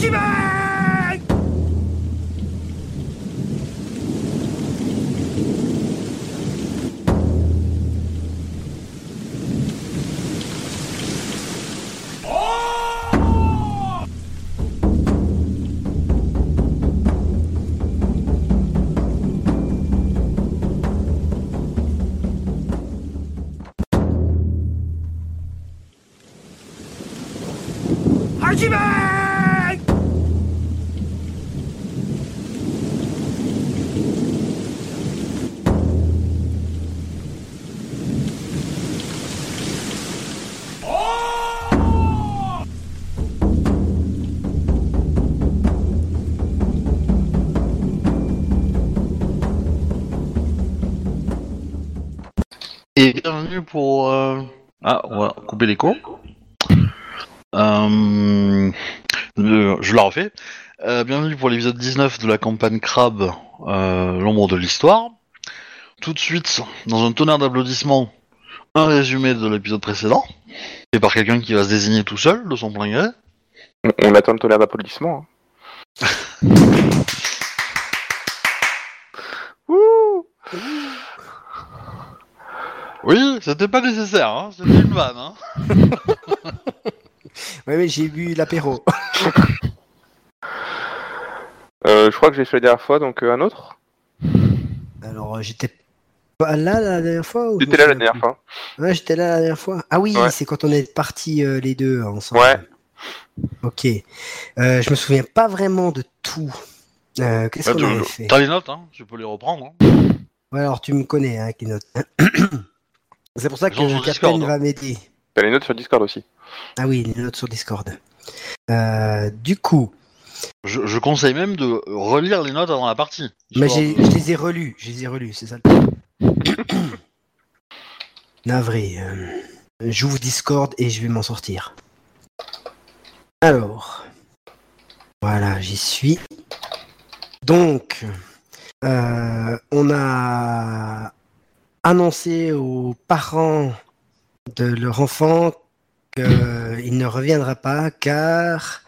Ichiban! Et bienvenue pour... euh, Ah, on va couper l'écho. Euh, euh, je la refais. Euh, bienvenue pour l'épisode 19 de la campagne Crabe, euh, l'ombre de l'histoire. Tout de suite, dans un tonnerre d'applaudissements, un résumé de l'épisode précédent, fait par quelqu'un qui va se désigner tout seul, de son plein gré. On, on attend le tonnerre d'applaudissements. hein. Wouh Oui, c'était pas nécessaire, hein, c'était une vanne. Hein. Ouais, mais j'ai bu l'apéro. Euh, je crois que j'ai fait la dernière fois, donc euh, un autre? Alors, euh, j'étais pas là la dernière fois ou je J'étais me là la souviens dernière fois. Ouais, j'étais là la dernière fois. Ah oui, Ouais. c'est quand on est partis euh, les deux ensemble. Ouais. Ok. Euh, je me souviens pas vraiment de tout. Euh, Qu'est-ce Ah, qu'on tu- avait fait? T'as les notes, hein, tu peux les reprendre. hein. Ouais, alors tu me connais, hein, avec les notes. C'est pour ça que Captain Discord, hein. va m'aider. T'as les notes sur Discord aussi. Ah oui, les notes sur Discord. Euh, du coup, Je, je conseille même de relire les notes avant la partie. mais de- je les ai relus, je les ai relus, c'est ça le problème. Navré. euh, J'ouvre Discord et je vais m'en sortir. Alors, voilà, j'y suis. Donc, euh, on a annoncé aux parents de leur enfant qu'il ne reviendra pas car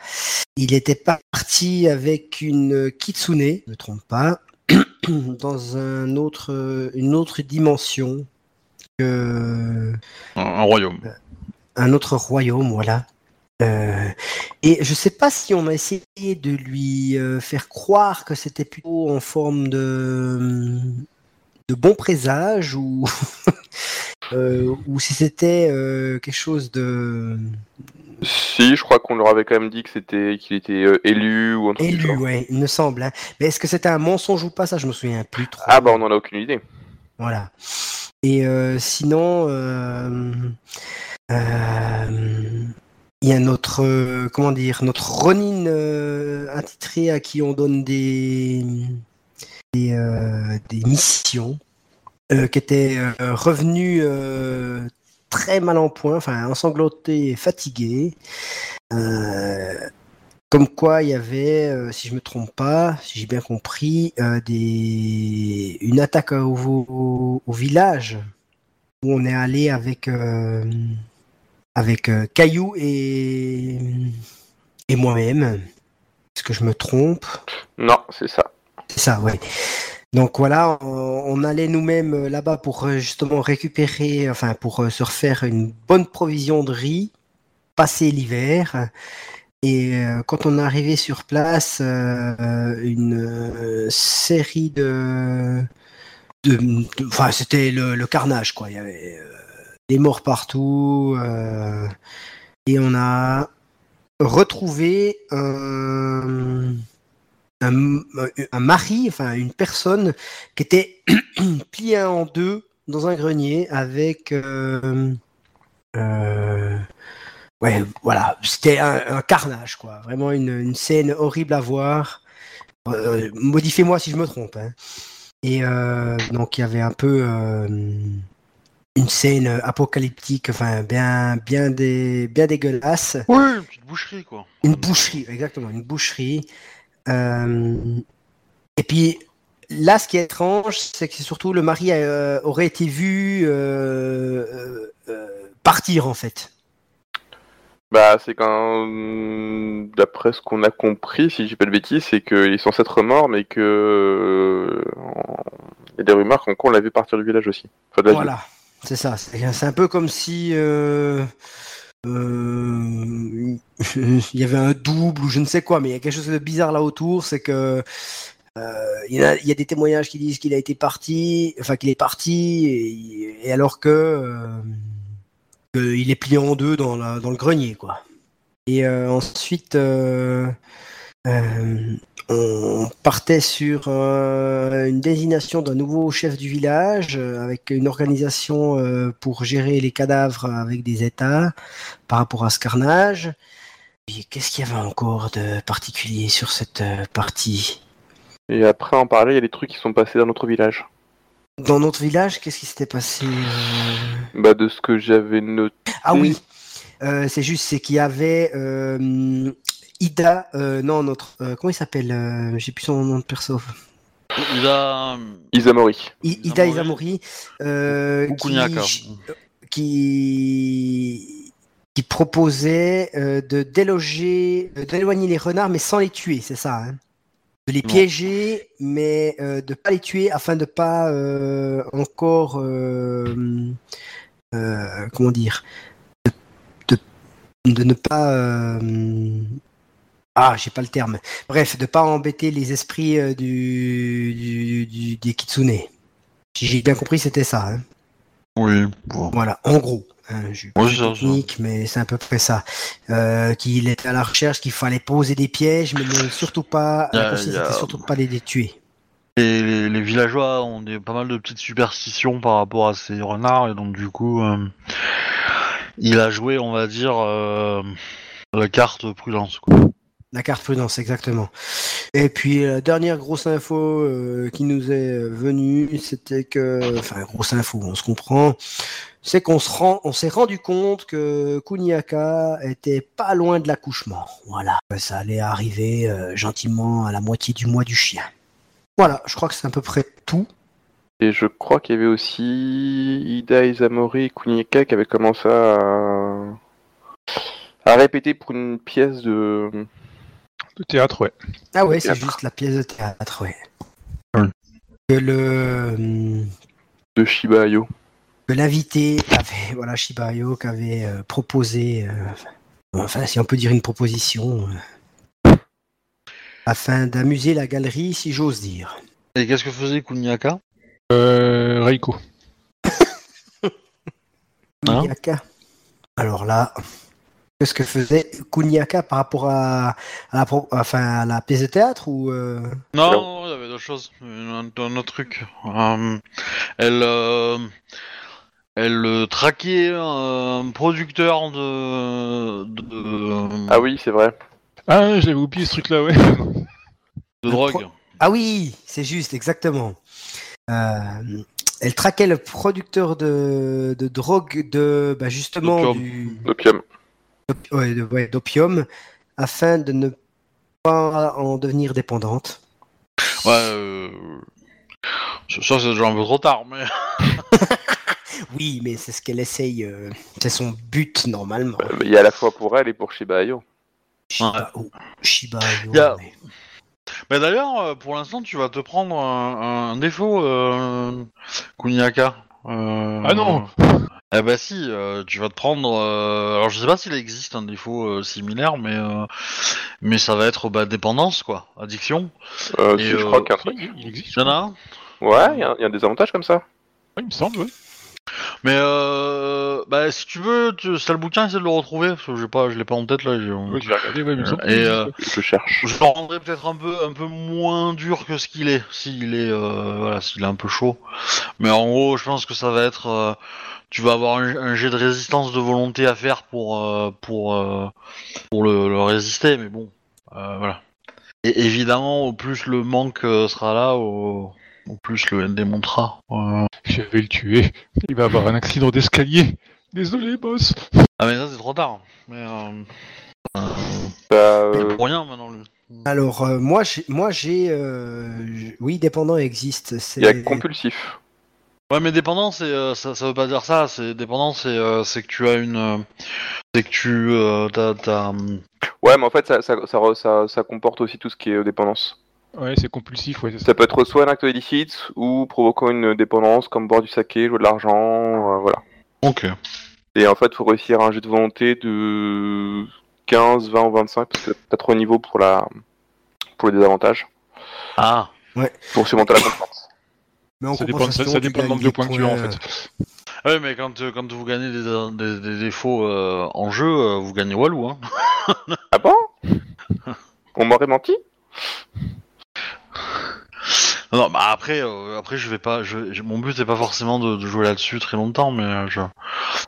il était parti avec une kitsune, je ne me trompe pas, dans un autre, une autre dimension que Un, un royaume. un autre royaume, voilà. Euh, et je sais pas si on a essayé de lui euh, faire croire que c'était plutôt en forme de, de bon présage ou, euh, ou si c'était euh, quelque chose de Si, je crois qu'on leur avait quand même dit que c'était qu'il était euh, élu ou un truc élu, ouais, il me semble. hein. Mais est-ce que c'était un mensonge ou pas? Ça, je me souviens plus trop. Ah bah on en a aucune idée. Voilà. Et sinon, il y a notre, comment dire, notre Ronin attitré à qui on donne des, des, euh, des missions, euh, qui était euh, revenu euh, très mal en point, enfin ensanglanté et comme quoi, il y avait, si je me trompe pas, si j'ai bien compris, une attaque au, au- village où on est allé avec, avec Caillou et, et moi-même. Est-ce que je me trompe? Non, c'est ça. Ça. Donc voilà, on, allait nous-mêmes euh, là-bas pour euh, justement récupérer, enfin pour euh, se refaire une bonne provision de riz, passer l'hiver. Et quand on est arrivé sur place, une série de, enfin c'était le, carnage quoi. Il y avait des morts partout et on a retrouvé un, un, un mari, enfin une personne qui était pliée en deux dans un grenier avec euh, euh, ouais voilà c'était un, un carnage quoi vraiment une, une scène horrible à voir Euh, modifiez-moi si je me trompe hein. et donc il y avait un peu une scène apocalyptique enfin bien bien des bien dégueulasse Oui, une petite boucherie, quoi. une boucherie, exactement, une boucherie. Euh, et puis là, ce qui est étrange, c'est que surtout le mari euh, aurait été vu euh, partir en fait. Bah, c'est quand, d'après ce qu'on a compris, si j'ai pas de bêtises, c'est qu'il est censé être mort, mais que il y a des rumeurs qu'on l'a vu partir du village aussi. Enfin. Voilà, c'est ça. C'est un peu comme si il y avait un double ou je ne sais quoi, mais il y a quelque chose de bizarre là autour, c'est que euh, il, y a, il des témoignages qui disent qu'il a été parti, enfin qu'il est parti, et, alors que euh, qu'il est plié en deux dans, la, dans le grenier, quoi. Et euh, ensuite, euh, euh, on partait sur euh, une désignation d'un nouveau chef du village euh, avec une organisation euh, pour gérer les cadavres avec des états par rapport à ce carnage. Et Qu'est-ce qu'il y avait encore de particulier sur cette partie? Et après, en parler, il y a des trucs qui sont passés dans notre village. Dans notre village, qu'est-ce qui s'était passé Bah, de ce que j'avais noté. Ah oui, Euh, c'est juste, c'est qu'il y avait euh, Ida, euh, non, notre, euh, comment il s'appelle euh, J'ai plus son nom de perso. Il a. Isamori. I- Ida euh, Ou Kuniaka. qui, qui proposait euh, de déloger, euh, d'éloigner les renards, mais sans les tuer, c'est ça. hein de les Non. piéger, mais euh, de pas les tuer afin de pas euh, encore, euh, euh, comment dire, de, de- de ne pas, euh, ah, j'ai pas le terme. Bref, de pas embêter les esprits euh, du, du, du- des kitsune. Si j'ai bien compris, c'était ça. hein. Oui. bon. Voilà, en gros. Hein, je suis ça, mais c'est à peu près ça. Euh, qu'il était à la recherche, qu'il fallait poser des pièges, mais surtout pas, surtout les, les tuer. Et les, les villageois ont des, pas mal de petites superstitions par rapport à ces renards, et donc du coup, euh, il a joué, on va dire, la carte prudence. Quoi. La carte prudence, exactement. Et puis la dernière grosse info euh, qui nous est euh, venue, c'était que, enfin grosse info, on se comprend, c'est qu'on se rend, on s'est rendu compte que Kuniaka était pas loin de l'accouchement. Voilà, ça allait arriver euh, gentiment à la moitié du mois du chien. Voilà, je crois que c'est à peu près tout. Et je crois qu'il y avait aussi Ida Isamori et Kunieka qui avaient commencé à... à répéter pour une pièce de. De théâtre, ouais. Ah ouais, c'est juste la pièce de théâtre, ouais. Que le hum, de Shiba Ayo. que l'invité avait, voilà, Shibayo, qui avait euh, proposé, euh, enfin, si on peut dire une proposition, euh, afin d'amuser la galerie, si j'ose dire. Et qu'est-ce que faisait Kuniaka Euh, Reiko. Hein? Kuniaka. Alors là, qu'est-ce que faisait Kuniaka par rapport à, à la, pro- enfin, à la pièce de théâtre ou euh, Non, il y avait d'autres choses, un, un autre truc. Euh, elle, euh, elle euh, traquait un producteur de, de, Ah oui, c'est vrai. Ah, je l'avais oublié ce truc-là, ouais. de drogue. Ah oui, c'est juste, exactement. Euh, elle traquait le producteur de, de drogue de, bah, justement, D'opium. du, d'opium, afin de ne pas en devenir dépendante. Ouais, euh, ça c'est déjà un peu trop tard, mais Oui, mais c'est ce qu'elle essaye, euh, c'est son but normalement. Euh, Il y a à la fois pour elle et pour Shiba Ayo. Shiba, oh, a- ouais. Mais d'ailleurs, euh, pour l'instant, tu vas te prendre un, un défaut, euh, Kuniaka. Euh, Ah non Eh ben si, euh, tu vas te prendre. euh, alors je sais pas s'il existe un défaut euh, similaire, mais euh, mais ça va être bah, dépendance quoi, addiction. Euh, Et, si, je crois qu'il y a un Si, truc. il existe. Il y en a un? Ouais, il y, a- il y a des avantages comme ça. Ouais, il me semble, ouais. Mais euh, bah si tu veux, tu, t'as le bouquin, essaie de le retrouver parce que j'ai pas, je l'ai pas en tête là. j'ai- Ouais, je regarder. Et, euh, Je cherche. Je le rendrai peut-être un peu, un peu moins dur que ce qu'il est, s'il est, euh, voilà, s'il est un peu chaud. Mais en gros, je pense que ça va être, euh, tu vas avoir un, un jet de résistance de volonté à faire pour, euh, pour, euh, pour le, le résister, mais bon, euh, voilà. Et évidemment, au plus le manque euh, sera là, au, au plus le ND montera. Euh, Je vais le tuer. Il va avoir un accident d'escalier. Désolé, boss. Ah mais ça c'est trop tard. Mais euh, euh, Bah, il est euh, pour rien maintenant lui. Alors, euh, moi, j'ai, moi, j'ai, euh, oui, dépendant existe. C'est... il y a compulsif. Ouais, mais dépendant, c'est, euh, ça, ça veut pas dire ça. C'est dépendant, c'est, euh, c'est que tu as une, euh, C'est que tu euh, t'as, t'as, hum, Ouais, mais en fait, ça, ça, ça, re- ça- ça comporte aussi tout ce qui est euh, dépendance. Ouais, c'est compulsif, ouais, c'est ça. Ça peut être soit un acte illicite ou provoquant une dépendance comme boire du saké, jouer de l'argent, euh, voilà. Ok. Et en fait, il faut réussir un jet de volonté de 15, 20 ou 25 parce que t'as trop de niveaux pour la pour le désavantage. Ah. Pour surmonter la confiance. Mais en Ça dépend, ça, dépend du nombre de points que tu as en fait. Ouais, mais quand, euh, quand vous gagnez des, des, des défauts euh, en jeu, euh, vous gagnez Walou, hein. Ah bon? On m'aurait menti? Non, bah après, euh, après je vais pas. Je, je- mon but c'est pas forcément de, de jouer là-dessus très longtemps, mais euh, je. en,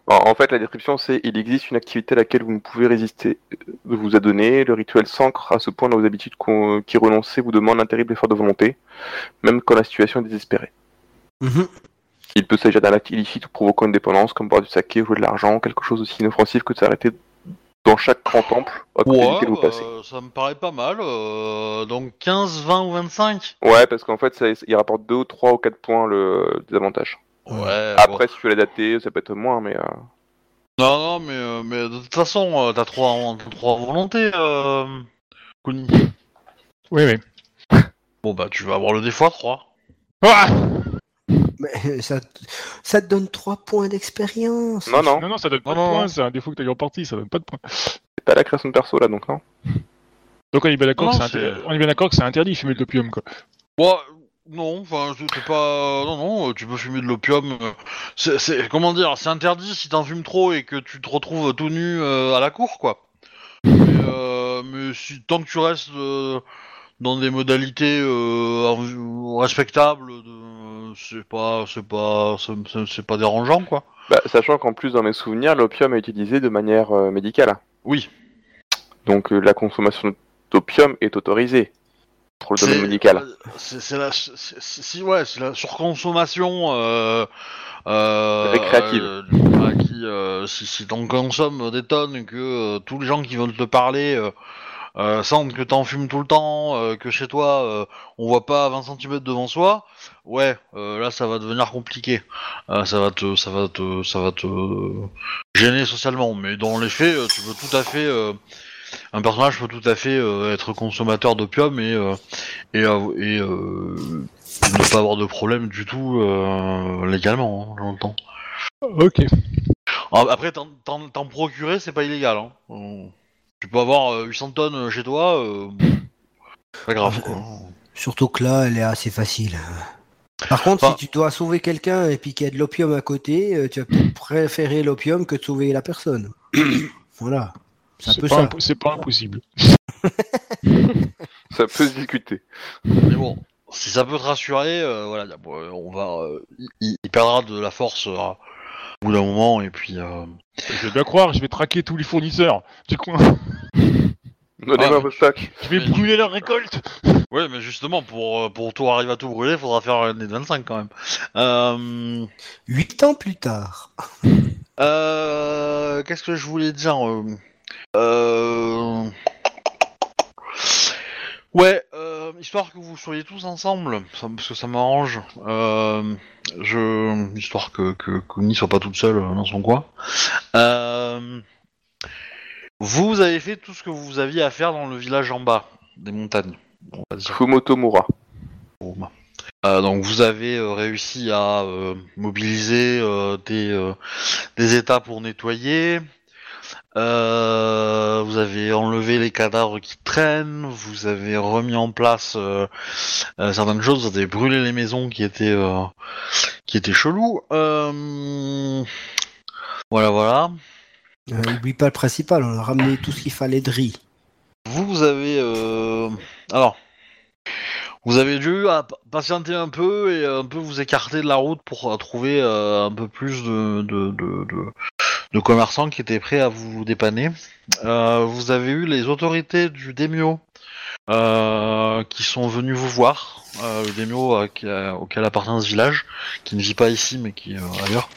en fait, la description c'est il existe une activité à laquelle vous ne pouvez résister euh, vous a donné. Le rituel s'ancre à ce point dans vos habitudes qu'on- qui renoncer vous demande un terrible effort de volonté, même quand la situation est désespérée. Mhm. Il peut s'agir d'un acte illicite ou provoquant une dépendance, comme boire du saké ou jouer de l'argent, quelque chose aussi inoffensif que de s'arrêter dans chaque grand temple à côté Ouais, duquel vous bah, passez. ça me paraît pas mal. euh, donc 15, 20 ou 25 Ouais, parce qu'en fait, ça, il rapporte 2, 3 ou 4 points le désavantage. Ouais. Après, si tu veux l'adapter, ça peut être moins, mais... euh. Non, non, mais, euh, mais de toute façon, euh, t'as trois, t'as trois volontés, euh, Kuni. Oui, oui. Bon, bah, tu vas avoir le défaut à 3. Ah Mais ça, ça te donne 3 points d'expérience. Non, non, non, non, ça donne pas Non, de points, c'est un défaut que t'as eu en partie, ça donne pas de points. c'est pas la création de perso, là, donc non. Donc on est bien d'accord que c'est c'est- inter- on est bien d'accord que c'est interdit de fumer de l'opium, quoi. Bon, non, enfin, c'est pas. Non, non, euh, tu peux fumer de l'opium. euh, C'est, c'est- comment dire, c'est interdit si t'en fumes trop et que tu te retrouves tout nu euh, à la cour, quoi. Mais, euh, mais si, tant que tu restes euh, dans des modalités euh, en- respectables, de, c'est pas, c'est pas, c'est, pas dérangeant, quoi. Bah, sachant qu'en plus, dans mes souvenirs, l'opium est utilisé de manière euh, médicale. Oui. Donc euh, la consommation d'opium est autorisée pour le domaine médical. euh, C'est, la, si ouais, c'est la surconsommation Récréative. qui, si, si t'en consommes des tonnes, que tous les gens qui veulent te parler euh, sentent que t'en fumes tout le temps, euh, que chez toi euh, on voit pas 20 cm devant soi, ouais, euh, là ça va devenir compliqué. Euh, ça va te, ça va te, ça va te gêner socialement. Mais dans les faits, tu peux tout à fait un personnage peut tout à fait être consommateur d'opium et et, et ne pas avoir de problème du tout légalement, hein, j'entends. Ok. Ah, Après, t'en procurer, c'est pas illégal. Hein. Euh, Tu peux avoir euh, 800 tonnes chez toi, euh, pas grave. quoi. Surtout que là, elle est assez facile. Par contre, Enfin- si tu dois sauver quelqu'un et puis qu'il y a de l'opium à côté, euh, tu vas peut-être préférer l'opium que de sauver la personne. voilà. C'est pas, impossible. Ça peut se discuter. Mais bon, si ça peut te rassurer, euh, voilà, on va, euh, il, il perdra de la force euh, au bout d'un moment et puis. euh, Je vais bien croire, je vais traquer tous les fournisseurs du coin. Donnez-moi Ah, vos. Je vais Mais- brûler leur récolte. Ouais, mais justement, pour, euh, pour tout arriver à tout brûler, faudra faire un des 25 quand même. Euh, Huit ans plus tard. euh, Qu'est-ce que je voulais dire euh, euh, Ouais, euh, histoire que vous soyez tous ensemble, ça- parce que ça m'arrange. Euh, je, histoire que que Kuni soit pas toute seule euh, dans son coin. Euh, vous avez fait tout ce que vous aviez à faire dans le village en bas des montagnes. On va dire. Euh, donc vous avez euh, réussi à euh, mobiliser euh, des, euh, des états pour nettoyer. Euh, vous avez enlevé les cadavres qui traînent. Vous avez remis en place euh, euh, certaines choses. Vous avez brûlé les maisons qui étaient qui étaient chelous. Euh, voilà, voilà. Euh, oublie pas le principal, on a ramené tout ce qu'il fallait de riz. Vous, avez alors. Vous avez dû pa- patienter un peu et un peu vous écarter de la route pour trouver un peu plus de, de, de, de- de commerçants qui étaient prêts à vous dépanner. Euh, vous avez eu les autorités du Demio euh, qui sont venus vous voir. Euh, le Demio euh, auquel appartient ce village, qui ne vit pas ici mais qui est euh, ailleurs.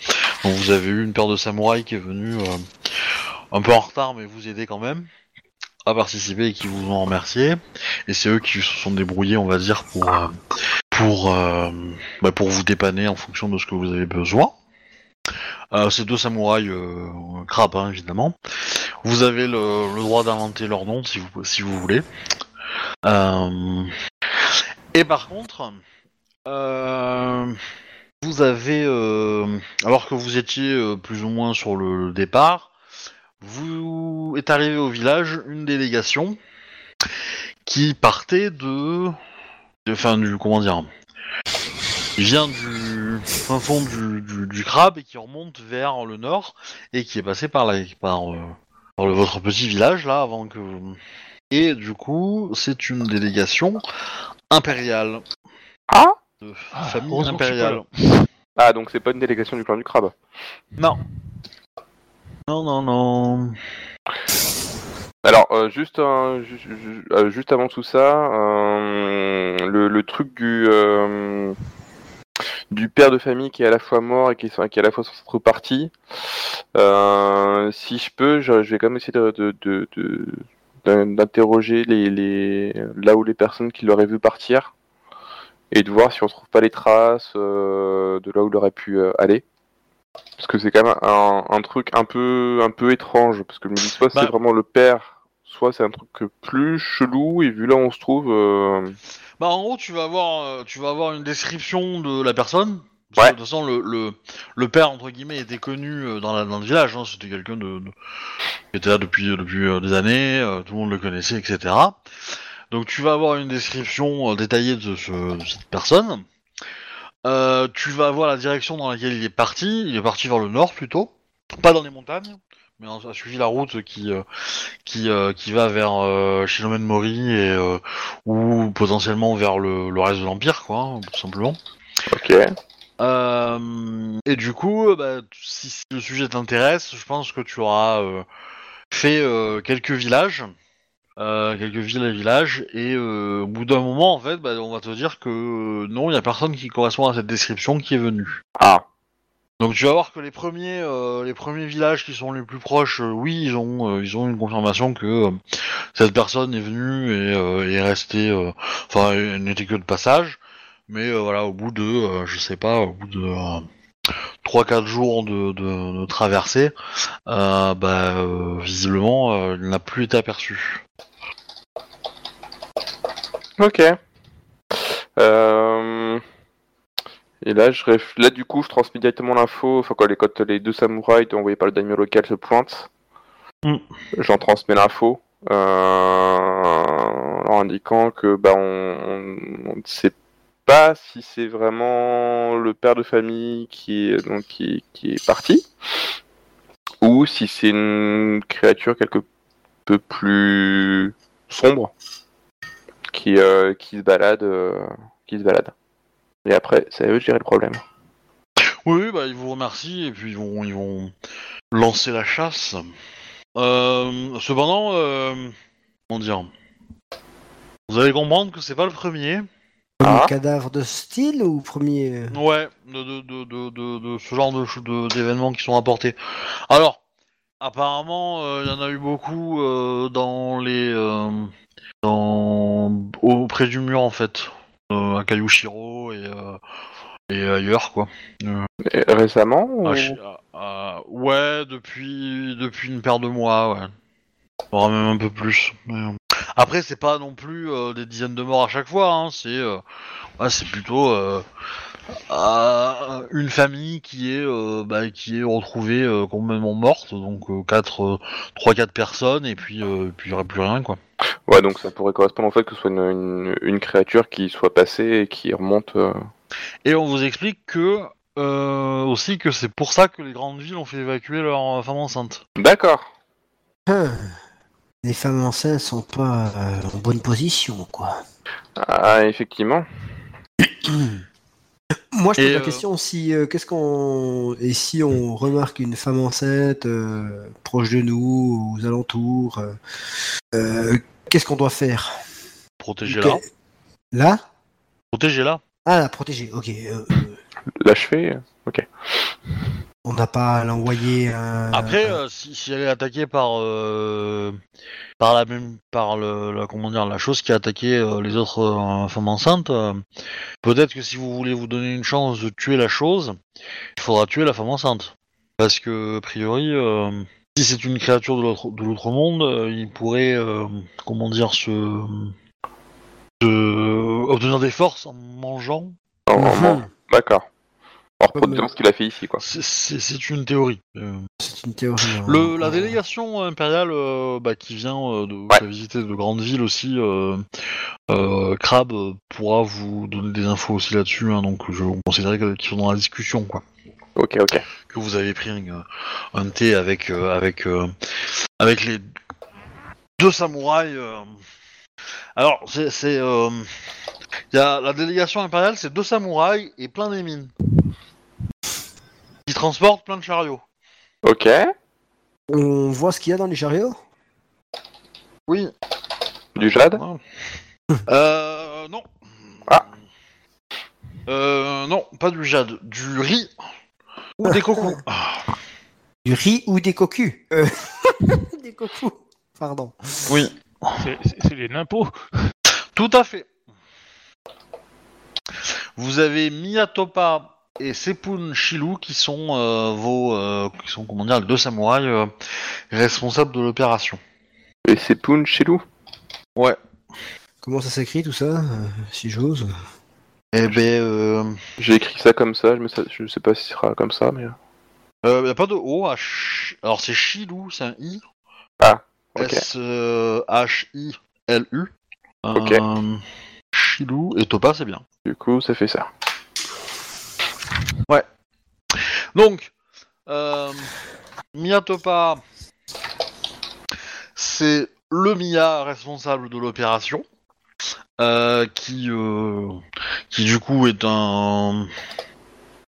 Donc vous avez eu une paire de samouraïs qui est venue euh, un peu en retard mais vous aider quand même à participer et qui vous ont remercié. Et c'est eux qui se sont débrouillés, on va dire, pour pour bah, pour vous dépanner en fonction de ce que vous avez besoin. Euh, ces deux samouraïs euh, crabes, hein, évidemment. Vous avez le, droit d'inventer leur nom si vous, si vous voulez. Euh, et par contre, euh, vous avez, euh, alors que vous étiez plus ou moins sur le départ, vous est arrivé au village une délégation qui partait de, de fin du comment dire, il vient du fin fond du, du, du crabe et qui remonte vers le nord et qui est passé par la par, euh, par le, votre petit village là avant que et du coup c'est une délégation impériale Ah de Ah, famille impériale. Ah, donc c'est pas une délégation du clan du crabe. Non. Non non non. Alors, euh, juste, un- ju- ju- euh, juste avant tout ça, euh, le, le truc du, euh, du père de famille qui est à la fois mort et qui est, qui est à la fois censé être reparti, euh, si je peux, je, je vais quand même essayer de, de- de- d'interroger les, les, là où les personnes qui l'auraient vu partir et de voir si on trouve pas les traces euh, de là où il aurait pu euh, aller. Parce que c'est quand même un, un truc un peu, un peu étrange, parce que je me dis soit Bah. c'est vraiment le père, soit c'est un truc plus chelou, et vu là où on se trouve... euh, Bah en gros tu vas avoir euh, tu vas avoir une description de la personne. Parce Ouais. que, de toute façon le, le, le père entre guillemets était connu euh, dans, la, dans le village. Hein, C'était quelqu'un de, de- qui était là depuis depuis euh, des années. euh, tout le monde le connaissait etc. Donc tu vas avoir une description euh, détaillée de, ce, de cette personne. Euh, tu vas avoir la direction dans laquelle il est parti. Il est parti vers le nord plutôt, pas dans les montagnes, mais a suivi la route qui euh, qui euh, qui va vers euh, Shilomen Mori et ou potentiellement vers le, le reste de l'empire quoi, hein, tout simplement. Ok. Euh, et du coup, bah, si, si le sujet t'intéresse, je pense que tu auras euh, fait euh, quelques villages, quelques villes et villages, et au bout d'un moment, en fait, bah, on va te dire que non, il y a personne qui correspond à cette description qui est venu. Ah, Donc tu vas voir que les premiers, euh, les premiers villages qui sont les plus proches, euh, oui, ils ont, euh, ils ont une confirmation que cette personne est venue et est restée, enfin, elle n'était que de passage. Mais voilà, au bout de, je sais pas, au bout de euh, trois, quatre jours de, de, traversée, bah, visiblement, il n'a plus été aperçu. ok. Euh... Et là, je réf- là, du coup, je transmets directement l'info. Enfin, quoi, les, quand les deux samouraïs envoyés par le daimyo local se pointent, Mm. j'en transmets l'info. Euh... En indiquant que bah, on, ne sait pas si c'est vraiment le père de famille qui est, donc, qui, qui est parti, ou si c'est une créature quelque peu plus sombre qui, euh, qui se balade, euh, qui se balade. Et après, c'est à eux de gérer le problème. Oui, bah, ils vous remercient et puis ils vont, ils vont lancer la chasse. Euh, cependant, euh, comment dire? Vous allez comprendre que c'est pas le premier. Ah. Le cadavre de style ou premier euh, Ouais, de, de, de, de, de, de ce genre de ch- de- d'événements qui sont rapportés. Alors, apparemment, euh, il y en a eu beaucoup euh, dans les, euh, dans auprès du mur en fait, à Kayushiro et euh, et ailleurs quoi. Et récemment ou- Ah, ah, ah, ouais, depuis depuis une paire de mois, ouais. Voire même un peu plus. mais, euh, Après, c'est pas non plus euh, des dizaines de morts à chaque fois. Hein. C'est euh, ouais, c'est plutôt euh, euh, une famille qui est euh, bah, qui est retrouvée euh, complètement morte. Donc quatre, trois, quatre personnes et puis euh, puis il y aurait plus rien quoi. Ouais, donc ça pourrait correspondre au fait que ce soit une, une, une créature qui soit passée et qui remonte. euh, Et on vous explique que euh, aussi que c'est pour ça que les grandes villes ont fait évacuer leurs femmes enceintes. D'accord. Les femmes enceintes sont pas euh, en bonne position, quoi. Ah, effectivement. Moi, je pose la euh, question si euh, qu'est-ce qu'on et si on remarque une femme enceinte euh, proche de nous, aux alentours, qu'est-ce qu'on doit faire? Protégez-la. Que- Là? Protégez-la. Ah, la protéger. Ok. L'achever. On n'a pas à l'envoyer. un- Après, euh, si, si elle est attaquée par euh, par la même par le la, comment dire la chose qui a attaqué euh, les autres euh, femmes enceintes, euh, peut-être que si vous voulez vous donner une chance de tuer la chose, il faudra tuer la femme enceinte. Parce que, a priori, euh, si c'est une créature de l'autre- de l'outre-monde, euh, il pourrait, euh, comment dire, se, se- obtenir des forces en mangeant. En- en- Mhm. D'accord. En Comme, reproduisant ce qu'il a fait ici, quoi. C'est- une théorie. Euh, C'est une théorie. hein. Le, la délégation impériale euh, bah, qui vient euh, de Ouais. qui a visité de grandes villes aussi, euh, euh, Crab euh, pourra vous donner des infos aussi là-dessus. hein, donc je considérais que- qu'ils sont dans la discussion, quoi. Ok, ok. Que vous avez pris un, un thé avec euh, avec euh, avec les deux samouraïs. euh. Alors c'est euh, il y a la délégation impériale, c'est deux samouraïs et plein des mines qui transportent plein de chariots. Ok. On voit ce qu'il y a dans les chariots Oui. Du jade Euh, non. Ah. Euh, non, pas du jade, du riz ou des cocos. Du riz ou des cocus Euh, Des cocos, pardon. oui, c'est les nimpos. tout à fait. Vous avez Miyatopa et Sepun Shilu qui sont euh, vos, euh, qui sont comment dire, les deux samouraïs euh, responsables de l'opération. Et chez nous Ouais. Comment ça s'écrit tout ça euh, Si j'ose? Eh ben, euh, J'ai écrit ça comme ça, je, me... sais- je sais pas si ce sera comme ça, mais... euh, y a pas de O. H... Alors c'est Shilu, c'est un I. Ah, ok. S-H-I-L-U. Ok. Euh, Shilu et Topa, c'est bien. Du coup, ça fait ça. Donc, euh, Miyatopa, c'est le Miya responsable de l'opération, euh, qui, euh, qui du coup est un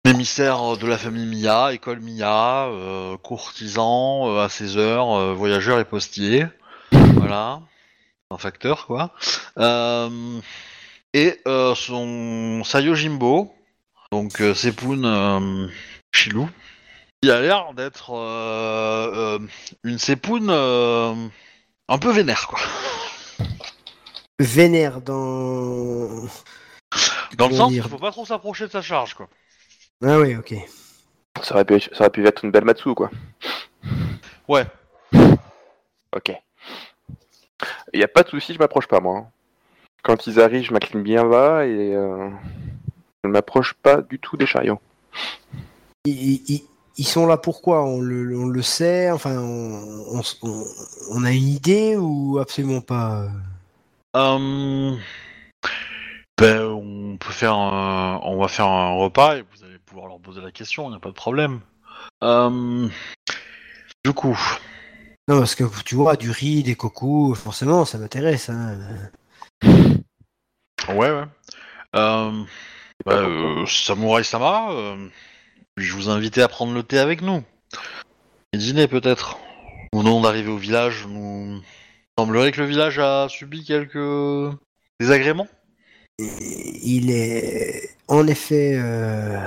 émissaire de la famille Miya, école Miya, euh, courtisan à ses heures, voyageur et postier. Voilà. Un facteur, quoi. Et son Sayojimbo, donc euh, Sepun euh, Shilu, qui a l'air d'être euh, euh, une Sepun euh, un peu vénère, quoi. Vénère dans. Dans le sens qu'il faut pas trop s'approcher de sa charge, quoi. Ah oui, ok. Ça aurait pu, ça aurait pu être une belle Matsu, quoi. Ouais. Ok. Y a pas de souci, je m'approche pas, moi. hein. Quand ils arrivent, je m'incline bien bas et... Euh... Je ne m'approche pas du tout des chariots. Ils, ils- ils sont là pourquoi? On le, on le sait? Enfin, on, on, a une idée ou absolument pas? Euh, ben, on peut faire un, on va faire un repas et vous allez pouvoir leur poser la question, il n'y a pas de problème. Euh, du coup, Non, parce que tu vois, du riz, des cocos, forcément, ça m'intéresse. Hein. ouais, ouais. Euh, pas bah, euh, Samouraï Sama, euh, je vous invitais à prendre le thé avec nous. Et dîner peut-être. Au nom d'arriver au village, nous... il semblerait que le village a subi quelques désagréments. Il est en effet euh,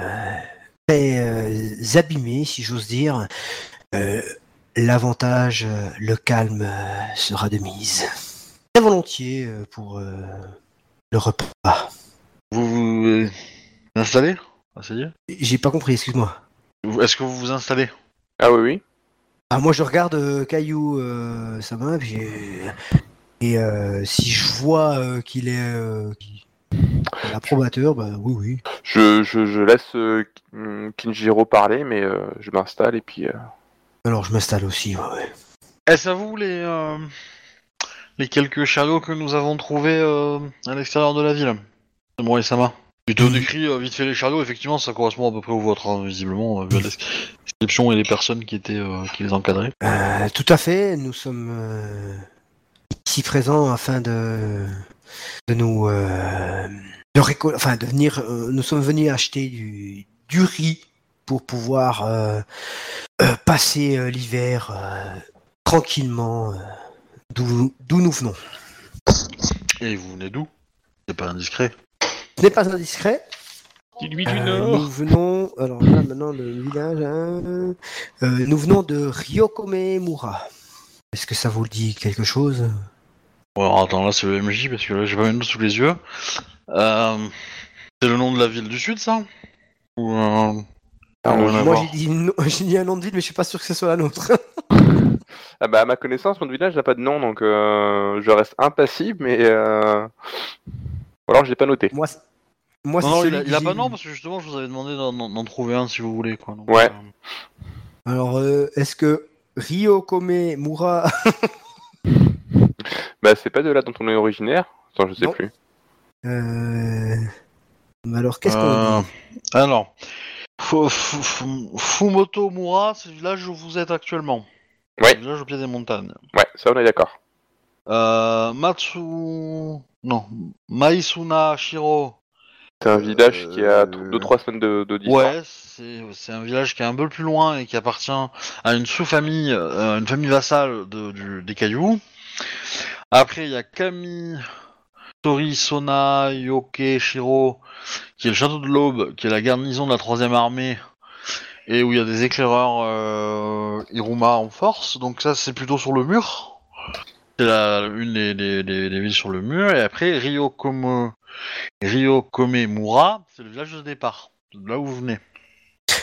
abîmé, si j'ose dire. L'avantage, le calme sera de mise. Très volontiers pour le repas. Vous vous euh, installez? Ah, J'ai pas compris, excuse-moi. Est-ce que vous vous installez? Ah oui, oui. Ah, moi, je regarde euh, Caillou, euh, ça va, puis, et euh, si je vois euh, qu'il est euh, qu'il- qu'il est approbateur, bah oui, oui. Je, je, je laisse euh, Kin- Kinjiro parler, mais euh, je m'installe et puis... euh, Alors, je m'installe aussi, ouais, ouais. Est-ce à vous les, euh, les quelques chariots que nous avons trouvés euh, à l'extérieur de la ville? Samurai Sama. Je te Oui. décris euh, vite fait les chariots, effectivement, ça correspond à peu près au vôtre, hein, visiblement, euh, vu la description et les personnes qui étaient euh, qui les encadraient. Euh, tout à fait, nous sommes euh, ici présents afin de, de nous euh, de récol- enfin de venir euh, nous sommes venus acheter du, du riz pour pouvoir euh, euh, passer euh, l'hiver euh, tranquillement euh, d'où d'où nous venons. Et vous venez d'où? C'est pas indiscret. Ce n'est pas indiscret. Dis-lui du Euh, Nord. nous venons alors là maintenant le village hein, euh, nous venons de Ryokomemura. Est-ce que ça vous dit quelque chose? Bon, alors attends, là c'est le MJ, parce que là j'ai pas mes notes sous les yeux. Euh, c'est le nom de la ville du sud, ça? Ou, euh, Ah, Moi, j'ai dit, no- dit un nom de ville, mais je suis pas sûr que ce soit la nôtre. Ah bah à ma connaissance, mon village n'a pas de nom, donc euh, je reste impassible, mais euh... ou alors je l'ai pas noté. moi, c'est- moi, Non, c'est non, il a, a pas de nom parce que justement, je vous avais demandé d'en- trouver un si vous voulez. Quoi. Donc, Ouais. euh, Alors, euh, est-ce que Rio Kome Mura Bah c'est pas de là dont on est originaire. Attends, je sais Non. plus. euh... mais Alors, qu'est-ce qu'on euh, dit Alors, Fu- Fu- Fu- Fumoto Mura, c'est le village où vous êtes actuellement. Ouais. Le village au pied des montagnes. Ouais, ça on est d'accord. Euh, Matsu. Non. Maisuna Shiro. C'est un village qui a Euh, 2-3 semaines de, de distance. Ouais, c'est c'est un village qui est un peu plus loin et qui appartient à une sous-famille, euh, une famille vassale de, du- des cailloux. Après, il y a Kami Tori Sona Yoke Shiro, qui est le château de l'Aube, qui est la garnison de la troisième armée et où il y a des éclaireurs euh, Iruma en force. Donc ça, c'est plutôt sur le mur. C'est la, une des, des- des- des villes sur le mur. Et après, Rio Komo, Rio Komemura, c'est le village de départ, de là où vous venez.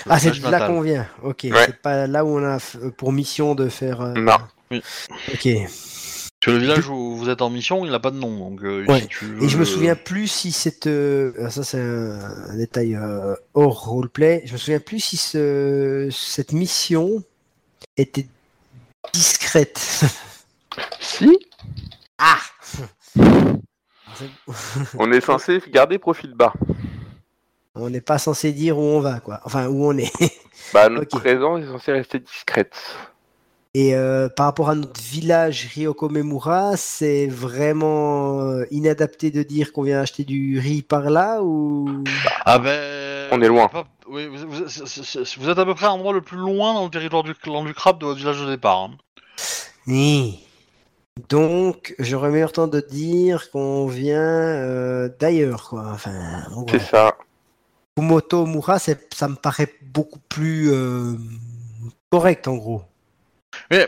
Le Ah, c'est là qu'on vient. Ok, Ouais. c'est pas là où on a f- pour mission de faire. euh, Non. Ok. Parce que le village où vous êtes en mission, il n'a pas de nom. Donc, euh, Ouais. si tu Et je me souviens plus si cette. euh, ah, Ça, c'est un, un détail euh, hors roleplay. Je me souviens plus si ce, cette mission était discrète. Si, ah on est censé garder profil bas. On n'est pas censé dire où on va, quoi. Enfin, où on est. Bah notre Ok. présence est censée rester discrète. Et euh, par rapport à notre village Ryokomemura, c'est vraiment euh, inadapté de dire qu'on vient acheter du riz par là ou? Ah ben. On est loin. Oui, vous, êtes à peu près à l'endroit le plus loin dans le territoire du clan du crabe de votre village de départ. hein. Oui. Donc, j'aurais meilleur temps de dire qu'on vient euh, d'ailleurs, quoi. Enfin. C'est ça. Kumoto Mura, ça me paraît beaucoup plus euh, correct, en gros. Mais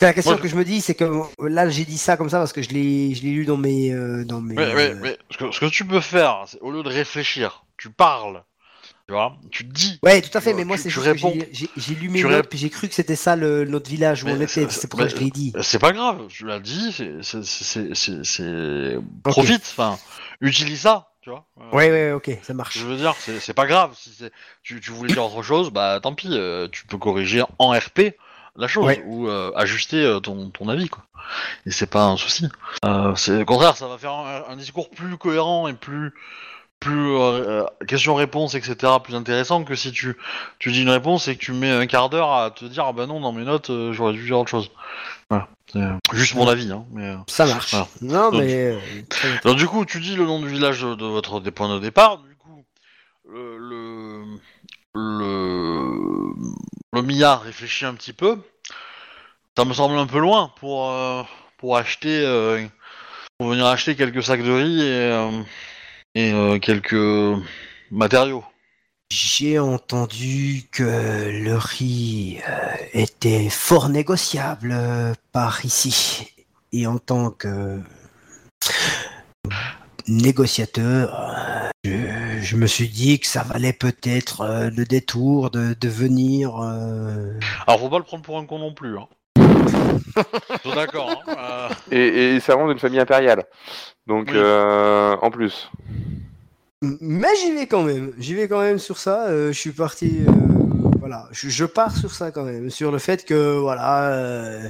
C'est la question Moi, je- que je me dis, c'est que là, j'ai dit ça comme ça parce que je l'ai, je l'ai lu dans mes, euh, dans mes. Mais, mais, euh, mais ce, que, ce que tu peux faire, c'est au lieu de réfléchir, tu parles. Tu vois Tu te dis. Ouais, tout à fait, mais moi, c'est juste j'ai- lu mes notes, puis j'ai cru que c'était ça le, notre village où on était. c'est- pour ça que je l'ai dit. C'est pas grave, tu l'as dit, c'est. Profite, enfin, utilise ça, tu vois. Euh, Ouais, ouais, ok, ça marche. Je veux dire, c'est pas grave. Si tu, tu voulais dire autre chose, bah tant pis, euh, tu peux corriger en RP la chose Ouais. ou euh, ajuster euh, ton, ton avis, quoi. Et c'est pas un souci. Euh, c'est au contraire, ça va faire un, un discours plus cohérent et plus plus euh, question-réponse, etc., plus intéressant que si tu, tu dis une réponse et que tu mets un quart d'heure à te dire ah bah non dans mes notes euh, j'aurais dû dire autre chose. Voilà, c'est euh, juste mon avis, hein. Mais, Ça marche. Voilà. Non, Donc- mais. alors du coup, tu dis le nom du village de votre des points de départ. Du coup, le le le, le milliard réfléchit un petit peu. Ça me semble un peu loin pour euh, pour acheter pour venir acheter quelques sacs de riz et et euh, quelques matériaux. J'ai entendu que le riz euh, était fort négociable euh, par ici. Et en tant que négociateur, euh, je, je me suis dit que ça valait peut-être euh, le détour de, de venir. euh, Alors faut pas le prendre pour un con non plus. Hein. D'accord. Hein. euh, Et, et ça rend d'une famille impériale. Donc Oui. euh, en plus. Mais j'y vais quand même. J'y vais quand même sur ça. euh, je suis parti. euh, voilà, je, je pars sur ça quand même, sur le fait que voilà, euh,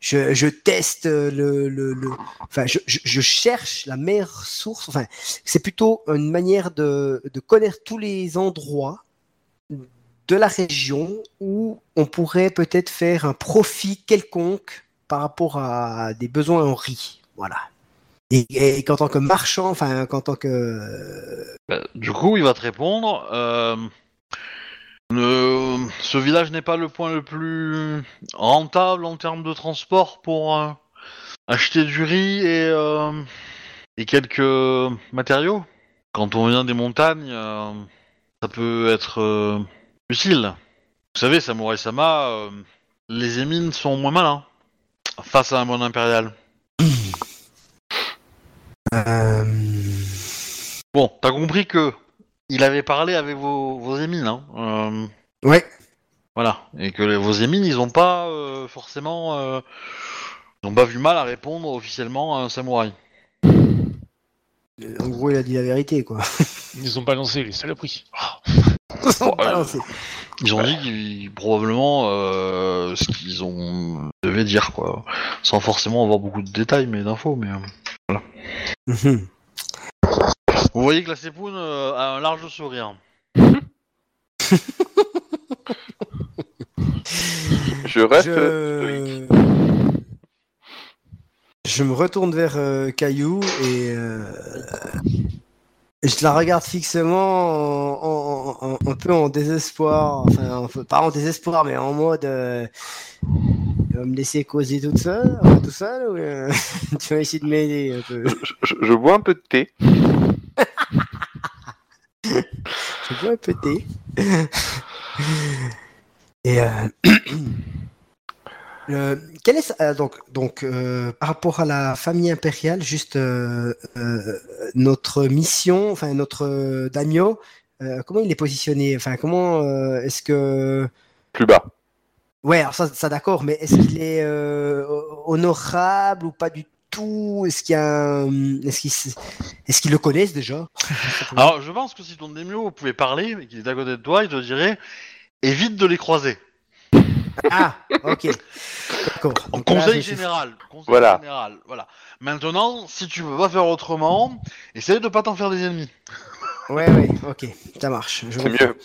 je, je teste le, le, le- enfin, je, je, je cherche la meilleure source. Enfin, c'est plutôt une manière de, de connaître tous les endroits de la région où on pourrait peut-être faire un profit quelconque par rapport à des besoins en riz. Voilà. Et, qu'en tant que marchand, enfin, qu'en tant que Bah, du coup, il va te répondre. euh, ce village n'est pas le point le plus rentable en termes de transport pour euh, acheter du riz et, euh, quelques matériaux. Quand on vient des montagnes, euh, ça peut être euh, utile. Vous savez, Samurai Sama, euh, les émines sont moins malins face à un monde impérial. Euh, Bon, t'as compris que il avait parlé avec vos, vos émines, hein. euh, Ouais. Voilà. Et que les- vos émines, ils ont pas euh, forcément. euh, ils ont pas vu mal à répondre officiellement à un samouraï. En gros, il a dit la vérité, quoi. Ils ont balancé les saloperies. Ah. Ils ont dit qu'ils, probablement euh, ce qu'ils ont devaient dire, quoi. Sans forcément avoir beaucoup de détails, mais d'infos, mais. euh. Mhm. Vous voyez que la Sepoun euh, a un large sourire. Je reste. Je... je me retourne vers euh, Caillou et euh, je la regarde fixement, en, en- en- un peu en désespoir. Enfin, en- pas en désespoir, mais en mode. euh, tu vas me laisser causer toute seule, enfin, tout seul ou euh, tu vas essayer de m'aider un peu? Je, je- je bois un peu de thé. Je bois un peu de thé. Et euh, euh, quel est euh, donc donc euh, par rapport à la famille impériale, juste euh, euh, notre mission, enfin notre euh, daimyo, euh, comment il est positionné? Enfin comment euh, est-ce que Plus bas. ouais alors ça, ça d'accord, mais est-ce qu'il est euh, honorable ou pas du tout? Est-ce qu'il y a un- est-ce qu'ils le connaissent déjà? Alors, je pense que si ton Demio pouvait parler, et qu'il est à côté de toi, il te dirait évite de les croiser. Ah ok. En conseil général. Conseil Voilà. général. Voilà. Maintenant, si tu veux pas faire autrement, essaye de pas t'en faire des ennemis. Ouais, ouais, ok, ça marche. je C'est mieux.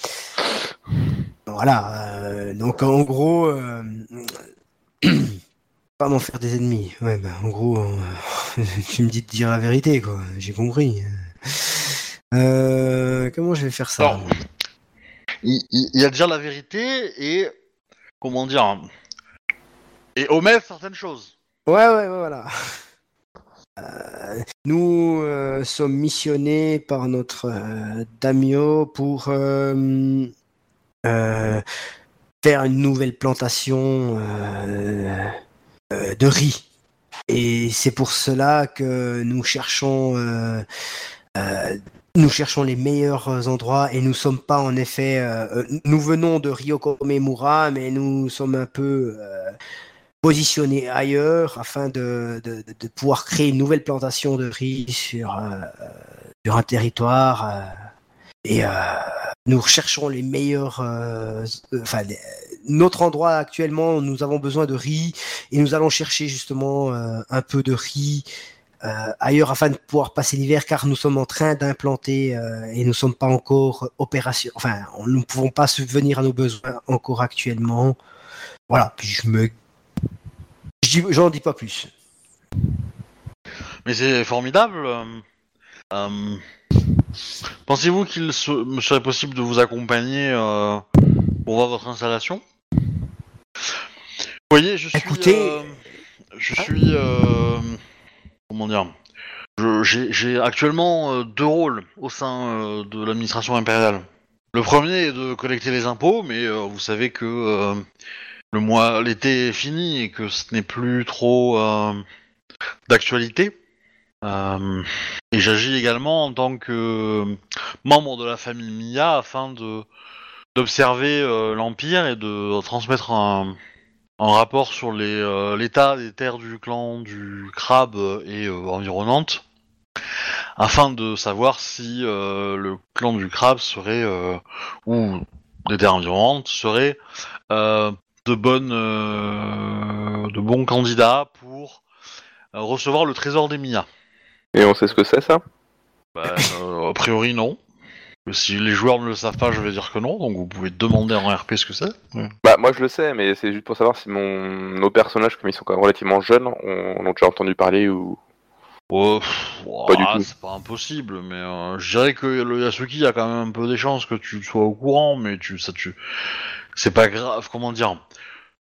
Voilà, euh, donc en gros, euh, pas m'en faire des ennemis. Ouais, bah, en gros, euh, tu me dis de dire la vérité, quoi. J'ai compris. Euh, comment je vais faire ça? Alors, il, il, il y a dire la vérité et comment dire et omettre certaines choses. Ouais, ouais, ouais, voilà. Euh, nous euh, sommes missionnés par notre euh, Damio pour faire une nouvelle plantation de riz. Et c'est pour cela que nous cherchons, nous cherchons les meilleurs endroits et nous sommes pas en effet, euh, euh, nous venons de Ryokomemura, mais nous sommes un peu euh, positionnés ailleurs afin de, de, pouvoir créer une nouvelle plantation de riz sur, euh, sur un territoire. euh, et euh, nous recherchons les meilleurs. euh, euh, Enfin, notre endroit actuellement, nous avons besoin de riz et nous allons chercher justement euh, un peu de riz. Euh, ailleurs afin de pouvoir passer l'hiver car nous sommes en train d'implanter euh, et nous ne sommes pas encore opération enfin nous ne pouvons pas subvenir à nos besoins encore actuellement voilà puis je me j'en dis pas plus Mais c'est formidable. euh, Pensez-vous qu'il se- me serait possible de vous accompagner pour voir votre installation? Vous voyez, je suis. Écoutez- je suis. Comment dire? J'ai actuellement euh, deux rôles au sein euh, de l'administration impériale. Le premier est de collecter les impôts, mais euh, vous savez que le mois, l'été est fini et que ce n'est plus trop d'actualité. Et j'agis également en tant que membre de la famille Mia afin de d'observer l'empire et de transmettre un, un rapport sur euh, l'état des terres du clan du crabe et euh, environnantes afin de savoir si euh, le clan du crabe serait ou des terres environnantes seraient euh, de bonnes de bons candidats pour recevoir le trésor des Mia. Et on sait ce que c'est, ça? Bah, euh, a priori non. Si les joueurs ne le savent pas, je vais dire que non, donc vous pouvez demander en RP ce que c'est. Ouais. Bah, moi je le sais, mais c'est juste pour savoir si mon... nos personnages, comme ils sont quand même relativement jeunes, on, on a déjà entendu parler ou. Pff, Pas du tout. C'est pas impossible, mais euh, je dirais que le Yasuki il y a quand même un peu des chances que tu sois au courant, mais tu, ça, tu, c'est pas grave. Comment dire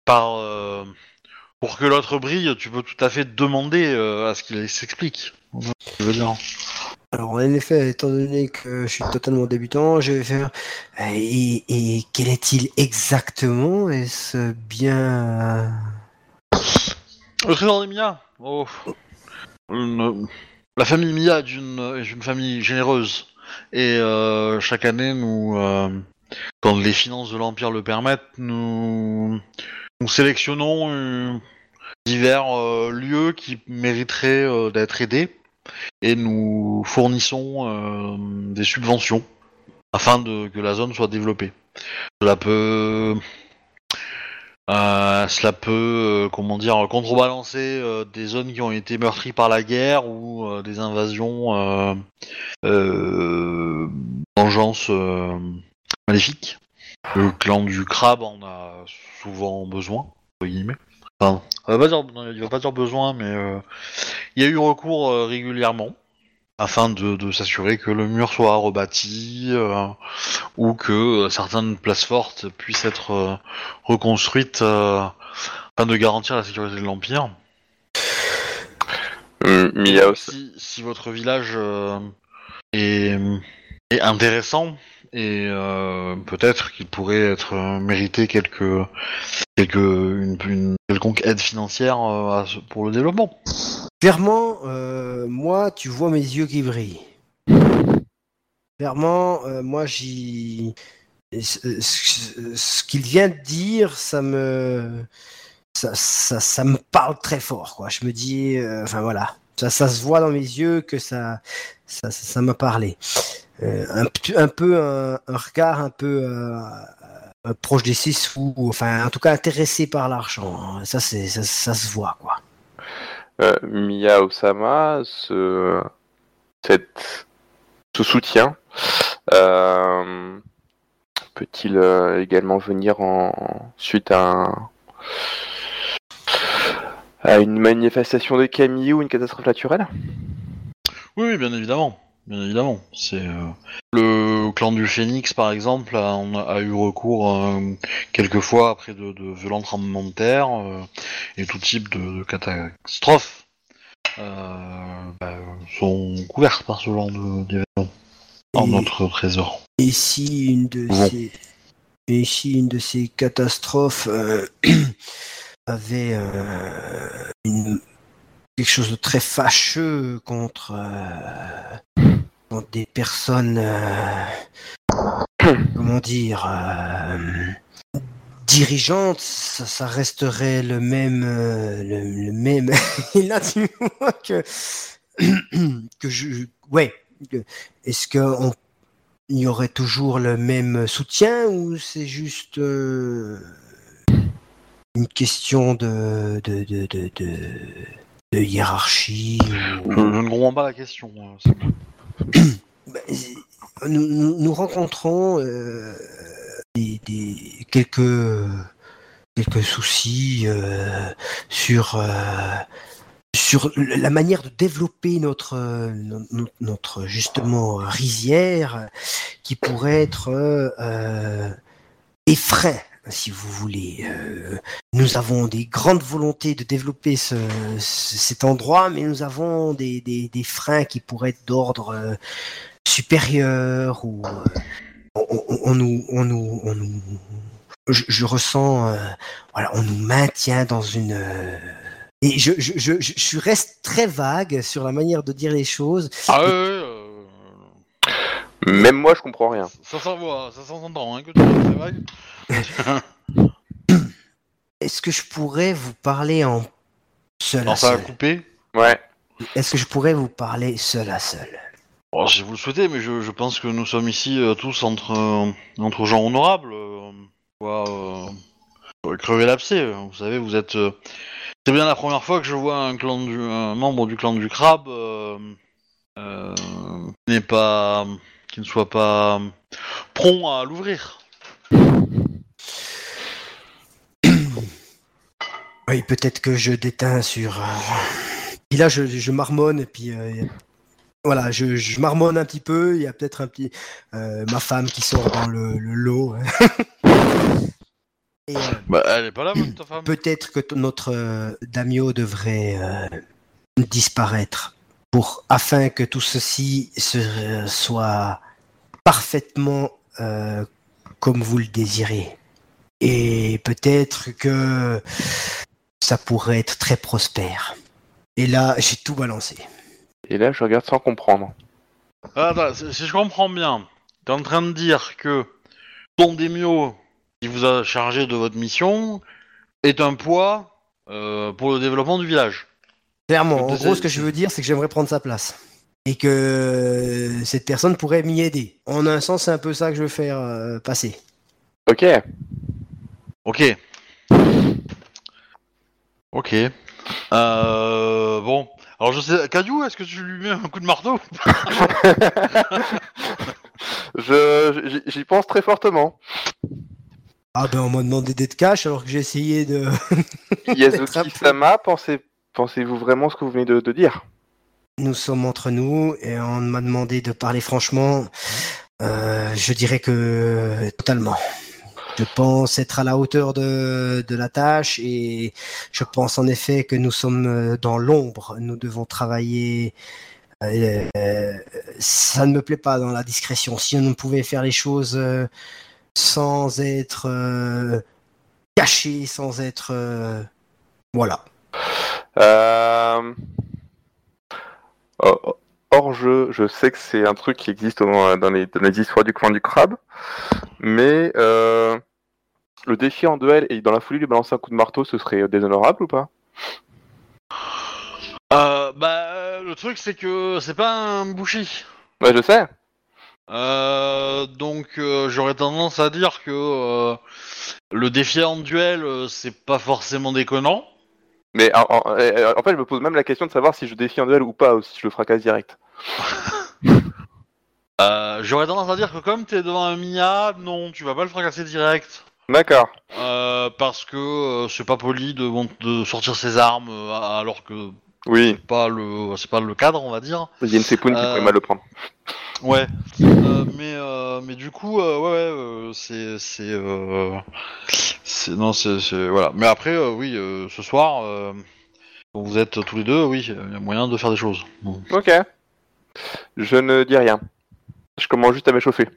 Par euh, pour que l'autre brille, tu peux tout à fait demander euh, à ce qu'il s'explique. Je veux dire. Alors, en effet, étant donné que je suis totalement débutant, je vais faire. Et, quel est-il exactement? Est-ce bien. Le trésor des Mia oh. La famille Mia est une, famille généreuse. Et euh, chaque année, nous, euh, quand les finances de l'Empire le permettent, nous, nous sélectionnons euh, divers lieux qui mériteraient d'être aidés et nous fournissons euh, des subventions afin de, que la zone soit développée. Cela peut, euh, cela peut, euh, comment dire, contrebalancer des zones qui ont été meurtries par la guerre ou des invasions, vengeances euh, maléfiques. Le clan du crabe en a souvent besoin, entre guillemets. Enfin, on va pas dire, non, il va pas dire besoin, mais euh, il y a eu recours euh, régulièrement afin de, de s'assurer que le mur soit rebâti euh, ou que certaines places fortes puissent être euh, reconstruites euh, afin de garantir la sécurité de l'Empire. Hum, mais il y a aussi... Si, si votre village euh, est, est intéressant et euh, peut-être qu'il pourrait être euh, mérité quelques, quelques une, quelconque aide financière euh, pour le développement. Clairement, euh, moi, tu vois mes yeux qui brillent. Clairement, moi, j'y. Ce, qu'il vient de dire, ça me. Ça, ça, me parle très fort, quoi. Je me dis. enfin, voilà. Ça, se voit dans mes yeux que ça ça, m'a parlé. Euh, un, peu un, regard un peu euh, euh, proche des six ou enfin en tout cas intéressé par l'argent. Ça ça, se voit quoi. Euh, Mia Osama, ce, cette, ce soutien peut-il également venir en suite à, un- à une manifestation de Camille ou une catastrophe naturelle? Oui, oui, bien évidemment. Bien évidemment. C'est euh, le clan du Phénix, par exemple, a, on a, a eu recours euh, quelquefois après de, de violents tremblements de terre euh, et tout type de, de catastrophes euh, bah, sont couvertes par ce genre d'événements en Et- notre trésor. Et si une de Bon. ces et si une de ces catastrophes euh, avait euh, quelque chose de très fâcheux contre, euh, des personnes euh, comment dire dirigeantes, ça, resterait le même euh, le, même. Et là tu vois que que je ouais est-ce que on il y aurait toujours le même soutien ou c'est juste une question de, de, de, de, de- de hiérarchie ou- Je, ne comprends pas la question. euh, c'est- Ben, nous, nous, nous rencontrons euh, des, des- quelques, quelques soucis euh, sur, euh, sur la manière de développer notre, euh, no- no- notre justement rizière qui pourrait être euh, des freins, si vous voulez. Euh, nous avons des grandes volontés de développer ce, ce- cet endroit, mais nous avons des, des, freins qui pourraient être d'ordre euh, supérieur ou euh, on, nous, on nous, je, ressens, voilà, on nous maintient dans une et je, je, je, je, reste très vague sur la manière de dire les choses. Ah ouais, ouais, euh, Même moi, je comprends rien. ça s'envoie, ça s'entend, hein, que tu c'est vrai. Est-ce que je pourrais vous parler en seul à a seul coupé. Ouais. Est-ce que je pourrais vous parler seul à seul Bon, si vous le souhaitez, mais je, je pense que nous sommes ici euh, tous entre, euh, entre gens honorables. Euh, quoi, euh, crever l'abcès. Vous savez, vous êtes. euh, c'est bien la première fois que je vois un clan du, un membre du clan du crabe euh, euh, qui n'est pas, qui ne soit pas prompt à l'ouvrir. Oui, peut-être que je déteins sur. euh, Puis là, je, je marmonne et puis. euh, Voilà, je, je marmonne un petit peu. Il y a peut-être un petit. euh, ma femme qui sort dans le, le lot. hein. Et, euh, Bah, elle est pas là, même, ta femme. peut-être que notre euh, Damio devrait euh, disparaître pour afin que tout ceci se, soit parfaitement euh, comme vous le désirez. Et peut-être que ça pourrait être très prospère. Et là, j'ai tout balancé. Et là, je regarde sans comprendre. Ah, attends, si si je comprends bien, t'es en train de dire que ton démio qui vous a chargé de votre mission est un poids euh, pour le développement du village. Clairement, en gros, ce que je veux dire, c'est que j'aimerais prendre sa place. Et que cette personne pourrait m'y aider. En un sens, c'est un peu ça que je veux faire euh, passer. Ok. Ok. Ok. Euh, bon. Alors je sais, Caillou, est-ce que tu lui mets un coup de marteau Je, j'y- pense très fortement. Ah ben, on m'a demandé d'être cash alors que j'ai essayé de... Yazuki Sama, pensez, pensez-vous vraiment ce que vous venez de, dire? Nous sommes entre nous et on m'a demandé de parler franchement. Euh, je dirais que totalement. Je pense être à la hauteur de, la tâche et je pense en effet que nous sommes dans l'ombre. Nous devons travailler. euh, ça ne me plaît pas dans la discrétion. Si on pouvait faire les choses euh, sans être caché, sans être voilà. Euh... oh, Hors jeu, je sais que c'est un truc qui existe dans, les, dans les histoires du clan du crabe, mais euh, le défi en duel et dans la folie lui balancer un coup de marteau, ce serait déshonorable ou pas? Euh, Bah, le truc c'est que c'est pas un bouchi. Ouais, je sais. Euh, donc euh, j'aurais tendance à dire que euh, le défi en duel c'est pas forcément déconnant. Mais en, en- euh, en fait, je me pose même la question de savoir si je défie un duel ou pas, ou si je le fracasse direct. Euh, j'aurais tendance à dire que comme t'es devant un Mia, non, tu vas pas le fracasser direct. D'accord. Euh, parce que euh, c'est pas poli de, sortir ses armes euh, alors que Oui, c'est pas le c'est pas le cadre on va dire. il y a une Sepun qui Euh, pourrait mal le prendre. Ouais. Euh, mais euh, mais du coup ouais, ouais c'est c'est c'est non c'est voilà. Mais après oui ce soir quand vous êtes tous les deux oui il y a moyen de faire des choses. Bon. Ok. Je ne dis rien. Je commence juste à m'échauffer.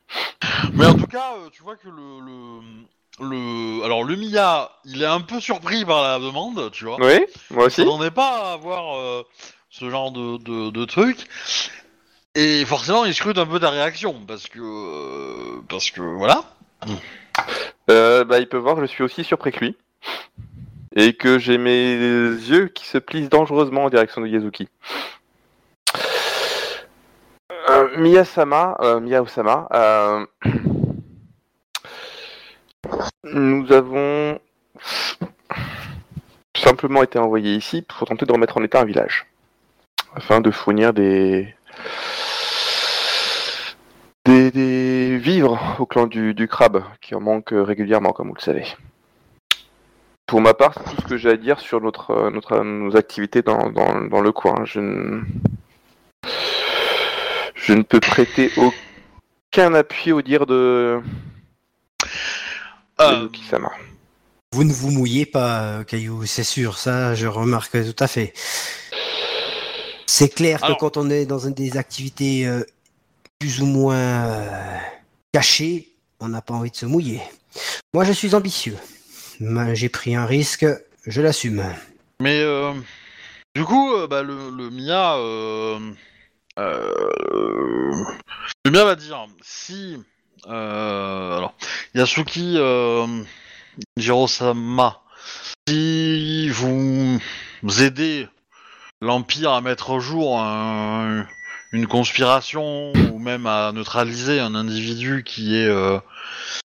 Mais en tout cas tu vois que le le le alors le Mia il est un peu surpris par la demande tu vois. Oui, moi aussi. m'attendais pas à avoir euh, ce genre de, de, de truc. Et forcément, il scrute un peu ta réaction parce que euh, parce que voilà. Euh, bah, il peut voir que je suis aussi surpris que lui. Et que j'ai mes yeux qui se plissent dangereusement en direction de Yazuki. Miyasama, euh, Mia-Osama, euh, nous avons simplement été envoyés ici pour tenter de remettre en état un village. Afin de fournir des, des, vivres au clan du, du crabe, qui en manque régulièrement, comme vous le savez. Pour ma part, c'est tout ce que j'ai à dire sur notre, notre, nos activités dans, dans, dans le coin. Je ne... je ne peux prêter aucun appui au dire de Euh. Vous ne vous mouillez pas, euh, Caillou, c'est sûr, ça je remarque tout à fait. C'est clair que quand on est dans une des activités euh, plus ou moins euh, cachées, on n'a pas envie de se mouiller. Moi je suis ambitieux. J'ai pris un risque, je l'assume. Mais euh, du coup, euh, bah, le, le Mia, euh, euh, le Mia va dire si euh, alors Yasuki euh, Jirosama, si vous aidez l'Empire à mettre au jour un- une conspiration ou même à neutraliser un individu qui est, euh,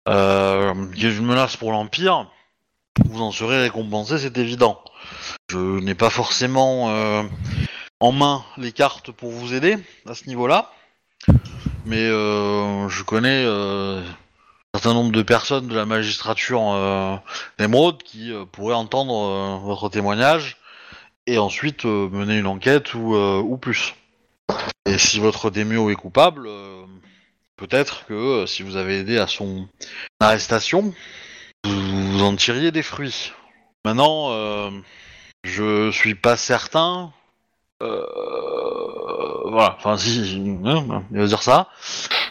euh, qui est une menace pour l'Empire, vous en serez récompensé, c'est évident. Je n'ai pas forcément euh, en main les cartes pour vous aider à ce niveau-là, mais euh, je connais euh, un certain nombre de personnes de la magistrature euh, d'émeraude qui euh, pourraient entendre euh, votre témoignage et ensuite euh, mener une enquête ou, euh, ou plus. Et si votre démio est coupable, euh, peut-être que euh, si vous avez aidé à son arrestation, vous, vous en tiriez des fruits. Maintenant, euh, je suis pas certain. Euh, voilà, enfin si, hein, il va dire ça.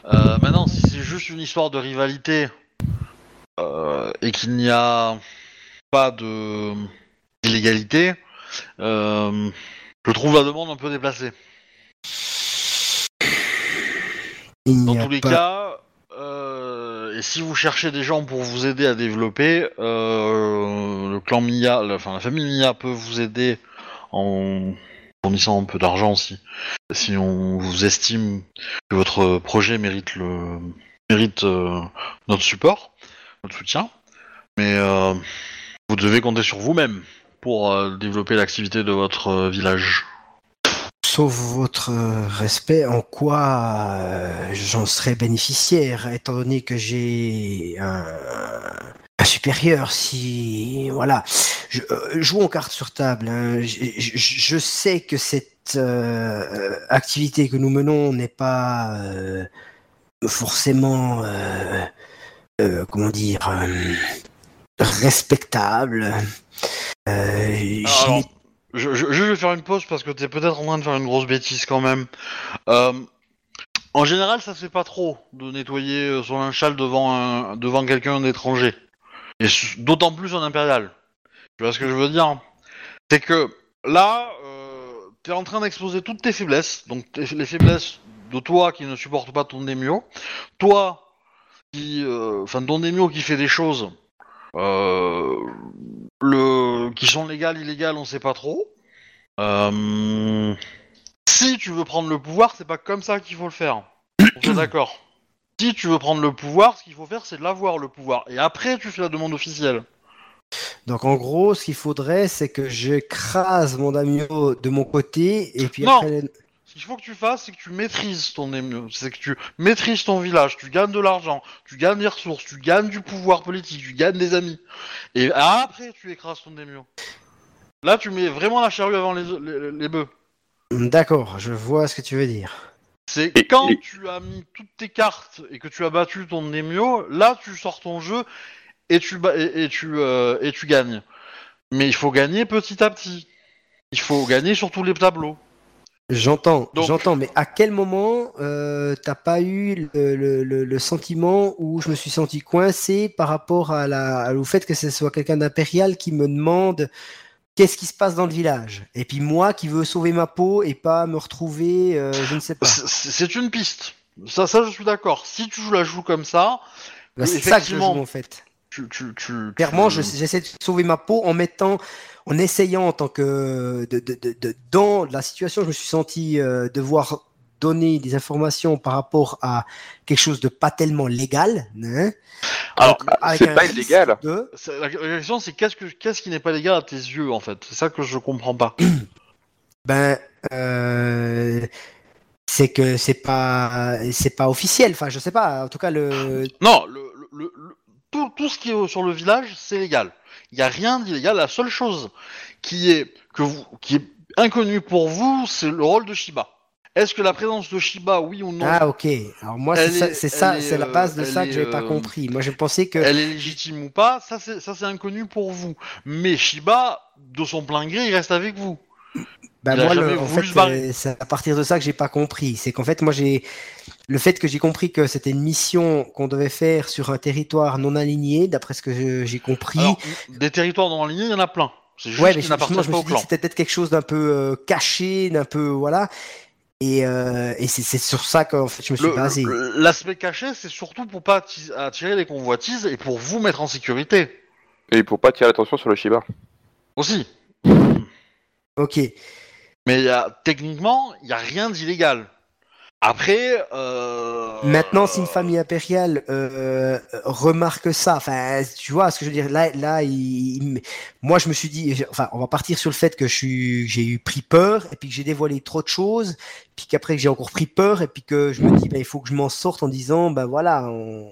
Euh, maintenant, si c'est juste une histoire de rivalité euh, et qu'il n'y a pas de d'illégalité, je trouve la demande un peu déplacée. Il Dans tous les pas- cas, euh, et si vous cherchez des gens pour vous aider à développer, euh, le clan Mia, la, enfin la famille Mia peut vous aider en fournissant un peu d'argent aussi. Si on vous estime que votre projet mérite le mérite euh, notre support, notre soutien, mais euh, vous devez compter sur vous-même pour euh, développer l'activité de votre village. Sauf votre respect, en quoi j'en serais bénéficiaire, étant donné que j'ai un supérieur, si... Voilà. Je, euh, jouons cartes sur table. hein. Je, je- je sais que cette euh, activité que nous menons n'est pas euh, forcément... comment dire... respectable. Je Alors, je, vais faire une pause parce que t'es peut-être en train de faire une grosse bêtise quand même. En général, ça se fait pas trop de nettoyer son linge sale devant un, devant quelqu'un d'étranger. Et d'autant plus en impérial. Tu vois ce que je veux dire? C'est que là, euh, t'es en train d'exposer toutes tes faiblesses. Donc les faiblesses de toi qui ne supporte pas ton démio. Toi qui, euh, enfin ton démio qui fait des choses. Euh, le qui sont légales, illégales, on sait pas trop. Euh, si tu veux prendre le pouvoir, c'est pas comme ça qu'il faut le faire. On est d'accord. Si tu veux prendre le pouvoir, ce qu'il faut faire, c'est de l'avoir le pouvoir. Et après, tu fais la demande officielle. Donc en gros, ce qu'il faudrait, c'est que j'écrase mon daimyo de mon côté et puis Non. après. Ce qu'il faut que tu fasses, c'est que tu maîtrises ton c'est que tu maîtrises ton village, tu gagnes de l'argent, tu gagnes des ressources, tu gagnes du pouvoir politique, tu gagnes des amis. Et après, tu écrases ton démio. Là, tu mets vraiment la charrue avant les, les, les bœufs. D'accord, je vois ce que tu veux dire. C'est Et- quand et- tu as mis toutes tes cartes et que tu as battu ton Nemio, là tu sors ton jeu et tu, ba- et, et tu, euh, et tu gagnes. Mais il faut gagner petit à petit. Il faut gagner sur tous les tableaux. J'entends, Donc- j'entends, mais à quel moment euh, t'as pas eu le, le- le- le sentiment où je me suis senti coincé par rapport à la, au fait que ce soit quelqu'un d'impérial qui me demande qu'est-ce qui se passe dans le village? Et puis moi qui veux sauver ma peau et pas me retrouver, euh, je ne sais pas. C'est une piste. Ça, ça, je suis d'accord. Si tu la joues comme ça, Bah, c'est ça que je joue en fait. tu, tu, tu- Clairement, je- j'essaie de sauver ma peau en mettant, en essayant en tant que de, de- de- de- dans la situation, je me suis senti euh, devoir donner des informations par rapport à quelque chose de pas tellement légal. Hein, Alors, c'est pas illégal. de- la, question, c'est qu'est-ce que qu'est-ce qui n'est pas légal à tes yeux en fait? C'est ça que je comprends pas. Ben, euh, c'est que c'est pas, c'est pas officiel. Enfin, je sais pas. En tout cas, le. Non, le, le- le- le- tout, tout ce qui est sur le village, c'est légal. Il n'y a rien d'illégal. La seule chose qui est, que vous, qui est inconnue pour vous, c'est le rôle de Shiba. Est-ce que la présence de Shiba, oui ou non, Ah, ok. Alors moi, c'est ça, est- c'est la euh, base de elle ça que est, j'avais pas euh, compris. Moi, je pensais que. elle est légitime ou pas Ça, c'est ça, c'est inconnu pour vous. Mais Shiba, de son plein gré, il reste avec vous. Bah moi, le- en fait, euh, c'est à partir de ça que j'ai pas compris. C'est qu'en fait, moi, j'ai le fait que j'ai compris que c'était une mission qu'on devait faire sur un territoire non aligné, d'après ce que je- j'ai compris. Alors, des territoires dans la lignée, il y en a plein. C'est juste ouais, mais n'appartiennent je me suis dit que c'était peut-être quelque chose d'un peu euh, caché, d'un peu voilà. Et, euh, et c'est sur ça fait, je me suis Le- basé. L'aspect caché, c'est surtout pour pas atti- attirer les convoitises et pour vous mettre en sécurité Et pour pas tirer l'attention sur le Shiba. aussi. Ok. Mais il y a, techniquement, il n'y a rien d'illégal. Après, euh... Maintenant, si une famille impériale euh, remarque ça, enfin, tu vois ce que je veux dire. Là, là, il- il- moi, je me suis dit, enfin, on va partir sur le fait que je suis, j'ai eu pris peur et puis que j'ai dévoilé trop de choses, puis qu'après que j'ai encore pris peur et puis que je me dis, ben, il faut que je m'en sorte en disant, ben voilà, on...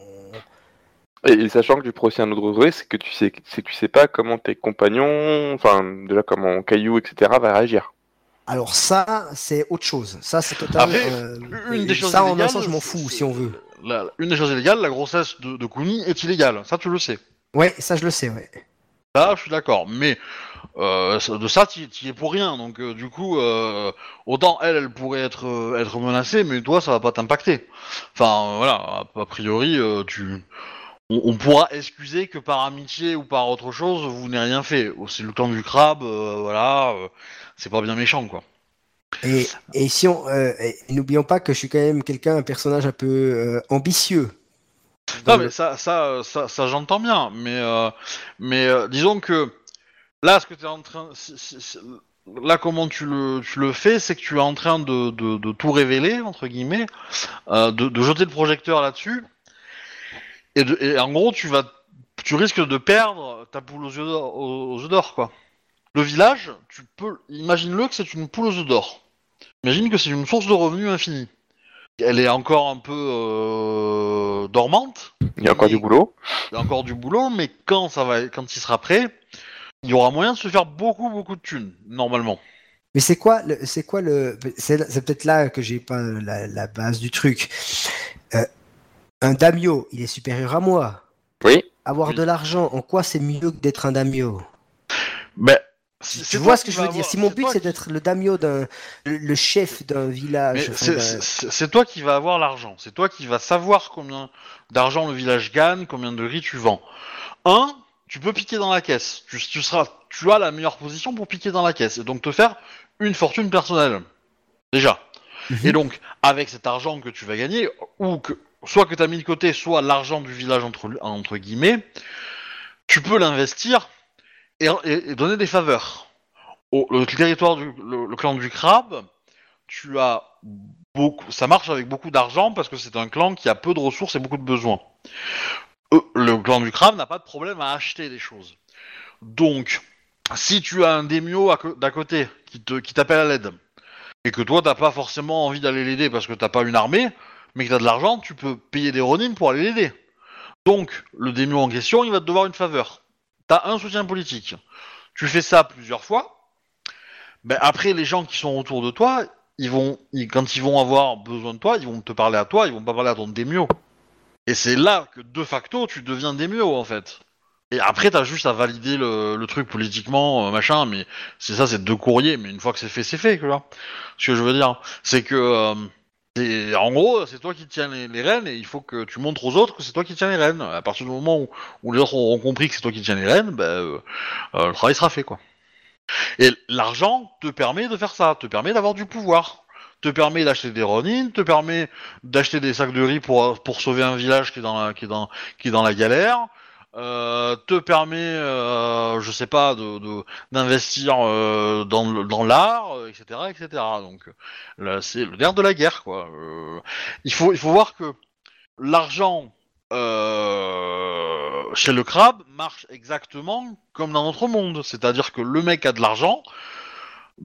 Et, et sachant que tu prends aussi un autre risque, c'est que tu sais, c'est que tu sais pas comment tes compagnons, enfin, déjà comment Caillou, etc., va réagir. Alors ça, c'est autre chose. Ça, c'est total. Après, euh, une des choses ça, en un sens, je m'en fous si on veut. la- une des choses illégales, la grossesse de, de Kuni est illégale. Ça, tu le sais. Ouais, ça, je le sais. Ouais. Là, je suis d'accord. Mais euh, de ça, tu y es pour rien. Donc, euh, du coup, euh, autant elle, elle pourrait être, être menacée, mais toi, ça va pas t'impacter. Enfin, voilà. A, a priori, tu... on, on pourra excuser que par amitié ou par autre chose, vous n'ayez rien fait. Oh, C'est le clan du crabe, euh, voilà. euh, c'est pas bien méchant, quoi. Et, et si on, euh, n'oublions pas que je suis quand même quelqu'un, un personnage un peu ambitieux. Non, le- mais ça, ça, ça, ça j'entends bien, mais, mais disons que là, ce que tu es en train, là, comment tu le, tu le fais, c'est que tu es en train de, de, de tout révéler entre guillemets, euh, de, de jeter le projecteur là-dessus, et, de, et en gros, tu vas, tu risques de perdre ta poule aux yeux d'or, aux, aux œufs d'or, quoi. Le village, tu peux, imagine-le que c'est une poule aux œufs d'or. Imagine que c'est une source de revenus infinie. Elle est encore un peu euh, dormante. Il y a encore du boulot. il y a encore du boulot, mais quand ça va, quand il sera prêt, il y aura moyen de se faire beaucoup, beaucoup de thunes, normalement. Mais c'est quoi le, c'est quoi le, c'est, c'est peut-être là que j'ai pas la, la base du truc. Euh, un daimyo, il est supérieur à moi. Oui. Avoir Oui. de l'argent, en quoi c'est mieux que d'être un daimyo Mais Tu vois ce que je veux dire? Si mon but c'est d'être le daimyo d'un, le, le chef d'un village, c'est- toi qui vas avoir l'argent. C'est toi qui vas savoir combien d'argent le village gagne, combien de riz tu vends. Un, tu peux piquer dans la caisse. Tu, tu seras, tu as la meilleure position pour piquer dans la caisse et donc te faire une fortune personnelle. Déjà. Mhm. Et donc, avec cet argent que tu vas gagner, ou que soit que tu as mis de côté, soit l'argent du village entre, guillemets, tu peux l'investir et, donner des faveurs. Le territoire du clan du crabe, tu as beaucoup, ça marche avec beaucoup d'argent parce que c'est un clan qui a peu de ressources et beaucoup de besoins. Eux, le clan du crabe n'a pas de problème à acheter des choses. Donc, si tu as un démio d'à côté qui t'appelle à l'aide et que toi t'as pas forcément envie d'aller l'aider parce que t'as pas une armée, mais que t'as de l'argent, tu peux payer des Ronin pour aller l'aider. Donc, le démio en question, il va te devoir une faveur. T'as un soutien politique. Tu fais ça plusieurs fois. Ben après, les gens qui sont autour de toi, ils vont, quand ils vont avoir besoin de toi, ils vont te parler à toi, ils vont pas parler à ton démio. Et c'est là que de facto, tu deviens démio en fait. Et après, t'as juste à valider le, truc politiquement, euh, machin, mais c'est ça, c'est deux courriers, mais une fois que c'est fait, c'est fait. Ce que je veux dire, c'est que, euh, en gros, c'est toi qui tiens les, rênes, et il faut que tu montres aux autres que c'est toi qui tiens les rênes. À partir du moment où, les autres auront compris que c'est toi qui tiens les rênes, ben, euh, euh, le travail sera fait, quoi. Et l'argent te permet de faire ça, te permet d'avoir du pouvoir, te permet d'acheter des Ronin, te permet d'acheter des sacs de riz pour, sauver un village qui est dans la galère, euh, te permet, euh, je sais pas, d'investir euh, dans, dans l'art, etc., etc. Donc c'est le nerf de la guerre, quoi. Il faut, il faut voir que l'argent chez le crabe marche exactement comme dans notre monde, c'est-à-dire que le mec a de l'argent,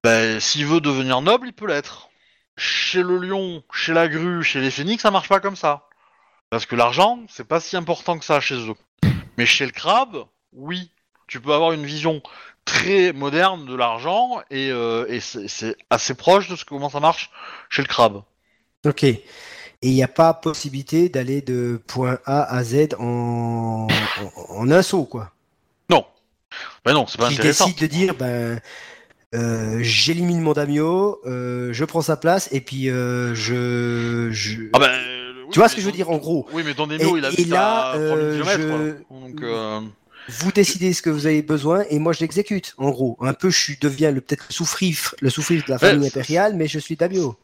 ben, s'il veut devenir noble, il peut l'être. Chez le lion, chez la grue, chez les phénix, ça marche pas comme ça. Parce que l'argent, c'est pas si important que ça chez eux. Mais chez le crabe, oui, tu peux avoir une vision très moderne de l'argent et, euh, et c'est assez proche de ce comment ça marche chez le crabe. Ok. Et il n'y a pas possibilité d'aller de point A à Z en, en, en un saut, quoi. Non. Ben non, c'est pas Qui intéressant. décide de dire, ben, euh, j'élimine mon Damio, euh, je prends sa place, et puis je, je... Ah ben, Tu vois ce que je veux dire, en gros Oui, mais ton démo, Et- il habite là, à 3000 euh, km, je-. Donc, euh, Vous décidez ce que vous avez besoin, et moi je l'exécute, en gros. Un peu, je deviens le- peut-être le souffrif, le souffrif de la famille impériale, mais je suis Damio.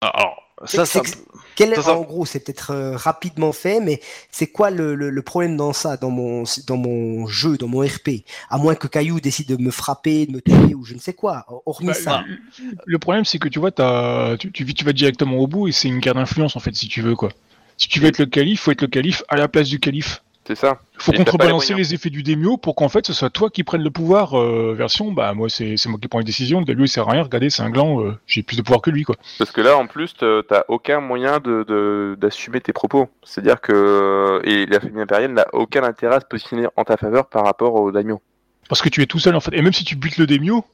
alors, ça, C'est- ça, c'est- Quel est, Ça, ça- en gros, c'est peut-être euh, rapidement fait, mais c'est quoi le, le- le problème dans ça, dans mon, dans mon jeu, dans mon RP À moins que Caillou décide de me frapper, de me tuer ou je ne sais quoi. Hormis Bah, ça. le- Le problème, c'est que tu vois, t'as- tu, tu, tu vas directement au bout et c'est une guerre d'influence en fait, si tu veux quoi. Si tu veux être le calife, faut être le calife à la place du calife. C'est ça. Faut contrebalancer les effets du démio pour qu'en fait ce soit toi qui prennes le pouvoir. euh, version, bah moi c'est moi qui prends les décisions. Le lui il sert à rien. Regardez, c'est un gland. euh, J'ai plus de pouvoir que lui quoi. Parce que là, en plus, t'as aucun moyen de- d'assumer tes propos. C'est-à-dire que et la famille impériale n'a aucun intérêt à se positionner en ta faveur par rapport au daimyo. Parce que tu es tout seul en fait. Et même si tu butes le démio,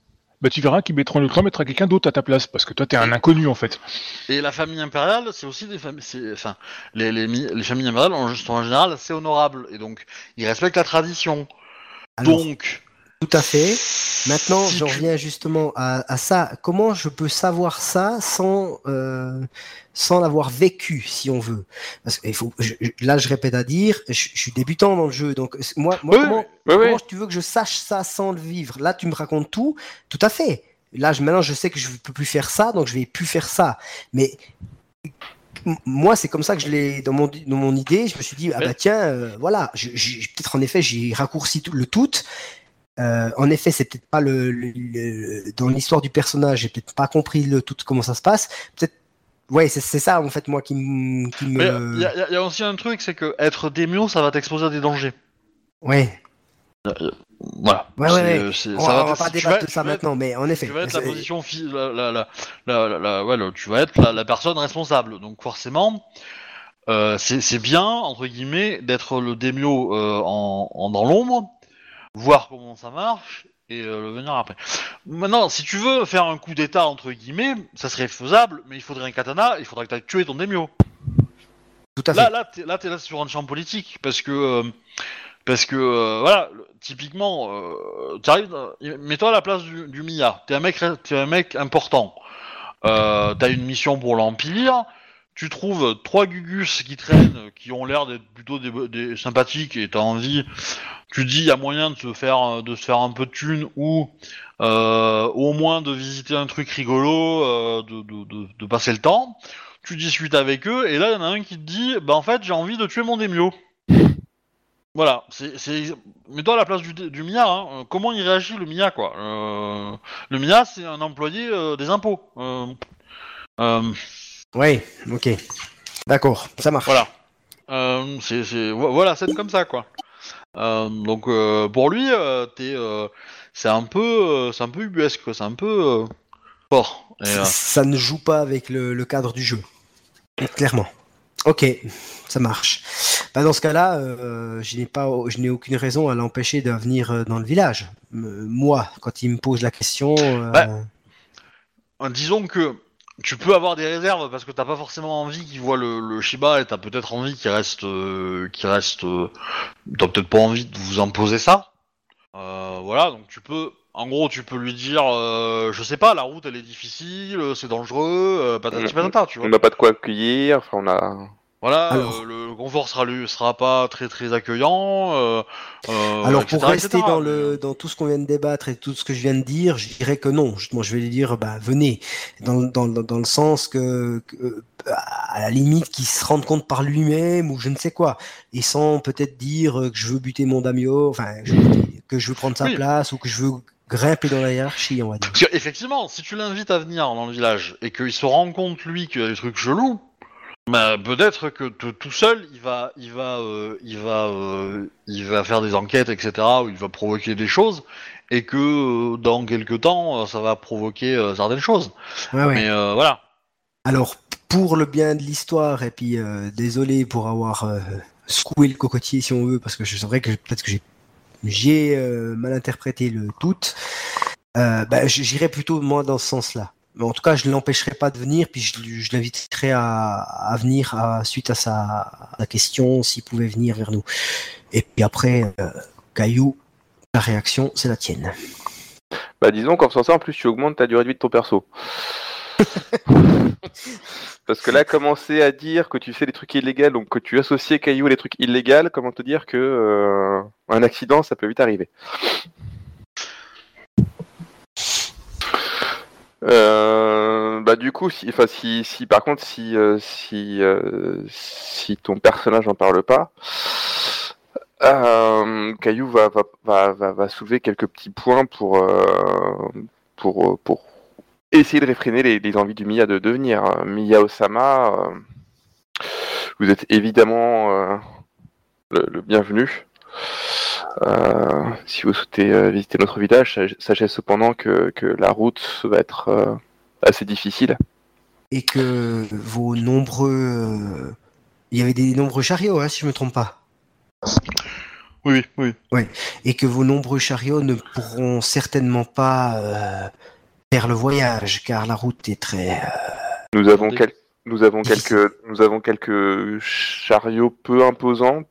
bah tu verras qu'ils mettront le clan mettra quelqu'un d'autre à ta place parce que toi t'es un inconnu en fait. Et la famille impériale, c'est aussi des familles, c'est- enfin, les, les, mi- les familles impériales en- sont en général assez honorables et donc ils respectent la tradition. Alors, donc, tout à fait. Maintenant, j'en reviens justement à, à ça. Comment je peux savoir ça sans, euh, sans l'avoir vécu, si on veut? Parce que il faut, je- là, je répète à dire, je, je suis débutant dans le jeu, donc moi, moi Oui, comment, Oui, oui. Comment tu veux que je sache ça sans le vivre? Là, tu me racontes tout, tout à fait. Là, je, maintenant, je sais que je ne peux plus faire ça, donc je vais plus faire ça. Mais moi, c'est comme ça que je l'ai dans mon, dans mon idée. Je me suis dit, ah bah tiens, euh, voilà, je- peut-être en effet, j'ai raccourci tout, le tout. Euh, en effet, c'est peut-être pas le, le- le- dans l'histoire du personnage, j'ai peut-être pas compris le tout comment ça se passe. Peut-être, ouais, c'est ça en fait moi qui, me- qui Mais me, il y, a- y a- y a aussi un truc, c'est que être démio, ça va t'exposer à des dangers. ouais, Voilà. Ouais, ouais, ouais. on, ça va, va on va pas débattre vas- de ça être- maintenant, mais en effet, Tu vas être la position, la, la, la, la, la- la- ouais, tu vas être la, personne responsable. Donc forcément, euh, c'est c'est bien entre guillemets d'être le démio euh, en, en- dans l'ombre, voir comment ça marche et euh, le venir après. Maintenant, si tu veux faire un coup d'état entre guillemets, ça serait faisable, mais il faudrait un katana, il faudrait que tu tué ton démio. tout à fait. Là, là, t'es là, sur un champ politique parce que euh, parce que euh, voilà, typiquement, t'arrives, mets-toi à la place du, du Mia. T'es un mec, t'es un mec important. T'as une mission pour l'Empire. Tu trouves trois Gugus qui traînent, qui ont l'air d'être plutôt des, sympathiques et t'as envie. Tu dis, il y a moyen de se faire de se faire un peu de thunes ou euh, au moins de visiter un truc rigolo, euh, de, passer le temps tu discutes avec eux, et là, il y en a un qui te dit, bah en fait, j'ai envie de tuer mon démio. Voilà, c'est, mets-toi à la place du, Mia, hein. Euh, comment il réagit le Mia, quoi. Le Mia, c'est un employé des impôts. Ouais, ok, d'accord, ça marche. voilà. Euh, c'est, c'est... vo- Voilà, c'est comme ça, quoi. Euh, donc, euh, pour lui, t'es, c'est un peu, c'est un peu ubuesque, quoi. C'est un peu fort. Et, Ça, ça ne joue pas avec le, le cadre du jeu, clairement. Ok, ça marche. Bah, dans ce cas-là, je n'ai pas, je n'ai aucune raison à l'empêcher de venir dans le village. Moi, quand il me pose la question, Bah, disons que tu peux avoir des réserves parce que t'as pas forcément envie qu'il voit le, le Shiba et t'as peut-être envie qu'il reste, euh, qu'il reste, euh, t'as peut-être pas envie de vous imposer ça. Euh, voilà, donc tu peux, en gros, tu peux lui dire, euh, je sais pas, la route elle est difficile, euh, c'est dangereux, euh, patati patata, tu On vois. n'a pas de quoi accueillir, enfin on a... Voilà, Alors- euh, le confort sera, lui, sera pas très très accueillant. euh, euh, Alors etc., pour rester etc., dans le dans tout ce qu'on vient de débattre et tout ce que je viens de dire, je dirais que non. Justement, je vais lui dire bah venez dans dans dans, dans le sens que, que, euh, à la limite qu'il se rende compte par lui-même ou je ne sais quoi et sans peut-être dire euh, que je veux buter mon damio, enfin je que je veux prendre sa Oui. place ou que je veux grimper dans la hiérarchie, on va dire. Parce que, effectivement, si tu l'invites à venir dans le village et qu'il se rend compte lui qu'il y a des trucs chelous, bah, peut-être que tout seul il va, il va, euh, il va, euh, il va faire des enquêtes, etc. Ou il va provoquer des choses et que euh, dans quelques temps ça va provoquer certaines choses. Ouais, ouais. Mais voilà. Alors, pour le bien de l'histoire, et puis désolé pour avoir secoué le cocotier si on veut, parce que je- c'est vrai que peut-être que j'ai, j'ai mal interprété le tout, bah, j'irais plutôt moi dans ce sens-là. Mais en tout cas, je ne l'empêcherai pas de venir, puis je, je l'inviterai à, à venir à, suite à sa à la question s'il pouvait venir vers nous. Et puis après, euh, Caillou, la réaction, c'est la tienne. Bah disons qu'en faisant ça, en plus tu augmentes ta durée de vie de ton perso. Parce que là, commencer à dire que tu fais des trucs illégaux, donc que tu associes Caillou à des trucs illégaux, comment te dire que euh, un accident, ça peut vite arriver. Euh, bah du coup, si, si, si par contre, si, euh, si, euh, si ton personnage n'en parle pas, Caillou va, va, va, va, soulever quelques petits points pour, pour, pour essayer de réfréner les, envies du Mia de devenir. Miya Osama, vous êtes évidemment le bienvenu. Euh, si vous souhaitez euh, visiter notre village, sach- sachez cependant que, que la route va être euh, assez difficile. Et que vos nombreux... Il y avait des nombreux chariots, hein, si je me trompe pas. Oui, oui. et que vos nombreux chariots ne pourront certainement pas euh, faire le voyage, car la route est très... euh, Nous avons, quel- nous avons quelques, nous avons quelques chariots peu imposants,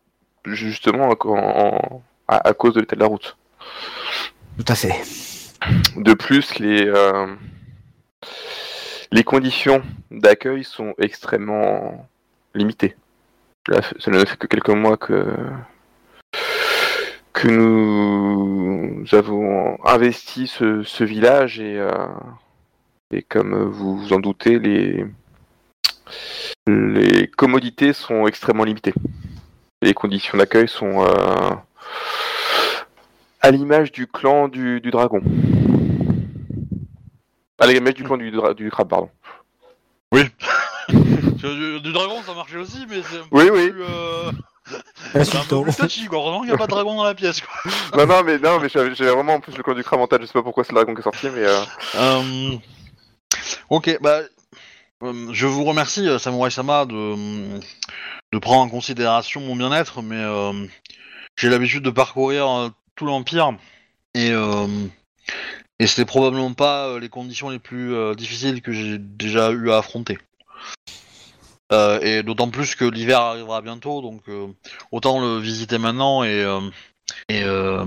justement en- en- à, à cause de l'état de la route. tout à fait. De plus, les, euh, les conditions d'accueil sont extrêmement limitées. Là, cela ne fait que quelques mois que, que nous avons investi ce, ce village et, euh, et comme vous vous en doutez, les, les commodités sont extrêmement limitées. Les conditions d'accueil sont euh, à l'image du clan du, du dragon. À l'image du clan du, dra- du crabe, pardon. Oui. du, du dragon, ça marchait aussi, mais c'est un peu Oui, oui. plus, euh, c'est un peu plus touchy, quoi. Heureusement qu'il n'y a pas de dragon dans la pièce, quoi. non, non, mais non, mais j'avais vraiment en plus le clan du crabe en tête. Je sais pas pourquoi c'est le dragon qui est sorti, mais euh, Euh, ok, bah, euh, je vous remercie, Samurai Sama, de, de prendre en considération mon bien-être, mais euh, j'ai l'habitude de parcourir euh, tout l'Empire et, euh, et c'était probablement pas euh, les conditions les plus euh, difficiles que j'ai déjà eu à affronter. Euh, et d'autant plus que l'hiver arrivera bientôt, donc euh, autant le visiter maintenant et, euh, et euh,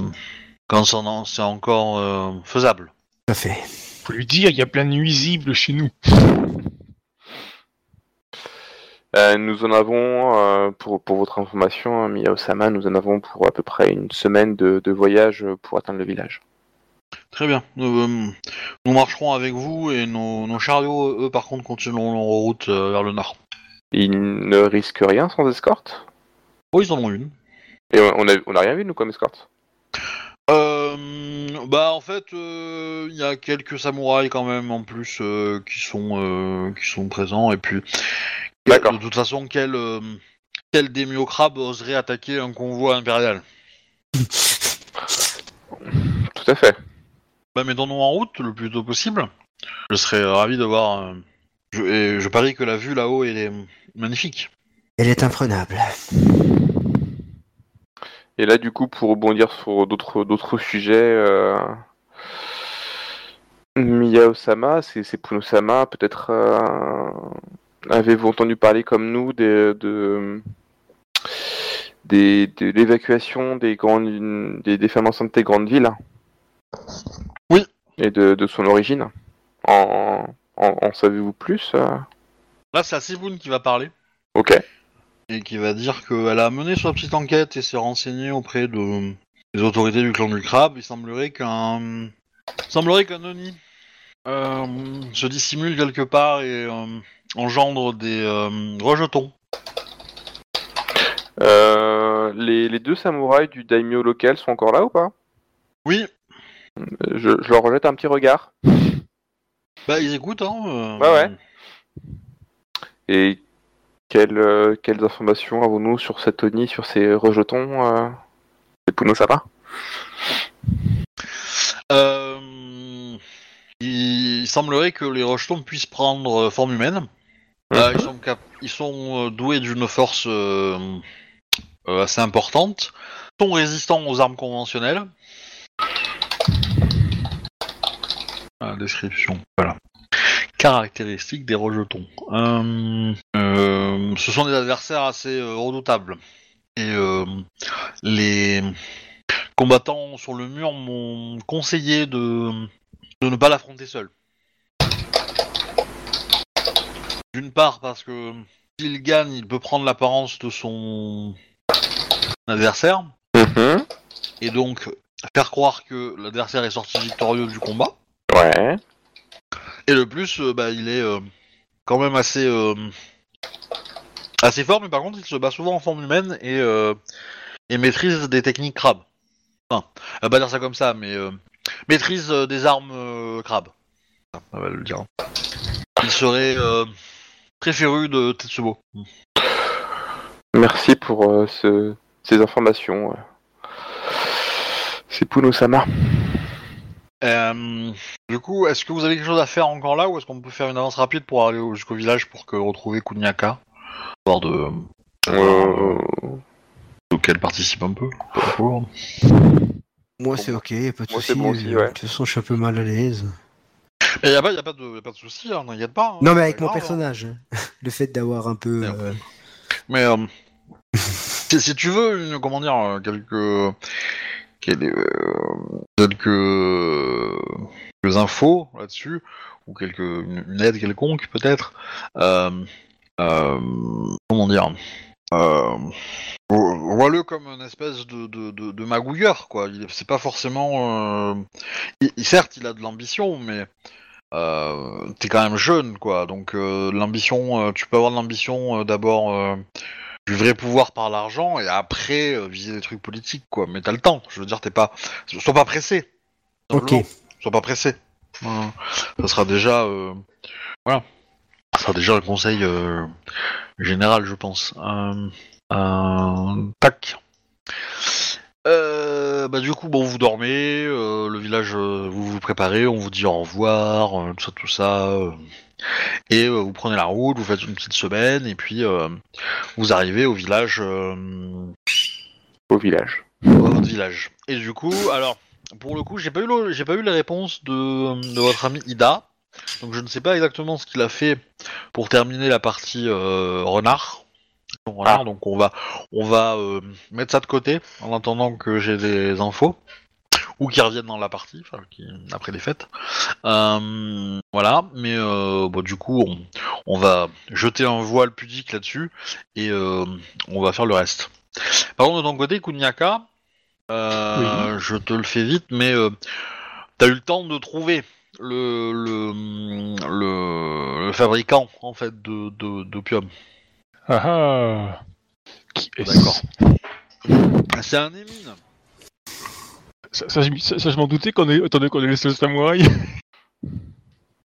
quand c'est en- c'est encore euh, faisable. Tout à fait. Faut lui dire, il y a plein de nuisibles chez nous. Euh, nous en avons, euh, pour, pour votre information, hein, Mia-Osama, nous en avons pour à peu près une semaine de, de voyage pour atteindre le village. Très bien. Euh, nous marcherons avec vous et nos, nos chariots, eux, par contre, continueront leur route euh, vers le nord. Ils ne risquent rien sans escorte? Oh, ils en ont une. Et on on a, on a rien vu, nous, comme escorte? Euh, bah, en fait, euh, il y a quelques samouraïs quand même en plus euh, qui sont euh, qui sont présents et puis. D'accord. De toute façon, quel euh, quel démiocrabe oserait attaquer un convoi impérial? Tout à fait. Bah, mettons-nous en route le plus tôt possible. Je serais ravi de voir. euh, je, et je parie que la vue là-haut elle est magnifique. Elle est imprenable. Et là, du coup, pour rebondir sur d'autres d'autres sujets, euh... Mia-Osama, c'est c'est Puno-sama, peut-être euh, avez-vous entendu parler comme nous des, de, des, de l'évacuation des grandes des, des femmes enceintes des grandes villes? Oui. Et de, de son origine? En, en, en savez-vous plus euh? Là, c'est Asiboun qui va parler. Ok. et qui va dire qu'elle a mené sa petite enquête et s'est renseignée auprès de des autorités du clan du crabe. Il semblerait qu'un il semblerait qu'un Oni se dissimule quelque part et euh, engendre des euh, rejetons. Euh, les, les deux samouraïs du daimyo local sont encore là ou pas? Oui, Euh, je, je leur rejette un petit regard. bah ils écoutent, hein. euh, Ouais, ouais. Et quelles, euh, quelles informations avons-nous sur cette Oni, sur ces rejetons euh, C'est Puno Sama euh, il semblerait que les rejetons puissent prendre euh, forme humaine. Euh, ils sont, cap- ils sont euh, doués d'une force euh, assez importante, sont résistants aux armes conventionnelles. Description, voilà. Caractéristiques des rejetons. Euh, ce sont des adversaires assez redoutables. Et les combattants sur le mur m'ont conseillé de, de ne pas l'affronter seul. D'une part parce que s'il gagne, il peut prendre l'apparence de son adversaire Mhm. et donc faire croire que l'adversaire est sorti victorieux du combat. Ouais. Et le plus, euh, bah, il est euh, quand même assez euh, assez fort, mais par contre, il se bat souvent en forme humaine et, et maîtrise des techniques crabes. Enfin, on va pas dire ça comme ça, mais maîtrise euh, des armes euh, crabes. Ça, on va le dire. Il serait euh, très féru de Tetsubo. Merci pour euh, ce- ces informations. C'est Puno Sama. Euh, du coup, est-ce que vous avez quelque chose à faire encore là ou est-ce qu'on peut faire une avance rapide pour aller au- jusqu'au village pour que retrouver Kunyaka? Histoire de. Euh, auquel participe un peu. Moi, c'est ok, y a pas de Moi, souci. c'est bon aussi, euh, ouais. De toute façon, je suis un peu mal à l'aise. Et y a pas, y a pas de, y a pas de souci, hein, n'inquiète pas. hein, Non, mais c'est avec pas mon grave, hein. personnage. Le fait d'avoir un peu. Merde. euh, Mais euh, si, si tu veux, une, comment dire, euh, quelques, quel- euh, quelques, quelques infos là-dessus ou quelques une, une aide quelconque peut-être. Euh, euh, comment dire euh, vo- Vois-le comme une espèce de, de, de, de magouilleur, quoi. C'est pas forcément. euh, il- certes, il a de l'ambition, mais euh, t'es quand même jeune, quoi. Donc euh, l'ambition, tu peux avoir de l'ambition d'abord du vrai pouvoir par l'argent et après viser des trucs politiques, quoi. Mais t'as le temps. Je veux dire, t'es pas, sois pas pressé. Ok. Sois pas pressé. Ça sera déjà, voilà. Ça sera déjà un conseil euh, général, je pense. Tac. Euh, bah du coup, bon, vous dormez, euh, le village, vous vous préparez, on vous dit au revoir, tout ça, tout ça, et vous prenez la route, vous faites une petite semaine, et puis vous arrivez au village, Au village. votre village. Et du coup, alors, pour le coup, j'ai pas eu, le- j'ai pas eu les réponses de, de votre ami Ida, donc je ne sais pas exactement ce qu'il a fait pour terminer la partie euh, renard. Renard, Ah. donc on va, on va euh, mettre ça de côté en attendant que j'ai des infos ou qu'ils reviennent dans la partie, enfin, qui- après les fêtes. Euh, voilà, mais euh, bon, du coup, on, on va jeter un voile pudique là-dessus et euh, on va faire le reste. Par contre, de ton côté, Kunyaka, je te le fais vite, mais t'as eu le temps de trouver le, le, le, le fabricant en fait de de- d'opium. Ah ah Qui est-ce D'accord. C'est un émine. Ça, ça, je- ça, ça, je m'en doutais qu'on est, attendez, qu'on est les seuls samouraïs.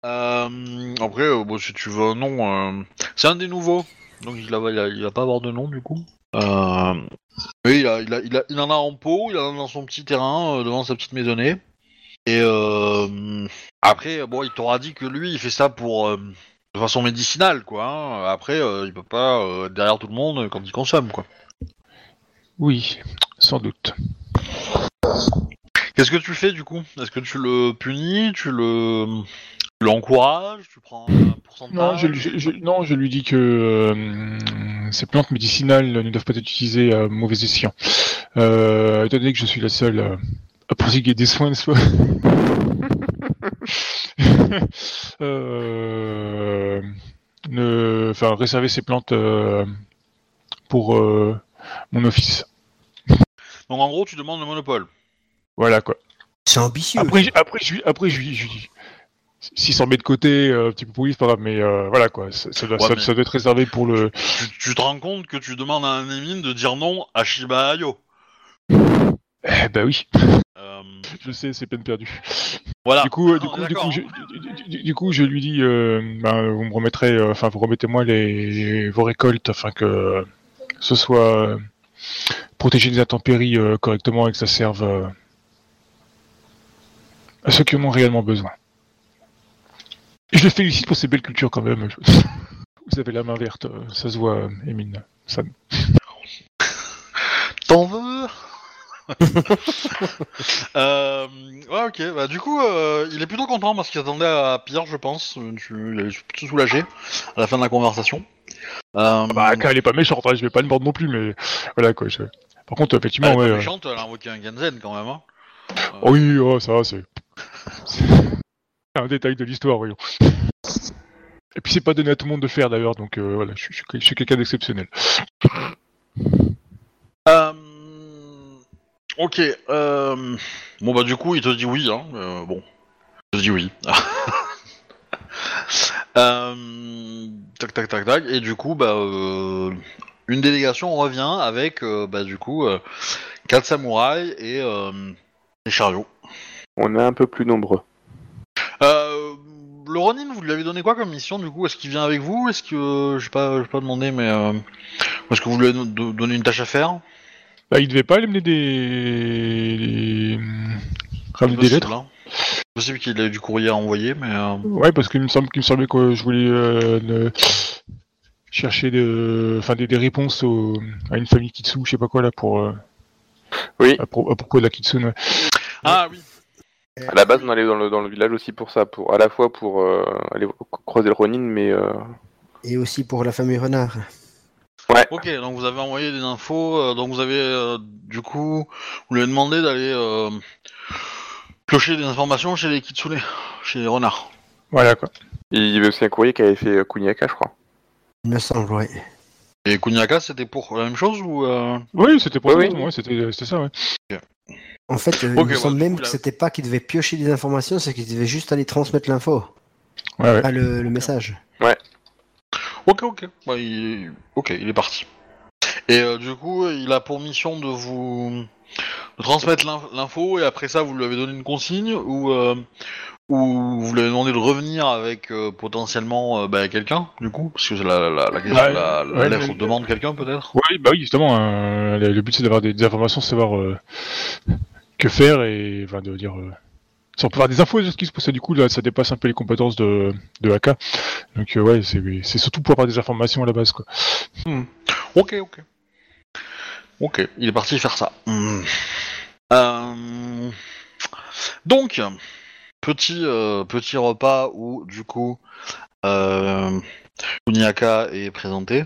Euh, après, euh, bon, si tu veux un nom, euh, c'est un des nouveaux, donc il, a, il, a- il va pas avoir de nom du coup. Euh, oui, il, a, il, a, il, a- il en a en pot, il en a dans son petit terrain euh, devant sa petite maisonnée. Et euh, après, bon, il t'aura dit que lui, il fait ça pour euh, de façon médicinale, quoi. hein. Après, euh, il peut pas euh, être derrière tout le monde quand il consomme, quoi. Oui, sans doute. Qu'est-ce que tu fais du coup? Est-ce que tu le punis? Tu le tu l'encourages? Tu prends un pourcentage? Non, je, lui- je- je- non, je lui dis que euh, ces plantes médicinales ne doivent pas être utilisées à mauvais escient. Euh, étant donné que je suis la seule euh, à prodiguer des soins de soi. euh, ne, enfin, réserver ces plantes euh, pour euh, mon office. Donc en gros, tu demandes le monopole. Voilà quoi. C'est ambitieux. Après, j- après, je lui- après, je je. S'il s'en met de côté, euh, un petit peu pour lui, c'est pas grave, mais euh, voilà quoi, ça, ça doit, Ouais, ça- mais- ça doit être réservé pour le. Tu, tu te rends compte que tu demandes à un émine de dire non à Shiba Ayo? Eh ben oui, je sais, c'est peine perdue. voilà. Du coup, euh, du, coup, du, coup, je, du, du- du coup, je lui dis, euh, ben, vous me remettrez, euh, enfin, vous remettez-moi les, vos récoltes afin que ce soit euh, protégé des intempéries euh, correctement et que ça serve euh, à ceux qui en ont réellement besoin. Et je le félicite pour ces belles cultures quand même. Vous avez la main verte, ça se voit, Emine. Ça... T'en veux euh, Ouais, ok. Bah, du coup, euh, il est plutôt content parce qu'il s'attendait à pire, je pense. Tu, il est plutôt soulagé à la fin de la conversation. Euh, Bah, elle est pas méchante, hein, je vais pas le mordre non plus, mais voilà quoi. je- Par contre, effectivement, elle est ouais. méchante, elle a invoqué un Genzen quand même. Hein. Euh, Oh oui, oh, ça, c'est. c'est un détail de l'histoire, voyons. Et puis, c'est pas donné à tout le monde de faire d'ailleurs, donc voilà, je suis quelqu'un d'exceptionnel. Euh, Ok. Euh... Bon bah du coup il te dit oui. Hein. euh, bon, il te dit oui. Euh, Tac tac tac tac. Et du coup bah euh, une délégation revient avec euh, bah du coup euh, quatre samouraïs et euh, des chariots. On est un peu plus nombreux. Euh, le Ronin, vous lui avez donné quoi comme mission du coup? Est-ce qu'il vient avec vous? Est-ce que euh, j'ai pas j'ai pas demandé mais euh, est-ce que vous lui avez do- donné une tâche à faire? Bah, il devait pas aller mener des. des... ramener des Possible, lettres hein. Possible qu'il ait du courrier à envoyer mais euh, Ouais, parce qu'il me semble qu'il me semblait que je voulais euh, ne- chercher de... enfin, des, des réponses au- à une famille Kitsu, je sais pas quoi là, pour. euh, Oui. À, pro- à propos de la Kitsune. ouais. Ah oui. À la base, on allait dans le, dans le village aussi pour ça, pour à la fois pour euh, aller croiser le Ronin, mais euh, Et aussi pour la famille Renard. Ok, donc vous avez envoyé des infos, euh, donc vous avez euh, du coup, vous lui avez demandé d'aller euh, piocher des informations chez les Kitsune, chez les renards. Voilà quoi. il y avait aussi un courrier qui avait fait Kuniaka, je crois. Il me semble, ouais. Et Kunyaka, c'était pour la même chose ou euh... Oui, c'était pour Oui, ça, oui. ouais, c'était c'était ça, ouais. En fait, euh, Ok, il me semble bah, même coup, que c'était pas qu'il devait piocher des informations, c'est qu'il devait juste aller transmettre l'info. Ouais, ouais. Ah, le, le message. Ok, ok. Bah, il... Ok, il est parti. Et euh, du coup, il a pour mission de vous de transmettre l'in- l'info et après ça, vous lui avez donné une consigne ou euh, ou vous lui avez demandé de revenir avec euh, potentiellement bah, quelqu'un, du coup, parce que la, la, la, question- Ouais, la, la ouais, lettre mais- demande quelqu'un peut-être? Oui, bah oui, justement. hein, le, but c'est d'avoir des, des informations, savoir que faire et enfin de dire. Peut avoir des infos de ce qui se passe, du coup là, ça dépasse un peu les compétences de, de AK. Donc euh, ouais, c'est surtout pour avoir des informations à la base quoi. Ok, ok. Ok, il est parti faire ça. Hmm. Euh, Donc, petit, euh, petit repas où, du coup, euh, Kuniaka est présenté.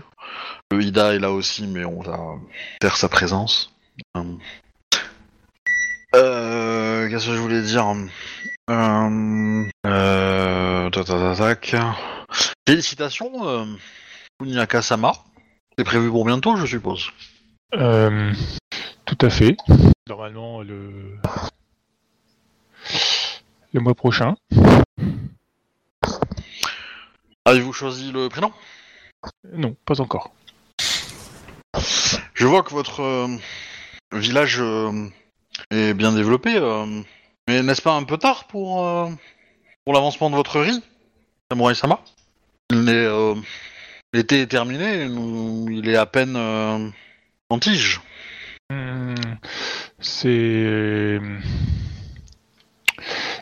Le Ida est là aussi, mais on va faire sa présence. Euh, euh, Qu'est-ce que je voulais dire euh, euh, tac, tac, tac, tac. Félicitations, euh, Kuniaka-sama. C'est prévu pour bientôt, je suppose. Euh, tout à fait. Normalement le le mois prochain. Avez-vous choisi le prénom? Non, pas encore. Je vois que votre euh, village euh, est bien développé, euh, mais n'est-ce pas un peu tard pour, euh, pour l'avancement de votre riz, Samurai Sama? Il est, euh, L'été est terminé, nous- il est à peine euh, en tige. Hmm, c'est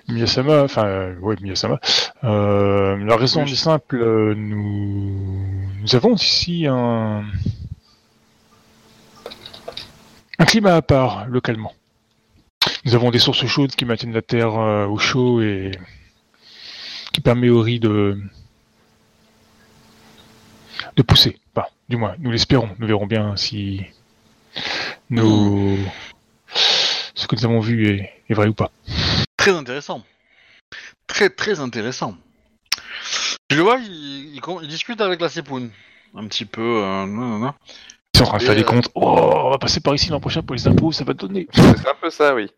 Miyasama, enfin euh, ouais Miyasama. Euh, la raison est simple, euh, nous nous avons ici un un climat à part localement. Nous avons des sources chaudes qui maintiennent la terre euh, au chaud et qui permet au riz de de pousser. Enfin, du moins, nous l'espérons. Nous verrons bien si nous ce que nous avons vu est, vrai ou pas. Très intéressant. Très très intéressant. Je le vois, il, il discute avec la Sepoun. Un petit peu. euh, nanana. Ils sont en train de faire des comptes. Oh, on va passer par ici l'an prochain pour les impôts, ça va donner. C'est un peu ça, oui.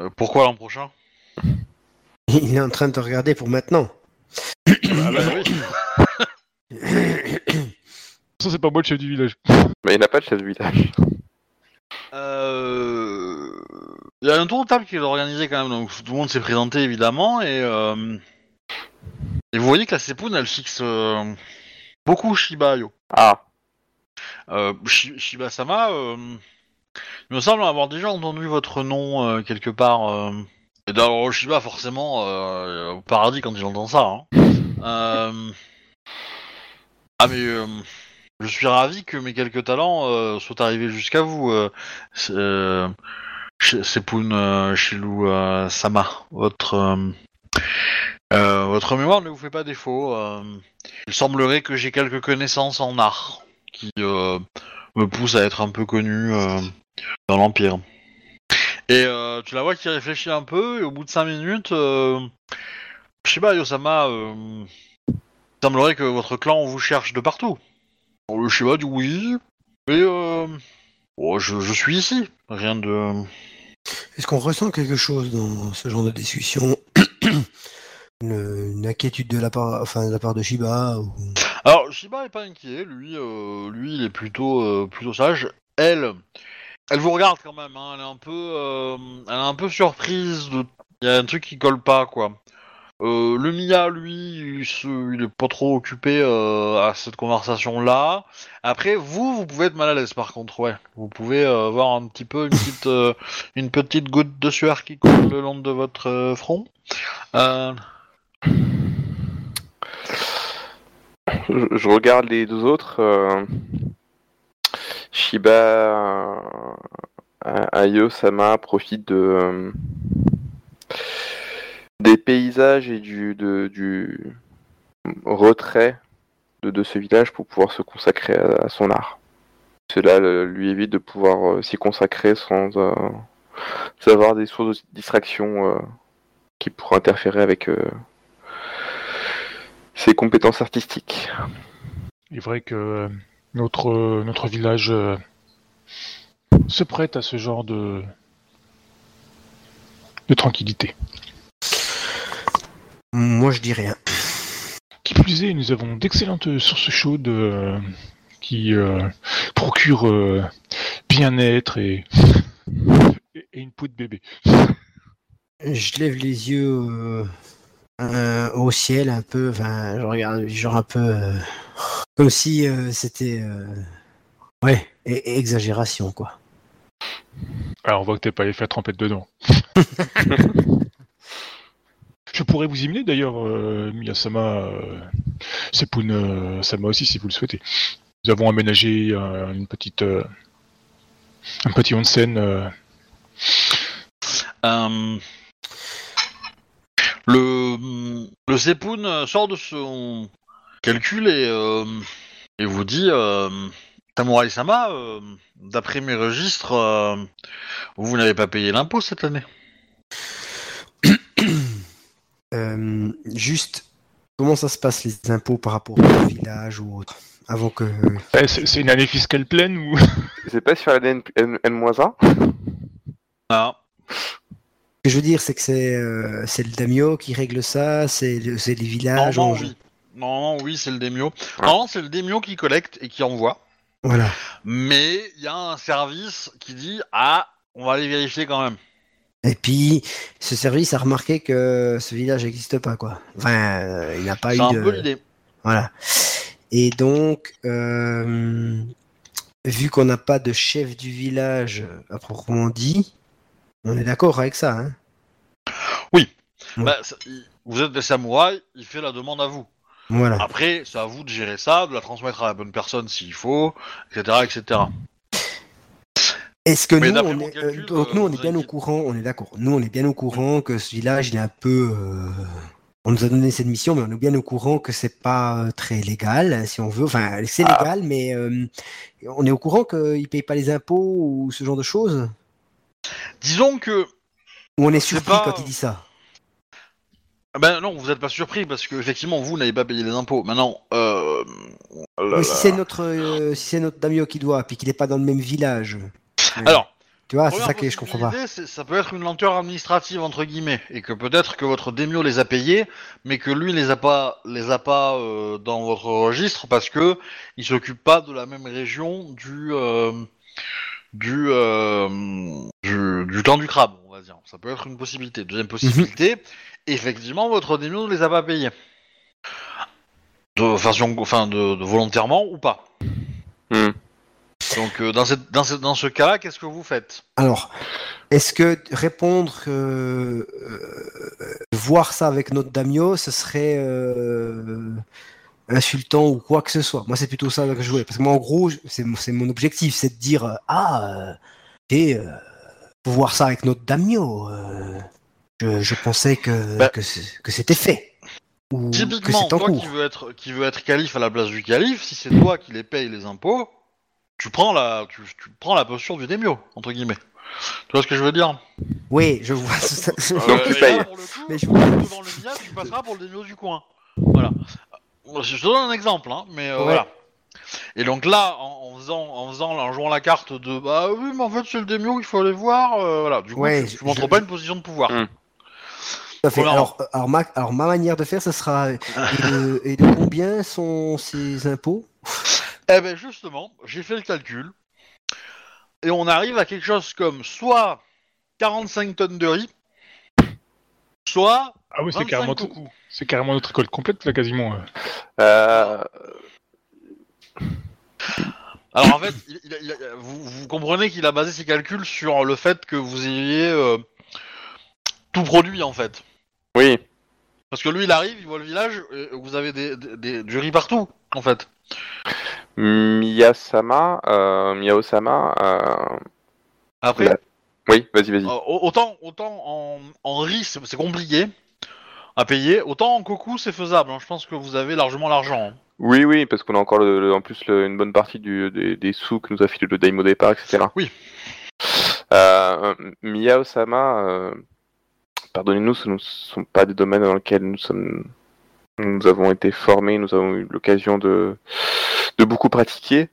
Euh, pourquoi l'an prochain? Il est en train de te regarder pour maintenant. Ah bah oui. Ça, c'est pas moi le chef du village. Mais il n'a pas de chef de village. Euh, Il y a un tour de table qui est organisé quand même, donc tout le monde s'est présenté évidemment, et, euh, et vous voyez que la Sepoun elle fixe euh, beaucoup Shiba-Yo. Ah, Shiba-sama, euh, il me semble avoir déjà entendu votre nom euh, quelque part. Euh, et d'ailleurs, Shiba, forcément, euh, au paradis quand il entend ça. hein. Euh, Ah, mais euh, je suis ravi que mes quelques talents euh, soient arrivés jusqu'à vous. Euh, euh, Sepun euh, Shilou euh, Sama. Votre, euh, euh, votre mémoire ne vous fait pas défaut. euh, il semblerait que j'ai quelques connaissances en art qui euh, me poussent à être un peu connu euh, dans l'Empire. Et euh, tu la vois qui réfléchit un peu, et au bout de 5 minutes, euh, Shiba Yosama, euh, il semblerait que votre clan vous cherche de partout. Le Shiba dit oui, mais je, je suis ici, rien de... Est-ce qu'on ressent quelque chose dans ce genre de discussion? Une, une inquiétude de la part, enfin, de la part de Shiba ou... Alors, Shiba est pas inquiet, lui, euh, lui, il est plutôt, euh, plutôt sage. Elle, elle vous regarde quand même, hein, elle est un peu, euh, elle est un peu surprise. Il y a un truc qui colle pas, quoi. Le Mia, lui, il, se- il est pas trop occupé à cette conversation-là. Après, vous, vous pouvez être mal à l'aise, par contre, ouais. Vous pouvez avoir un petit peu une petite, une petite goutte de sueur qui coule le long de votre front. Euh, je, regarde les deux autres. euh, Shiba euh, Ayo Sama profite de euh, des paysages et du du retrait de, de ce village pour pouvoir se consacrer à, son art. Cela le- lui évite de pouvoir euh, s'y consacrer sans, euh, avoir des sources de distraction euh, qui pourraient interférer avec euh, ses compétences artistiques. Il est vrai que notre, notre village euh, se prête à ce genre de, de tranquillité. Moi, je dis rien. Qui plus est, nous avons d'excellentes sources chaudes euh, qui euh, procurent euh, bien-être et, et une peau de bébé. Je lève les yeux euh, au ciel un peu, enfin, je regarde, genre un peu euh, comme si euh, c'était. euh, ouais, e- exagération quoi. Alors on voit que t'es pas allé faire trempette dedans. Je pourrais vous y mener d'ailleurs, euh, Miyasama, euh, Sepun euh, Sama aussi si vous le souhaitez. Nous avons aménagé euh, une petite, euh, un petit onsen. euh, Euh, le le Sepun sort de son calcul et, euh, et vous dit euh, Samurai Sama, euh, d'après mes registres, euh, vous n'avez pas payé l'impôt cette année. Euh, juste, comment ça se passe les impôts par rapport au village ou autre Avant que. eh, c'est une année fiscale pleine ou? C'est pas sur la N, 1 Ah. Ce que je veux dire, c'est que c'est euh, c'est le daimyo qui règle ça, c'est le- c'est les villages. Normalement, on- oui. C'est le Demio. Ah. Non, c'est le Demio qui collecte et qui envoie. Voilà. Mais il y a un service qui dit Ah, on va aller vérifier quand même. Et puis, ce service a remarqué que ce village n'existe pas, quoi. Enfin, euh, il n'a pas C'est eu un de... peu l'idée. Voilà. Et donc, euh, vu qu'on n'a pas de chef du village à proprement dit, on est d'accord avec ça, hein? Ouais. Bah, ça- vous êtes des samouraïs, il fait la demande à vous. Voilà. Après, c'est à vous de gérer ça, de la transmettre à la bonne personne s'il faut, etc. etc. Est-ce que Mais nous, d'après on est, calcul, euh, donc euh, nous, on est bien au courant, on est d'accord. Nous, on est bien au courant que ce village, il est un peu. euh, On nous a donné cette mission, mais on est bien au courant que c'est pas euh, très légal, si on veut. Enfin, c'est Ah. légal, mais euh, on est au courant qu'ils payent pas les impôts ou ce genre de choses? Disons que. Ou on est surpris pas- quand il dit ça. Ben non, vous n'êtes pas surpris parce que effectivement vous n'avez pas payé les impôts. Maintenant, euh, si c'est notre, euh, si c'est notre daimyo qui doit, puis qu'il n'est pas dans le même village. Alors, tu vois, c'est ça que je comprends pas. Ça peut être une lenteur administrative entre guillemets, et que peut-être que votre démio les a payés, mais que lui les a pas, les a pas euh, dans votre registre parce que il s'occupe pas de la même région du euh, du, euh, du du temps du crabe, on va dire. Ça peut être une possibilité. Deuxième possibilité, effectivement, votre démio ne les a pas payés. De façon, enfin, de, de volontairement ou pas. Hmm. Donc, euh, dans, cette, dans, cette- dans ce cas-là, qu'est-ce que vous faites? Alors, est-ce que répondre, euh, euh, voir ça avec notre daimyo, ce serait euh, insultant ou quoi que ce soit Moi, c'est plutôt ça que je jouais. Parce que moi, en gros, c'est mon- objectif, c'est de dire euh, Ah, euh, et, euh, faut voir ça avec notre daimyo. euh, je, je pensais que, Bah. que que c'était fait. Ou que Typiquement, c'est en toi cours. qui veux être qui veux être calife à la place du calife, si c'est toi qui les payes les impôts, tu prends la tu, tu prends la posture du démio entre guillemets. Tu vois ce que je veux dire? Oui, je vois ça. Donc, tu payes. là, pour le coup, Mais je- devant le MIA, tu passeras pour le démio du coin. Voilà. Je te donne un exemple, hein, mais euh, Ouais. voilà. Et donc là, en, en faisant, en faisant, en jouant la carte de bah oui, mais en fait c'est le démio qu'il faut aller voir, euh, voilà. Du coup, Ouais, tu, tu montres je- pas une position de pouvoir. Hmm. Tout à fait. Voilà. Alors, euh, alors, ma, alors, ma manière de faire, ce sera. Et de, et de combien sont ces impôts? Eh ben justement, j'ai fait le calcul. Et on arrive à quelque chose comme soit 45 tonnes de riz, soit Ah oui, c'est 25 carrément, c'est carrément notre école complète là quasiment. euh. Euh, Alors en fait, il- il a- il a- vous, vous comprenez qu'il a basé ses calculs sur le fait que vous ayez euh, tout produit en fait. oui. Parce que lui il arrive, il voit le village, et vous avez des, des- des- du riz partout en fait. Miyasama, euh, Miyao-sama, euh, Après. Oui, vas-y, vas-y. euh, autant, autant en, en riz c'est compliqué à payer, autant en coco c'est faisable. hein. Je pense que vous avez largement l'argent. hein. Oui, oui, parce qu'on a encore le- le- en plus le- une bonne partie du, des, des sous que nous a filé le Daimo départ, etc. Oui. Euh, Miyao-sama, euh, pardonnez-nous, ce ne sont pas des domaines dans lesquels nous sommes, nous avons été formés, nous avons eu l'occasion de, beaucoup pratiquer.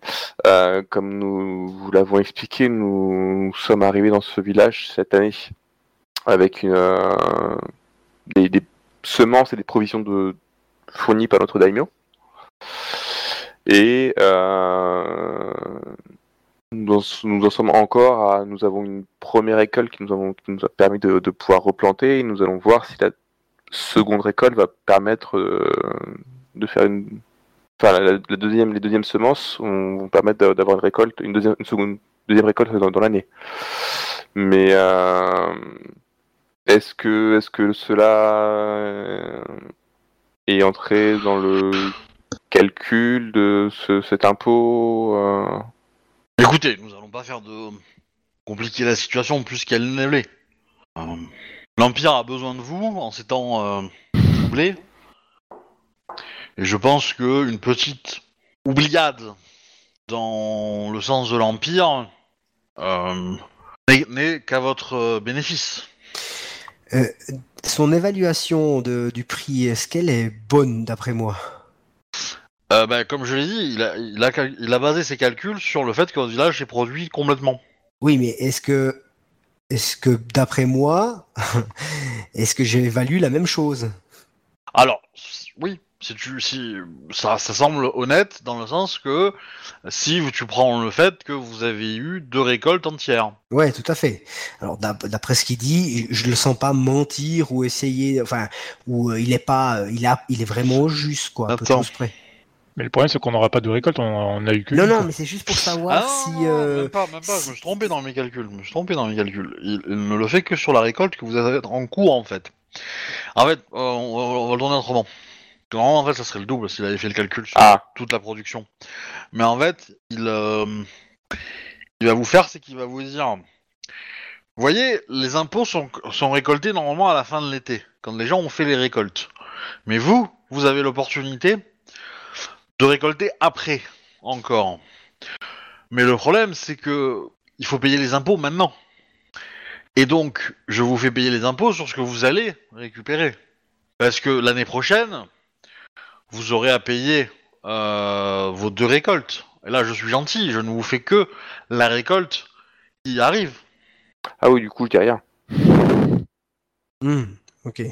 Euh, comme nous vous l'avons expliqué, nous sommes arrivés dans ce village cette année avec une, euh, des, semences et des provisions de fournis par notre daimyo. Et euh, nous, en, sommes encore à. Nous avons une première récolte qui nous, avons, a permis de, de pouvoir replanter. Et nous allons voir si la seconde récolte va permettre euh, de faire une. Enfin, la, la deuxième, les deuxièmes semences vont permettre d'a- d'avoir une récolte, une deuxième, une seconde, deuxième récolte dans, dans l'année. Mais euh, est-ce que, est-ce que cela euh, est entré dans le calcul de ce, cet impôt euh, Écoutez, nous allons pas faire de compliquer la situation plus qu'elle ne l'est. Euh, L'Empire a besoin de vous en ces temps euh, troublés. Et je pense que une petite oubliade dans le sens de l'Empire euh, n'est- qu'à votre euh, bénéfice. Euh, son évaluation de- du prix, est-ce qu'elle est bonne d'après moi? Euh, bah, comme je l'ai dit, il a, il, a, cal- il a basé ses calculs sur le fait que votre village est produit complètement. Oui, mais est-ce que, est-ce que d'après moi, est-ce que j'évalue la même chose? Alors, oui, si tu, si, ça, ça semble honnête dans le sens que si tu prends le fait que vous avez eu deux récoltes entières. Ouais, tout à fait. Alors d'ap- d'après ce qu'il dit, je je le sens pas mentir ou essayer, enfin, ou euh, il est pas, il a, il est vraiment juste quoi, peu Attends. choses près. Mais le problème, c'est qu'on n'aura pas de récolte, on, on a eu que. Non, non, mais c'est juste pour savoir Ah, si. non, non, euh, même pas, même pas, je me suis trompé dans mes calculs, je me suis trompé dans mes calculs. Il, il ne le fait que sur la récolte que vous avez en cours en fait. En fait, euh, on, va- on va le tourner autrement. Normalement, en fait, ça serait le double s'il avait fait le calcul sur Ah. toute la production. Mais en fait, il, euh, il va vous faire, c'est qu'il va vous dire, vous voyez, les impôts sont, sont récoltés normalement à la fin de l'été, quand les gens ont fait les récoltes. Mais vous, vous avez l'opportunité de récolter après, encore. Mais le problème, c'est que il faut payer les impôts maintenant. Et donc, je vous fais payer les impôts sur ce que vous allez récupérer. Parce que l'année prochaine, vous aurez à payer euh, vos deux récoltes. Et là, je suis gentil, je ne vous fais que la récolte qui arrive. Ah oui, du coup, je dis rien. hmm, ok.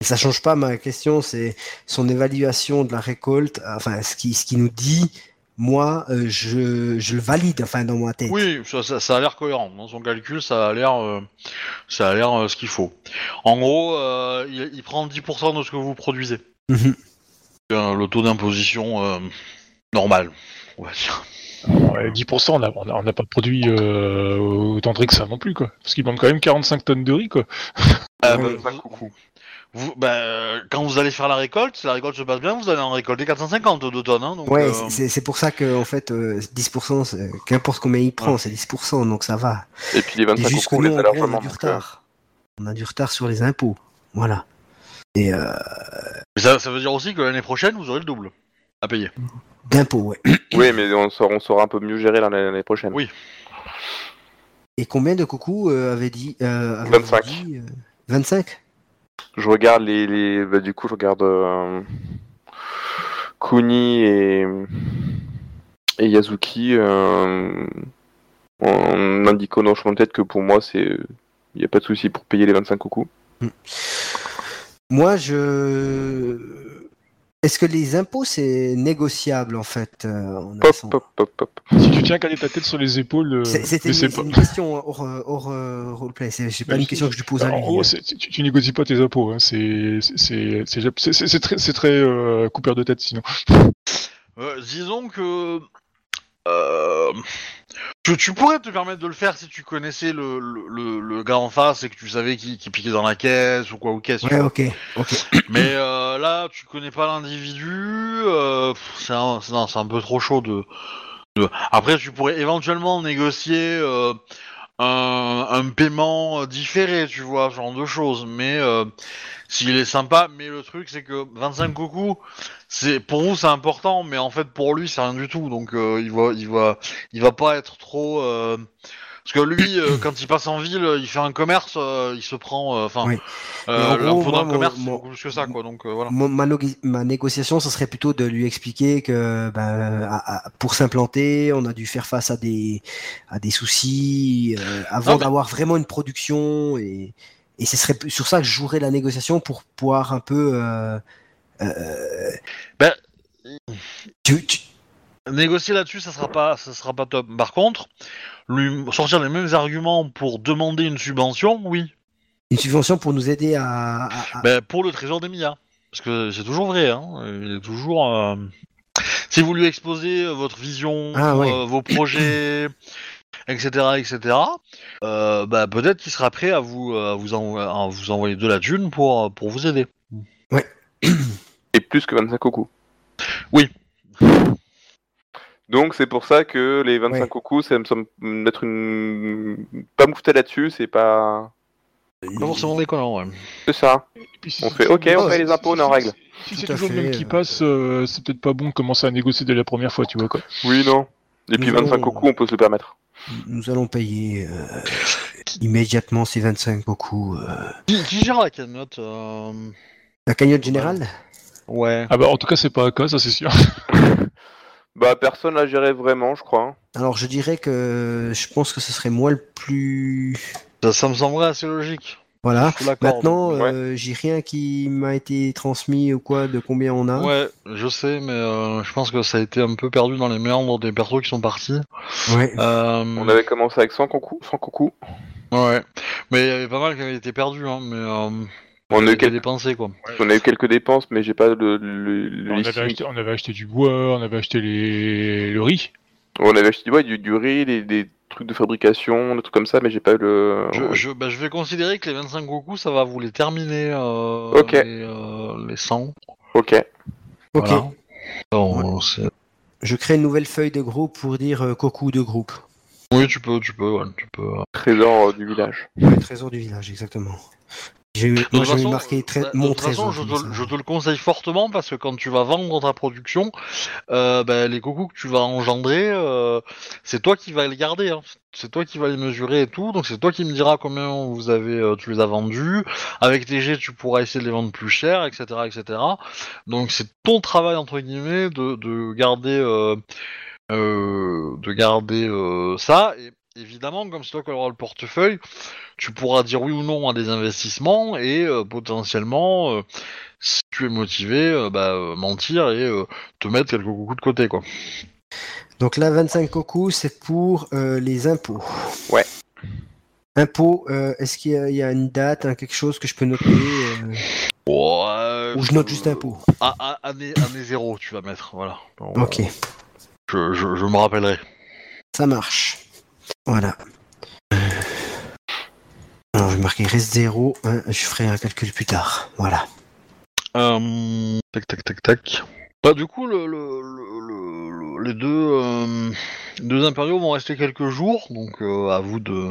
Et ça change pas ma question, c'est son évaluation de la récolte. Enfin, ce qui, ce qui nous dit, moi, euh, je, je le valide, enfin, dans ma tête. Oui, ça, ça- ça a l'air cohérent. Dans son calcul, ça a l'air, euh, ça a l'air euh, ce qu'il faut. En gros, euh, il, il prend 10% de ce que vous produisez. Mhm. Euh, le taux d'imposition euh, normal, on va dire. Alors, euh, 10%, on n'a on a, on a pas produit euh, autant de riz que ça non plus, quoi. Parce qu'il manque quand même 45 tonnes de riz, quoi. Euh, Ouais, bah, vous- vous- bah, euh, quand vous allez faire la récolte, si la récolte se passe bien, vous allez en récolter 450 de tonnes. Hein, donc, Ouais, euh, c'est- pour ça que en fait, euh, 10%, c'est- qu'importe combien il prend, Ouais. c'est 10%, donc ça va. Et puis les C'est 25 juste que coups, nous, les on, a on a du donc, euh, retard. On a du retard sur les impôts. Voilà. Et euh, mais ça, ça veut dire aussi que l'année prochaine, vous aurez le double à payer. d'impôts, ouais. Oui, mais on saura, on saura un peu mieux gérer l'année prochaine. Oui. Et combien de coucou euh, avait dit, euh, avez 25. dit, euh, 25 Je regarde les, les... Bah, du coup, je regarde euh, Kuni et, et Yazuki euh, en indiquant dans le tête que pour moi, c'est il n'y a pas de souci pour payer les 25 coucous. Moi, je. Est-ce que les impôts, c'est négociable en fait euh, en Pop, Iceland pop, pop, pop. Si tu tiens qu'à ta tête sur les épaules, euh, C'est- C'était une, pas- une question hors, euh, hors euh, roleplay. C'est pas Mais une si- question que je lui pose à En lui. gros, c'est- tu, tu négocies pas tes impôts. Hein. C'est très, c'est très euh, coupeur de tête sinon. Euh, disons que euh, tu, tu pourrais te permettre de le faire si tu connaissais le, le, le- le gars en face et que tu savais qui, qui piquait dans la caisse ou quoi ou qu'est-ce. tu Ouais, ok, ok. Mais euh, là, tu connais pas l'individu, euh, c'est un, peu trop chaud de, de- Après, tu pourrais éventuellement négocier un, paiement différé, tu vois, genre de choses. Mais euh, s'il est sympa, mais le truc c'est que 25 coucous, c'est pour vous c'est important, mais en fait pour lui c'est rien du tout. Donc euh, il va, il va, il va pas être trop. euh, Parce que lui, euh, quand il passe en ville, il fait un commerce, euh, il se prend. euh, Enfin, Oui. euh, moi, d'un commerce, c'est beaucoup plus que ça, quoi. Donc euh, voilà. Mon- ma, négociation, ce serait plutôt de lui expliquer que ben, à- à- pour s'implanter, on a dû faire face à des, à des soucis euh, avant mais- d'avoir vraiment une production. Et, et ce serait sur ça que je jouerais la négociation pour pouvoir un peu euh, euh, Ben, tu- tu- Négocier là-dessus, ça sera pas, ça sera pas top. Par contre, lui sortir les mêmes arguments pour demander une subvention, oui. une subvention pour nous aider à. Ben, pour le trésor des milliards. Parce que c'est toujours vrai, hein. Il est toujours. euh, Si vous lui exposez euh, votre vision, Ah, ouais. euh, vos projets, etc., etc., euh, bah, peut-être qu'il sera prêt à vous, à vous, envo- à vous envoyer de la thune pour, pour vous aider. Et plus que 25 coucous. Oui. Donc c'est pour ça que les 25 Ouais. coucous, ça me semble être une... Pas me foutre là-dessus, c'est pas... Pas forcément déconnant, ouais. C'est ça. Puis, si On fait, ok, on paye les impôts, on est en règle. Si c'est à toujours le même qui passe, euh, c'est peut-être pas bon de commencer à négocier dès la première fois, tu vois quoi. Oui, non. Et puis Nous 25 allons- coucous, on peut se le permettre. Nous allons payer euh, immédiatement ces 25 beaucoup. euh. Qui, gère la cagnotte euh, La cagnotte générale? Ouais. Ah bah en tout cas c'est pas un cas, ça c'est sûr. Bah personne la gérait vraiment, je crois. Alors je dirais que je pense que ce serait moi le plus. Ça, ça me semblerait assez logique. Voilà. Maintenant, Ouais. euh, j'ai rien qui m'a été transmis ou quoi de combien on a. Ouais, je sais, mais euh, je pense que ça a été un peu perdu dans les méandres des persos qui sont partis. Ouais. Euh, On avait commencé avec 100 coucous. 100 coucous. Ouais, mais il y avait pas mal qui avaient été perdus, hein, mais euh, On a, eu quelques... quoi. on a eu quelques dépenses, mais j'ai pas le, le, le on, avait listing. acheté, on avait acheté du bois, on avait acheté les... le riz. On avait acheté ouais, du, du riz, des, des trucs de fabrication, des trucs comme ça, mais j'ai pas eu le... Je, je, bah, je vais considérer que les 25 coucous, ça va vous les terminer, euh, Ok. les, euh, les 100. Ok. Ok. Voilà. Je crée une nouvelle feuille de groupe pour dire euh, de groupe. Oui, tu peux, tu peux, ouais, tu peux. Trésor euh, du village. Trésor du village, exactement. J'ai De marqué très- bah, de mon toute façon, je te, je te le conseille fortement parce que quand tu vas vendre ta production, euh, bah, les cocos que tu vas engendrer, euh, c'est toi qui vas les garder. hein. C'est toi qui vas les mesurer et tout. Donc c'est toi qui me diras combien vous avez, euh, tu les as vendus. Avec tes jets, tu pourras essayer de les vendre plus cher, etc., etc. Donc c'est ton travail entre guillemets de, de garder, euh, euh, de garder euh, ça. Et évidemment, comme c'est toi qui auras le portefeuille, tu pourras dire oui ou non à des investissements et euh, potentiellement, euh, si tu es motivé, euh, bah, mentir et euh, te mettre quelques coups de côté, quoi. Donc là, 25 cocos, c'est pour euh, les impôts. Ouais. Impôts, euh, est-ce qu'il y, a- il y a une date, hein, quelque chose que je peux noter euh, Ouais, Ou je note juste euh, impôts? À- à- année, année zéro, tu vas mettre, voilà. Ok, Je, je, je me rappellerai. ça marche. Voilà. Alors, je vais marquer reste 0, je ferai un calcul plus tard. Voilà. Euh, tac, tac, tac, tac. Bah, du coup, le, le, le- le- le- les deux, euh, deux impériaux vont rester quelques jours, donc euh, à vous de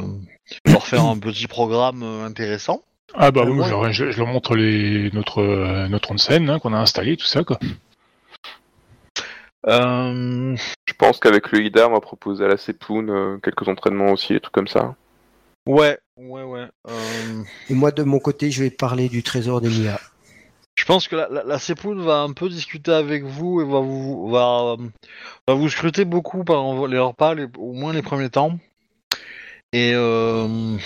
leur faire un petit programme euh, intéressant. Ah bah oui, moi- je, leur- je- je leur montre les, notre, euh, notre scène hein, qu'on a installé, tout ça quoi. Euh, Je pense qu'avec le IDA, on va proposer à la Sepoun euh, quelques entraînements aussi, des trucs comme ça. ouais, ouais, ouais. Euh, Et moi, de mon côté, je vais parler du trésor des Mia. je pense que la, la, la Sepoun va un peu discuter avec vous et va vous, va, va vous scruter beaucoup pendant les repas, les- au moins les premiers temps. Et euh,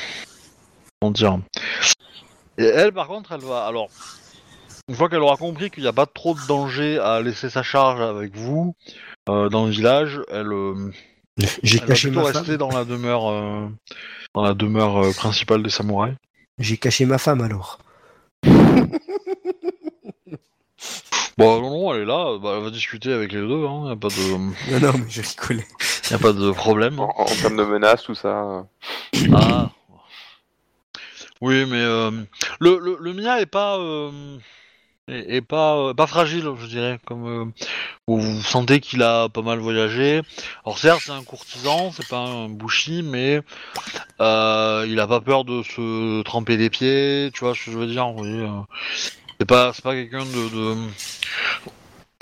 comment dire? Et elle, par contre, elle va. Alors, une fois qu'elle aura compris qu'il n'y a pas trop de danger à laisser sa charge avec vous euh, dans le village, elle, euh, J'ai elle va plutôt ma rester femme. dans la demeure, euh, dans la demeure euh, principale des samouraïs. J'ai caché ma femme alors. Bon, non, non, elle est là, bah, elle va discuter avec les deux, hein, y a pas de, Non, non, mais je rigolais. y a pas de problème. En, hein. en termes de menaces, tout ça. euh. Ah. Oui, mais euh, le, le, le Mia est pas, euh, est pas, euh, pas fragile, je dirais. Comme euh, vous, vous sentez qu'il a pas mal voyagé. Alors certes, c'est un courtisan, c'est pas un bushi, mais euh, il a pas peur de se tremper les pieds. Tu vois ce que je veux dire vous voyez, C'est pas, c'est pas quelqu'un de,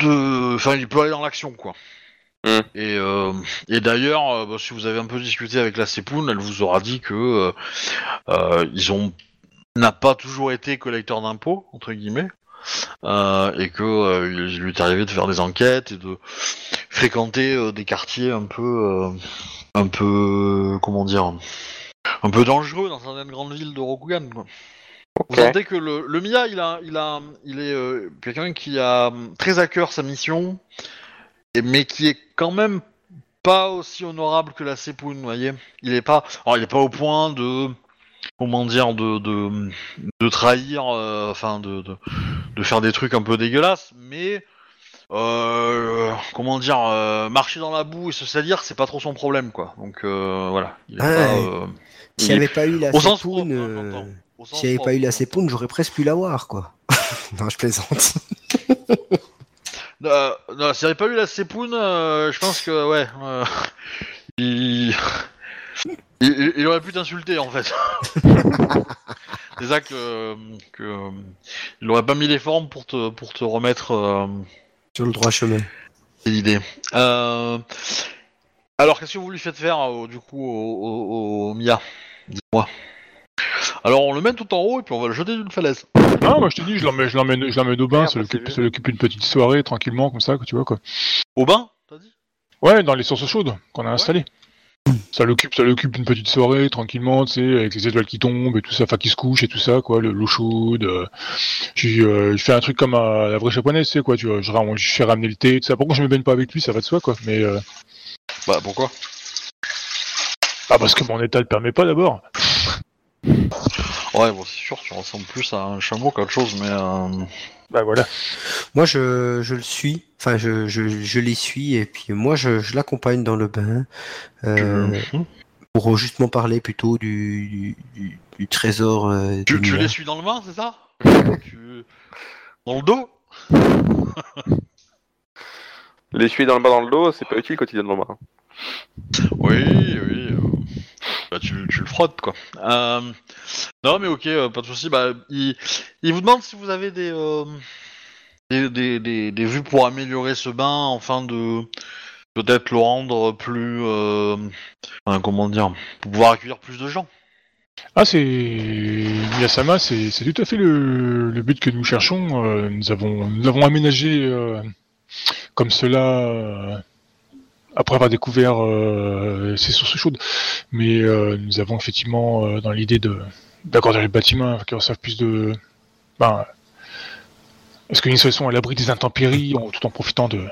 de, enfin, il peut aller dans l'action, quoi. Hmm. Et, euh, et d'ailleurs, euh, bah, si vous avez un peu discuté avec la Sepoun, elle vous aura dit que euh, ils ont n'a pas toujours été collecteur d'impôts entre guillemets et que euh, il lui est arrivé de faire des enquêtes et de fréquenter euh, des quartiers un peu euh, un peu comment dire un peu dangereux dans certaines grandes villes de Rokugan quoi. Vous sentez que le, le Mia, il a, il a, il est euh, quelqu'un qui a très à cœur sa mission, et, mais qui est quand même pas aussi honorable que la Sepoun, vous voyez. Il est pas, alors il est pas au point de, comment dire, de, de, de trahir, euh, enfin de, de, de faire des trucs un peu dégueulasses, mais euh, comment dire, euh, marcher dans la boue et se salir, c'est pas trop son problème, quoi. Donc voilà. Il Ah, pas, il est- avait pas eu la propre, hein, n'y avait pas eu la. Sepoun, j'aurais presque pu l'avoir, quoi. non, je plaisante. Non, s'il n'y avait pas eu la Sepoun, euh, je pense que, ouais, il... il... il aurait pu t'insulter, en fait. C'est ça que, que il aurait pas mis les formes pour te, pour te remettre euh, Sur le droit chemin. l'idée. Euh... Alors, qu'est-ce que vous lui faites faire, euh, du coup, au, au, au Mia? Dis-moi. Alors, on le met tout en haut et puis on va le jeter d'une falaise. Ah, moi je te dis, je l'emmène, je l'emmène, je l'emmène au bain, ça c'est ça l'occupe une petite soirée tranquillement comme ça, quoi, tu vois quoi. Au bain, t'as dit? Ouais, dans les sources chaudes qu'on a installées. Ça l'occupe, ça l'occupe une petite soirée tranquillement, tu sais, avec les étoiles qui tombent et tout ça, enfin qui se couchent et tout ça, quoi, le- l'eau chaude. euh, euh, je fais un truc comme à la vraie japonaise, tu sais quoi, tu vois, je, je fais ramener le thé, tout ça. Pourquoi je me baigne pas avec lui, ça va de soi, quoi. Mais euh, Bah, pourquoi? Ah parce que mon état le permet pas d'abord. Ouais, bon, c'est sûr, tu ressembles plus à un chameau qu'à autre chose, mais... Bah voilà. Moi, je, je le suis. Enfin, je, je, je les suis et puis moi, je, je l'accompagne dans le bain euh, tu- pour justement parler plutôt du, du, du- du trésor. euh, Tu, tu les suis dans le bain, c'est ça? Tu... Dans le dos? L'essuyer dans le bas dans le dos, c'est pas utile quand dans le bas. Oui, oui. Bah, tu, tu le frottes, quoi. Euh, Non, mais ok, euh, pas de souci. Bah, il... il vous demande si vous avez des, euh, des, des, des, des vues pour améliorer ce bain, afin de peut-être le rendre plus... comment dire Pour pouvoir accueillir plus de gens. Ah, c'est Miyasama, c'est c'est tout à fait le, le but que nous cherchons. Nous avons nous avons aménagé comme cela après avoir découvert euh, ces sources chaudes, mais euh, nous avons effectivement euh, dans l'idée de d'agrandir les bâtiments qui reçoivent plus de ben, est-ce qu'ils sont à l'abri des intempéries en- tout en profitant de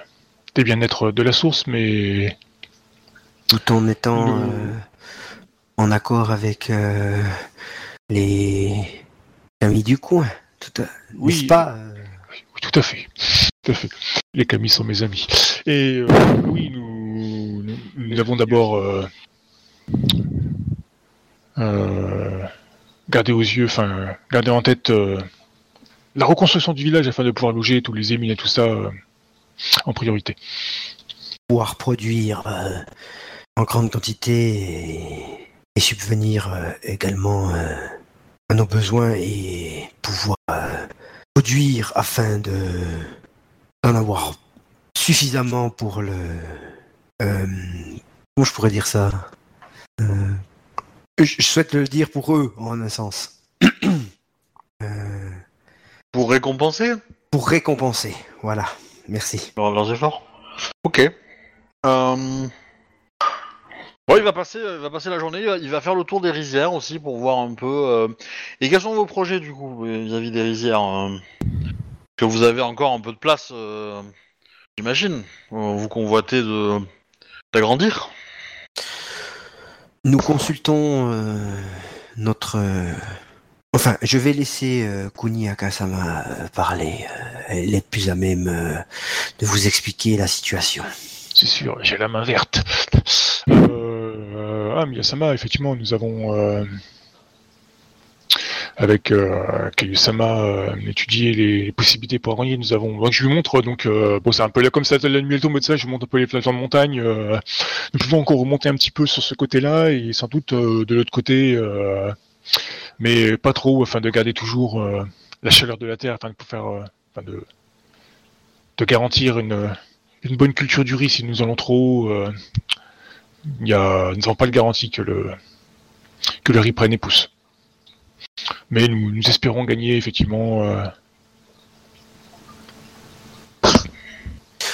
des bien-être de la source, mais tout en étant Le- euh, en accord avec euh, les amis du coin. Tout à... Oui. N'est-ce pas euh, Oui, tout à fait. Tout à fait. Les Camis sont mes amis. Et oui, nous, nous, avons d'abord euh, euh, gardé aux yeux, enfin, gardé en tête euh, la reconstruction du village afin de pouvoir loger tous les émines et tout ça en priorité. pouvoir produire en grande quantité et, subvenir également à nos besoins et pouvoir produire afin de d'en avoir suffisamment pour le comment je pourrais dire ça Euh, je, souhaite le dire pour eux en un sens Euh, Pour récompenser? Pour récompenser voilà merci leurs leurs efforts? Ok. Euh... Bon, il va passer, il va passer la journée. Il va, il va faire le tour des rizières aussi pour voir un peu. euh, Et quels sont vos projets du coup vis-à-vis des rizières euh, Que vous avez encore un peu de place, euh, j'imagine. Euh, Vous convoitez de d'agrandir. Nous consultons euh, notre. euh, Enfin, je vais laisser euh, Kuni Akasama euh, parler. Euh, elle est plus à même euh, de vous expliquer la situation. C'est sûr, j'ai la main verte. Euh, ah, Miyasama, effectivement, nous avons, euh, avec euh, Kayusama, euh, étudié les possibilités pour agrandir. Nous avons, donc, je lui montre, donc, euh, c'est un peu là comme ça, la nuit elle tombe de ça, je lui montre un peu les flancs de montagne. nous pouvons encore remonter un petit peu sur ce côté-là et sans doute de l'autre côté, mais pas trop, afin de garder toujours la chaleur de la terre, afin de faire, afin de, garantir une bonne culture du riz si nous allons trop il y a, nous n'avons pas le garantie que le, que le riz prenne et pousse. Mais nous, nous espérons gagner effectivement euh,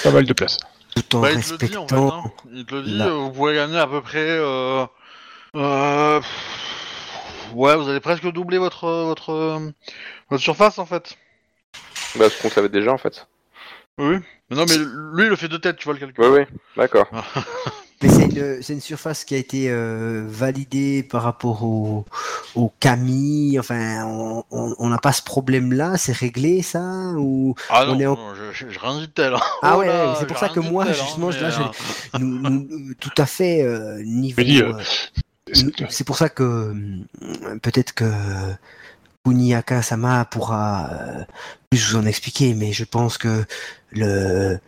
pas mal de place. Tout en Bah, il te le dit en fait. hein. Il te le dit. la- euh, Vous pourrez gagner à peu près. Euh... Euh... ouais, vous allez presque doubler votre votre votre surface en fait. Bah, ce qu'on savait déjà en fait. Oui. Mais non, mais lui, il le fait de tête, tu vois le calcul. Oui, oui, d'accord. Mais c'est une, surface qui a été euh, validée par rapport au, au Camille. Enfin, on- n'a pas ce problème-là. C'est réglé, ça ou... Ah non, On est en- je- je- de tel. hein. Ah Oh ouais, là, c'est pour ça que moi, tel, justement, là, je- nous, nous- tout à fait euh, niveau. euh, C'est- pour ça que peut-être que Kuniaka Sama pourra euh, plus vous en expliquer, mais je pense que le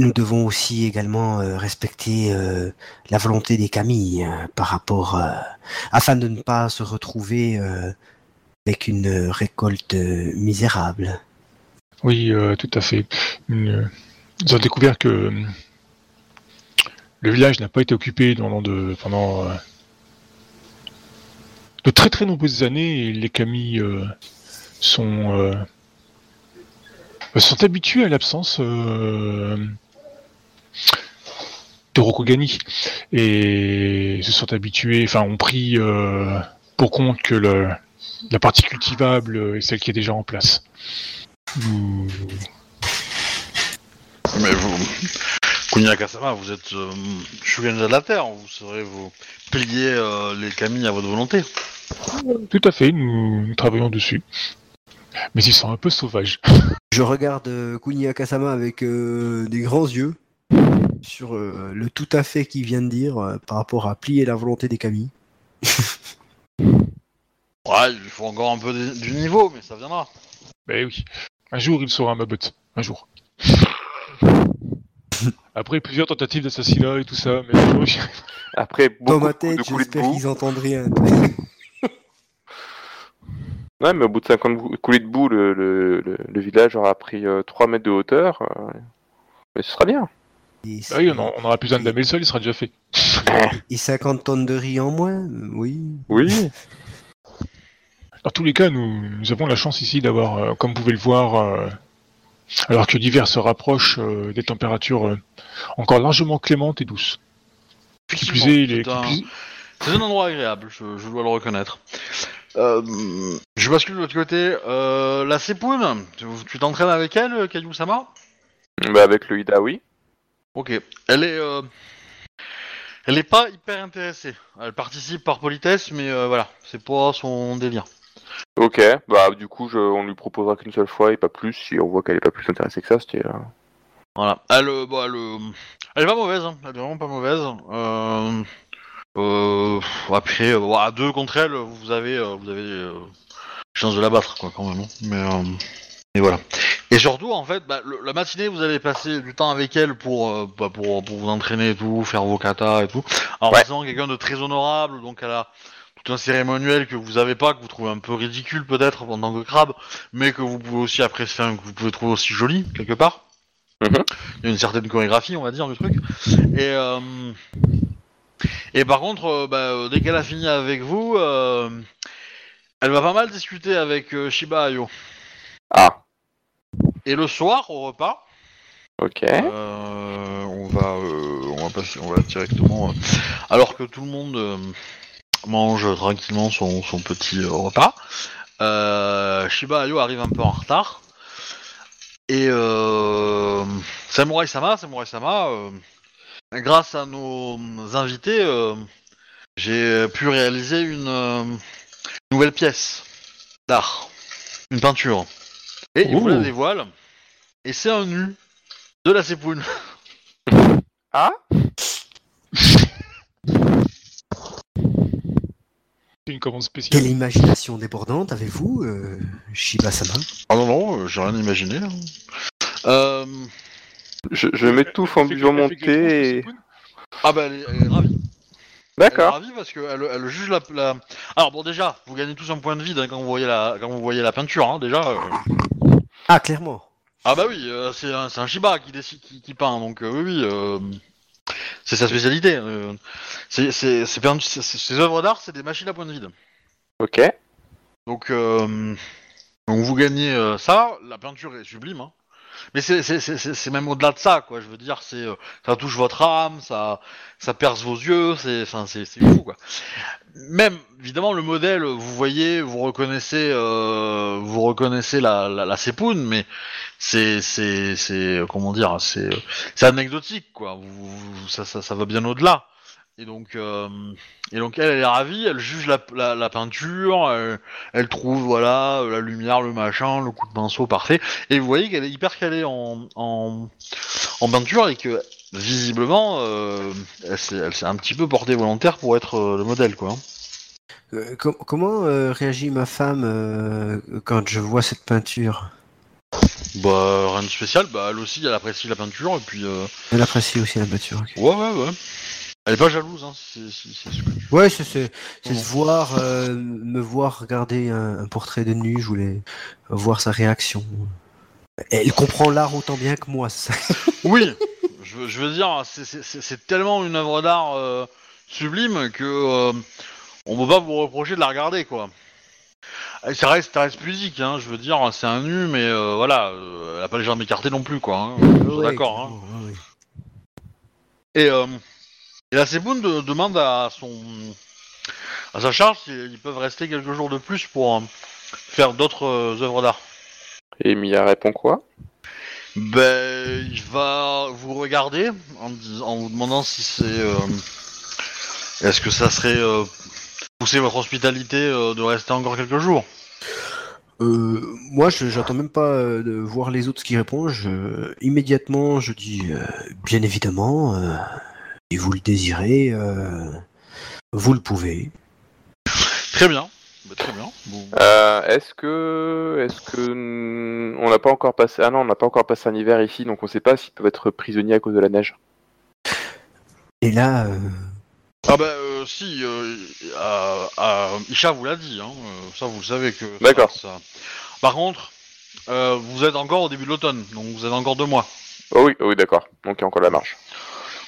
nous devons aussi également euh, respecter euh, la volonté des Camilles euh, par rapport afin de ne pas se retrouver avec une récolte misérable. Oui, tout à fait. Nous avons découvert que le village n'a pas été occupé pendant de, très très nombreuses années et les euh, sont sont habitués à l'absence de Rokugani et se sont habitués, enfin ont pris euh, pour compte que le, la partie cultivable est celle qui est déjà en place. Vous- Mais vous, Kuniakasama, vous êtes euh, Shugenja de la Terre, vous saurez vous plier euh, les Camilles à votre volonté. Tout à fait, nous, nous travaillons dessus. Mais ils sont un peu sauvages. Je regarde euh, Kuniaka-sama avec euh, des grands yeux sur euh, le tout à fait qu'il vient de dire euh, par rapport à plier la volonté des Camilles. Ouais, il faut encore un peu de- du niveau, mais ça viendra. Ben oui. Un jour, il sera ma botte. Un jour. Après plusieurs tentatives d'assassinat et tout ça, mais un jour, j'y arriverai. Après, Dans beaucoup ma de tête, coulées de j'espère boue. qu'ils entendent rien. Ouais, mais au bout de 50 bou- coulées de boue, le, le, le, le village aura pris euh, 3 mètres de hauteur. euh, Mais ce sera bien. Et, Ah oui, on, on aura plus besoin de damer le sol, il sera déjà fait. et 50 tonnes de riz en moins Oui. Oui. Dans tous les cas, nous, nous avons la chance ici d'avoir, euh, comme vous pouvez le voir, euh, alors que l'hiver se rapproche, euh, des températures euh, encore largement clémentes et douces. Qui plus est, C'est un- qui plus- C'est un endroit agréable, je, je dois le reconnaître. Euh, je bascule de l'autre côté. Euh, la Sepoun, tu tu t'entraînes avec elle, Kayu-sama Bah, avec le Ida, oui. Ok. Elle est, euh, elle est pas hyper intéressée. Elle participe par politesse, mais euh, voilà, c'est pas son délire. Ok, bah du coup, je, on lui proposera qu'une seule fois et pas plus. Si on voit qu'elle est pas plus intéressée que ça, c'était. euh, Voilà. Elle, bon, elle, elle est pas mauvaise, hein. elle est vraiment pas mauvaise. Après, à deux contre elle, vous avez, vous avez euh, chance de la battre, quoi, quand même. hein. Mais, euh, et voilà. Et surtout, en fait, bah, le- la matinée, vous allez passer du temps avec elle pour, euh, bah, pour, pour vous entraîner et tout, faire vos katas et tout. En Ouais. faisant quelqu'un de très honorable, donc elle a tout un cérémoniel que vous avez pas, que vous trouvez un peu ridicule peut-être en tant que crabe, mais que vous pouvez aussi apprécier, que vous pouvez trouver aussi joli quelque part. Mhm. Il y a une certaine chorégraphie, on va dire, du truc. Et, euh, et par contre, euh, bah, euh, dès qu'elle a fini avec vous, euh, elle va pas mal discuter avec euh, Shiba Ayo. Ah, Et le soir, au repas, ok. euh, on va, euh, on va passer, on va directement, euh, alors que tout le monde euh, mange tranquillement son, son petit euh, repas, euh, Shiba Ayo arrive un peu en retard. Et euh, Samurai Sama, Samurai Sama, euh, grâce à nos invités, euh, j'ai pu réaliser une euh, nouvelle pièce d'art, une peinture. Et il vous la dévoile. Et c'est un nu de la Sepoun. Ah C'est une commande spéciale. Quelle imagination débordante avez-vous, euh, Shiba-sama? Ah non, non, euh, j'ai rien imaginé. hein. Euh, Je, je m'étouffe en buvant mon thé. et-. Ah bah elle est, elle est ravie. Elle est D'accord. ravie parce qu'elle elle juge la, la- Alors bon déjà, vous gagnez tous un point de vide hein, quand vous voyez la quand vous voyez la peinture hein, déjà. euh. Ah, clairement. Ah bah oui, euh, c'est un, c'est un Shiba qui, décide, qui, qui peint donc euh, oui oui. euh, C'est sa spécialité. euh. C'est c'est c'est peint- c'est- c'est- ces œuvres d'art, c'est des machines à point de vide. Ok. Donc, euh, donc vous gagnez euh, ça. La peinture est sublime. hein. Mais c'est même au-delà de ça, quoi. Je veux dire, c'est euh, ça touche votre âme, ça ça perce vos yeux, c'est c'est fou, quoi. Même évidemment le modèle, vous voyez, vous reconnaissez euh, vous reconnaissez la la, la sépoune, mais c'est c'est c'est comment dire, c'est c'est anecdotique, quoi. Ça, ça ça va bien au-delà. Et donc, euh, et donc elle, elle est ravie, elle juge la, la, la peinture, elle, elle trouve voilà la lumière, le machin, le coup de pinceau parfait. Et vous voyez qu'elle est hyper calée en, en, en peinture et que visiblement euh, elle s'est un petit peu portée volontaire pour être euh, le modèle quoi. Com- comment réagit ma femme quand je vois cette peinture? Bah rien de spécial, bah elle aussi elle apprécie la peinture et puis Elle apprécie aussi la peinture. ouais ouais ouais. Elle est pas jalouse hein, si- Ouais, c'est c'est c'est de voir euh, me voir regarder un, un portrait de nu. Je voulais voir sa réaction. Elle comprend l'art autant bien que moi. ça. Oui, je, veux- je veux dire, c'est- c'est c'est- c'est tellement une œuvre d'art euh, sublime que euh, on peut pas vous reprocher de la regarder, quoi. Et Ça reste, ça reste pudique, hein, je veux dire, c'est un nu, mais euh, voilà, elle a pas les jambes écartées non plus, quoi. Hein, Ouais, d'accord. Hein. clairement, ouais, ouais. Et, euh, et la de- demande à son à sa charge s'ils peuvent rester quelques jours de plus pour euh, faire d'autres euh, œuvres d'art. Et Mia répond quoi? Ben, il va vous regarder en, dis- en vous demandant si c'est. euh, Est-ce que ça serait euh, pousser votre hospitalité euh, de rester encore quelques jours? Euh, moi, je j'attends même pas euh, de voir les autres qui répondent. Je, immédiatement, je dis euh, bien évidemment. euh, si vous le désirez, euh, vous le pouvez. Très bien. Ben, très bien. Bon. Euh, Est-ce que, est-ce que on n'a pas encore passé Ah non, on n'a pas encore passé un hiver ici, donc on sait pas s'ils peuvent être prisonniers à cause de la neige. Et là, euh, Ah ben euh, si, euh, Isha vous l'a dit, hein, ça vous le savez que. D'accord. ça- Par contre, euh, vous êtes encore au début de l'automne, donc vous êtes encore deux mois. Oh oui, oh oui, d'accord. Donc il y a encore la marche.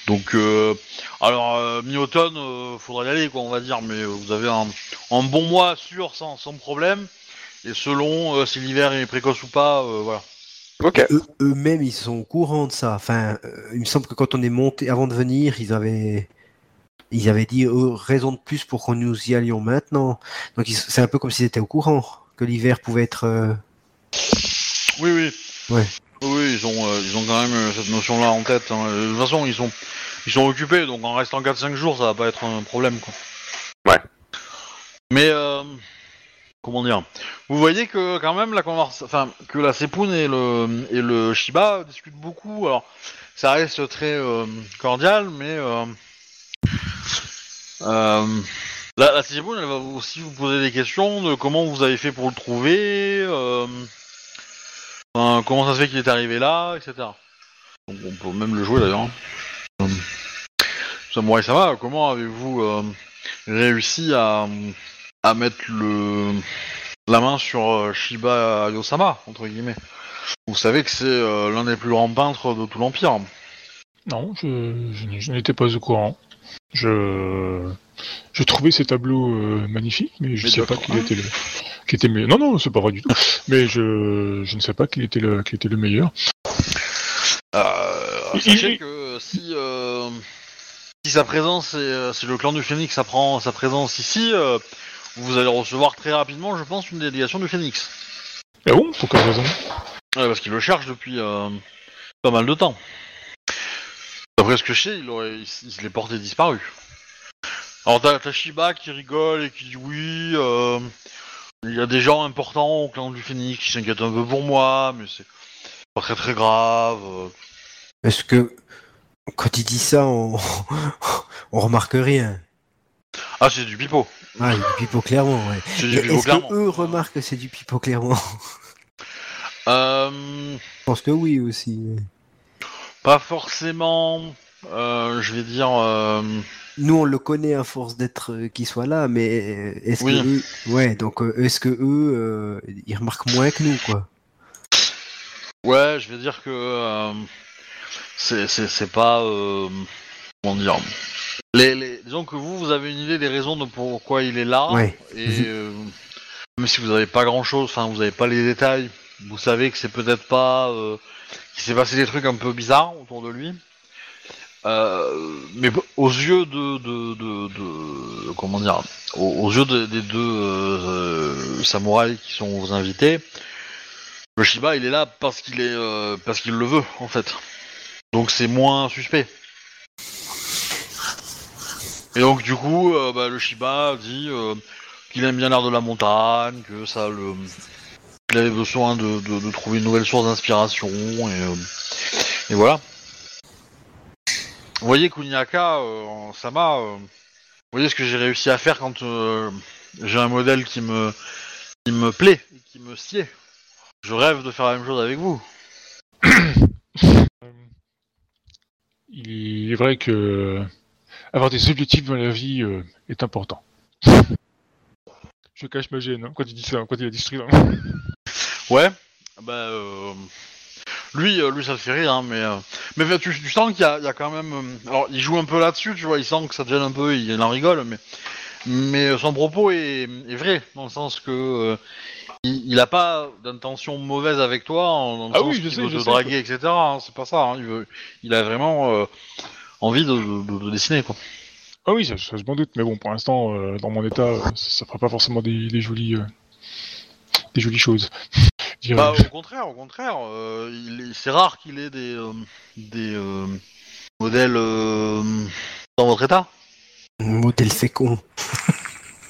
Donc, euh, alors euh, mi-automne, euh, faudra y aller, quoi, on va dire, mais euh, vous avez un, un bon mois sûr, sans, sans problème. Et selon euh, si l'hiver est précoce ou pas, euh, voilà. Ok. eux- eux-mêmes, ils sont au courant de ça. Enfin, euh, il me semble que quand on est monté, avant de venir, ils avaient, ils avaient dit euh, raison de plus pour qu'on nous y allions maintenant. Donc, ils- c'est un peu comme s'ils étaient au courant que l'hiver pouvait être. euh, Oui, oui. Ouais. Oui, ils ont, euh, ils ont quand même euh, cette notion-là en tête. hein. De toute façon, ils sont, ils sont occupés, donc en restant 4-5 jours, ça va pas être un problème, quoi. Ouais. Mais, euh, comment dire? Vous voyez que quand même la conversation, enfin, que la Sepoun et le, et le Shiba discutent beaucoup. Alors, ça reste très euh, cordial, mais euh, euh, la, la Sepoun, elle va aussi vous poser des questions de comment vous avez fait pour le trouver. euh, Enfin, comment ça se fait qu'il est arrivé là, etc. Donc on peut même le jouer d'ailleurs. hein. Euh, Samurai Sama, comment avez-vous euh, réussi à, à mettre le la main sur euh, Shiba Yosama, entre guillemets? Vous savez que c'est euh, l'un des plus grands peintres de tout l'Empire. Non, je, je n'ai- je n'étais pas au courant. Je, je trouvais ces tableaux euh, magnifiques, mais je ne sais pas Médiocre. qui était le, qui était le meilleur. Non, non, c'est pas vrai du tout. Mais je, je ne sais pas qui était le, qui était le meilleur. Euh, sachez que si, euh, si sa présence, est, euh, si le clan du Phénix apprend sa présence ici, euh, vous allez recevoir très rapidement, je pense, une délégation du Phénix. Ah bon Pour quelle raison? Ouais, parce qu'il le cherche depuis euh, pas mal de temps. D'après ce que je sais, il, aurait, il, il se l'est porté disparu. Alors t'as t'as Shiba qui rigole et qui dit oui, euh, il y a des gens importants au clan du Phénix qui s'inquiètent un peu pour moi, mais c'est pas très très grave. Est-ce que quand il dit ça, on, on remarque rien Ah c'est du pipeau. Ah, du pipeau clairement, ouais. C'est du pipeau Est-ce clairement. que eux remarquent que c'est du pipeau clairement? Je Euh, pense que oui aussi. pas forcément. euh, je vais dire. euh, Nous, on le connaît à force d'être euh, qu'il soit là, mais est-ce Oui. que eux, ouais, donc euh, est-ce que eux, euh, ils remarquent moins que nous, quoi? Ouais, je vais dire que euh, c'est pas comment dire. Les, les disons que vous vous avez une idée des raisons de pourquoi il est là Ouais. et Mhm. même si vous avez pas grand chose, enfin vous avez pas les détails, vous savez que c'est peut-être pas qu'il s'est passé des trucs un peu bizarres autour de lui. Euh, mais aux yeux de, de, de, comment dire, aux, yeux de- des deux euh, samouraïs qui sont invités, le Shiba il est là parce qu'il est euh, parce qu'il le veut en fait. Donc c'est moins suspect. Et donc du coup, bah, le Shiba dit qu'il aime bien l'air de la montagne, que ça le qu'il avait besoin de, trouver une nouvelle source d'inspiration et, et voilà. Vous voyez Kuniaka, euh, en Sama, euh, vous voyez ce que j'ai réussi à faire quand euh, j'ai un modèle qui me qui me plaît et qui me sied. Je rêve de faire la même chose avec vous. Il est vrai que avoir des objectifs dans la vie euh, est important. Je cache ma gêne hein, quand il dit ça, quand il a dit ce truc. Ouais, bah euh, lui, euh, lui ça le fait rire, hein, mais euh, mais tu, tu sens qu'il y, a il y a quand même, euh, alors il joue un peu là-dessus, tu vois, il sent que ça te gêne un peu, il, en rigole, mais mais son propos est, est vrai dans le sens que euh, il, il a pas d'intention mauvaise avec toi, en, dans le Ah sens oui, je qu'il sais, veut je te sais, draguer, etc. hein, c'est pas ça, hein, il veut, il a vraiment euh, envie de, de- de dessiner quoi. Ah oui, ça, ça, je m'en doute, mais bon, pour l'instant, euh, dans mon état, euh, ça, ça fera pas forcément des, des jolies, euh, des jolies choses. Bah, au contraire, au contraire, euh, c'est rare qu'il ait des, euh, des euh, modèles euh, dans votre état. Modèle fécond.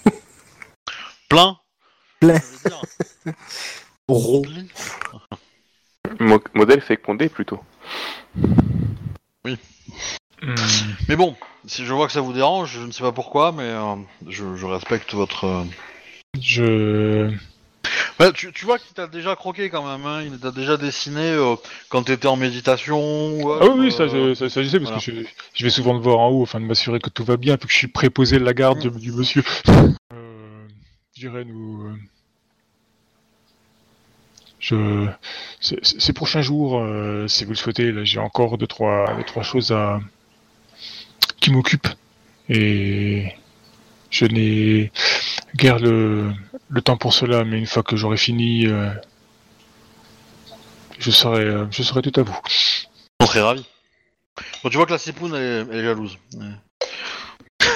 Plein. Plein. dire. Rond. Mo- modèle fécondé plutôt. Hmm, Mais bon, si je vois que ça vous dérange, je ne sais pas pourquoi, mais euh, je, je respecte votre. je. Ouais, tu, tu vois qu'il t'a déjà croqué quand même, hein, il t'a déjà dessiné euh, quand t'étais en méditation. ou Ah oui, oui, ça, euh, je, ça, ça, je sais, parce voilà. que je, je vais souvent le voir en haut afin de m'assurer que tout va bien, puis que je suis préposé de la garde du, du monsieur. Euh, je dirais, nous. euh, Je. Ces, prochains jours, euh, si vous le souhaitez, j'ai encore deux trois, deux, trois choses à. qui m'occupent. Et. Je n'ai guère le, le temps pour cela, mais une fois que j'aurai fini, euh, je serai, euh, je serai tout à vous. On serait ravis. Bon, tu vois que la Sipoun, elle, est- elle est jalouse. Ouais.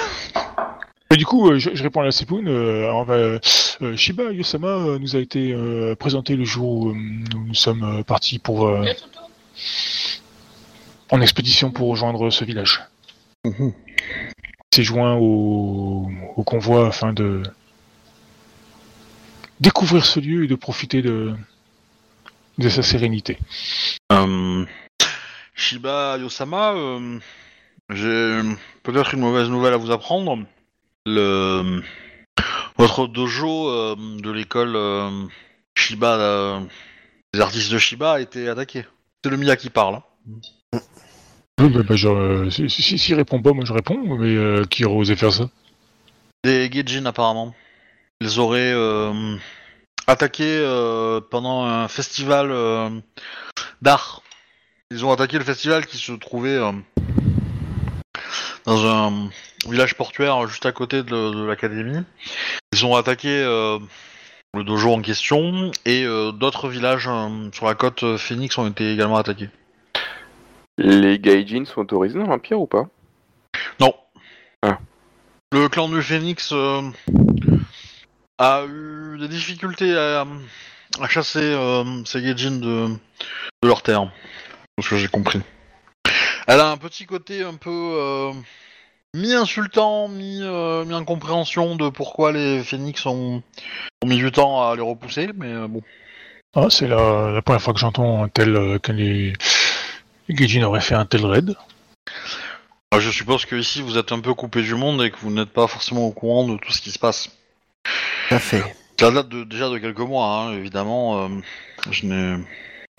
Et du coup, euh, je, je réponds à la. Euh, bah, euh, Shiba Yosama euh, nous a été euh, présenté le jour où euh, nous, nous sommes euh, partis pour euh, en expédition pour rejoindre ce village. Il s'est joint au, au convoi afin de découvrir ce lieu et de profiter de, de sa sérénité. Euh, Shiba Yosama, euh, j'ai peut-être une mauvaise nouvelle à vous apprendre. Le votre dojo euh, de l'école Shiba, des artistes de Shiba a été attaqué. C'est le Mia qui parle. hein. Oui, bah, bah, je, si, si, répond pas, moi je réponds, mais qui aurait osé faire ça? Des Gaijin apparemment. Ils auraient euh, attaqué euh, pendant un festival euh, d'art. Ils ont attaqué le festival qui se trouvait dans un village portuaire juste à côté de, de l'académie. Ils ont attaqué euh, le dojo en question et euh, d'autres villages euh, sur la côte Phoenix ont été également attaqués. Les gaijins sont autorisés dans l'Empire ou pas? Non. Ah. Le clan du Phénix euh, a eu des difficultés à, à chasser euh, ces Gaijin de, de leur terre. Ce que j'ai compris. Elle a un petit côté un peu euh, mi-insultant, mi, euh, mi-incompréhension de pourquoi les Phénix ont, ont mis du temps à les repousser, mais bon. Ah, c'est la, la première fois que j'entends un tel euh, que les, les Gaijin auraient fait un tel raid. Alors, je suppose que ici vous êtes un peu coupé du monde et que vous n'êtes pas forcément au courant de tout ce qui se passe. À fait. Ça date de, déjà de quelques mois, hein, évidemment. euh, je n'ai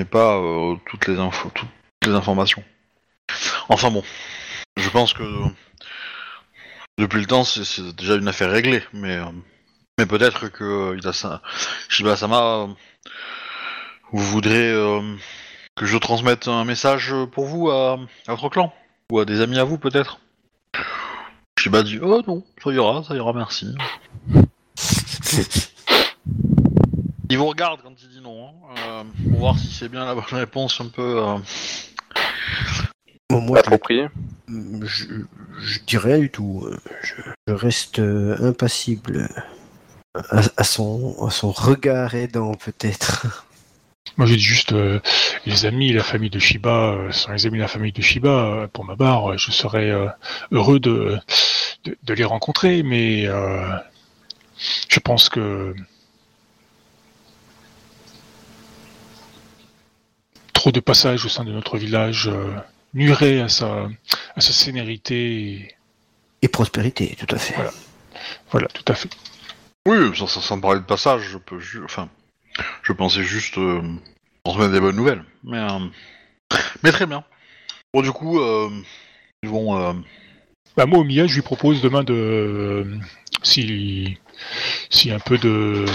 pas euh, toutes les infos, toutes les informations. Enfin bon, je pense que depuis le temps, c'est- déjà une affaire réglée, mais euh, peut-être que euh, vous voudrez euh, que je transmette un message pour vous à, à votre clan? Ou à des amis à vous peut-être? Shiba dit oh non, ça ira, ça ira, merci. Il vous regarde quand il dit non, hein, euh, pour voir si c'est bien la bonne réponse un peu. euh. Bon, moi, je, je dis rien du tout. Je, je reste euh, impassible à, à son, à son regard aidant, peut-être. Moi, j'ai juste euh, les amis et la famille de Shiba euh, sont les amis de la famille de Shiba. euh, pour ma part, euh, je serais euh, heureux de, de, de les rencontrer, mais euh, je pense que trop de passages au sein de notre village euh, nuirait à sa, à sa sénérité. et- Et prospérité, tout à fait. Voilà. Voilà, tout à fait. Oui, sans, sans, parler de passage, je peux. ju- Enfin, je pensais juste euh, transmettre des bonnes nouvelles. Mais, euh, mais très bien. Bon, du coup, euh, ils vont. euh, Bah, moi, Omiya, je lui propose demain de. euh, si, si un peu de.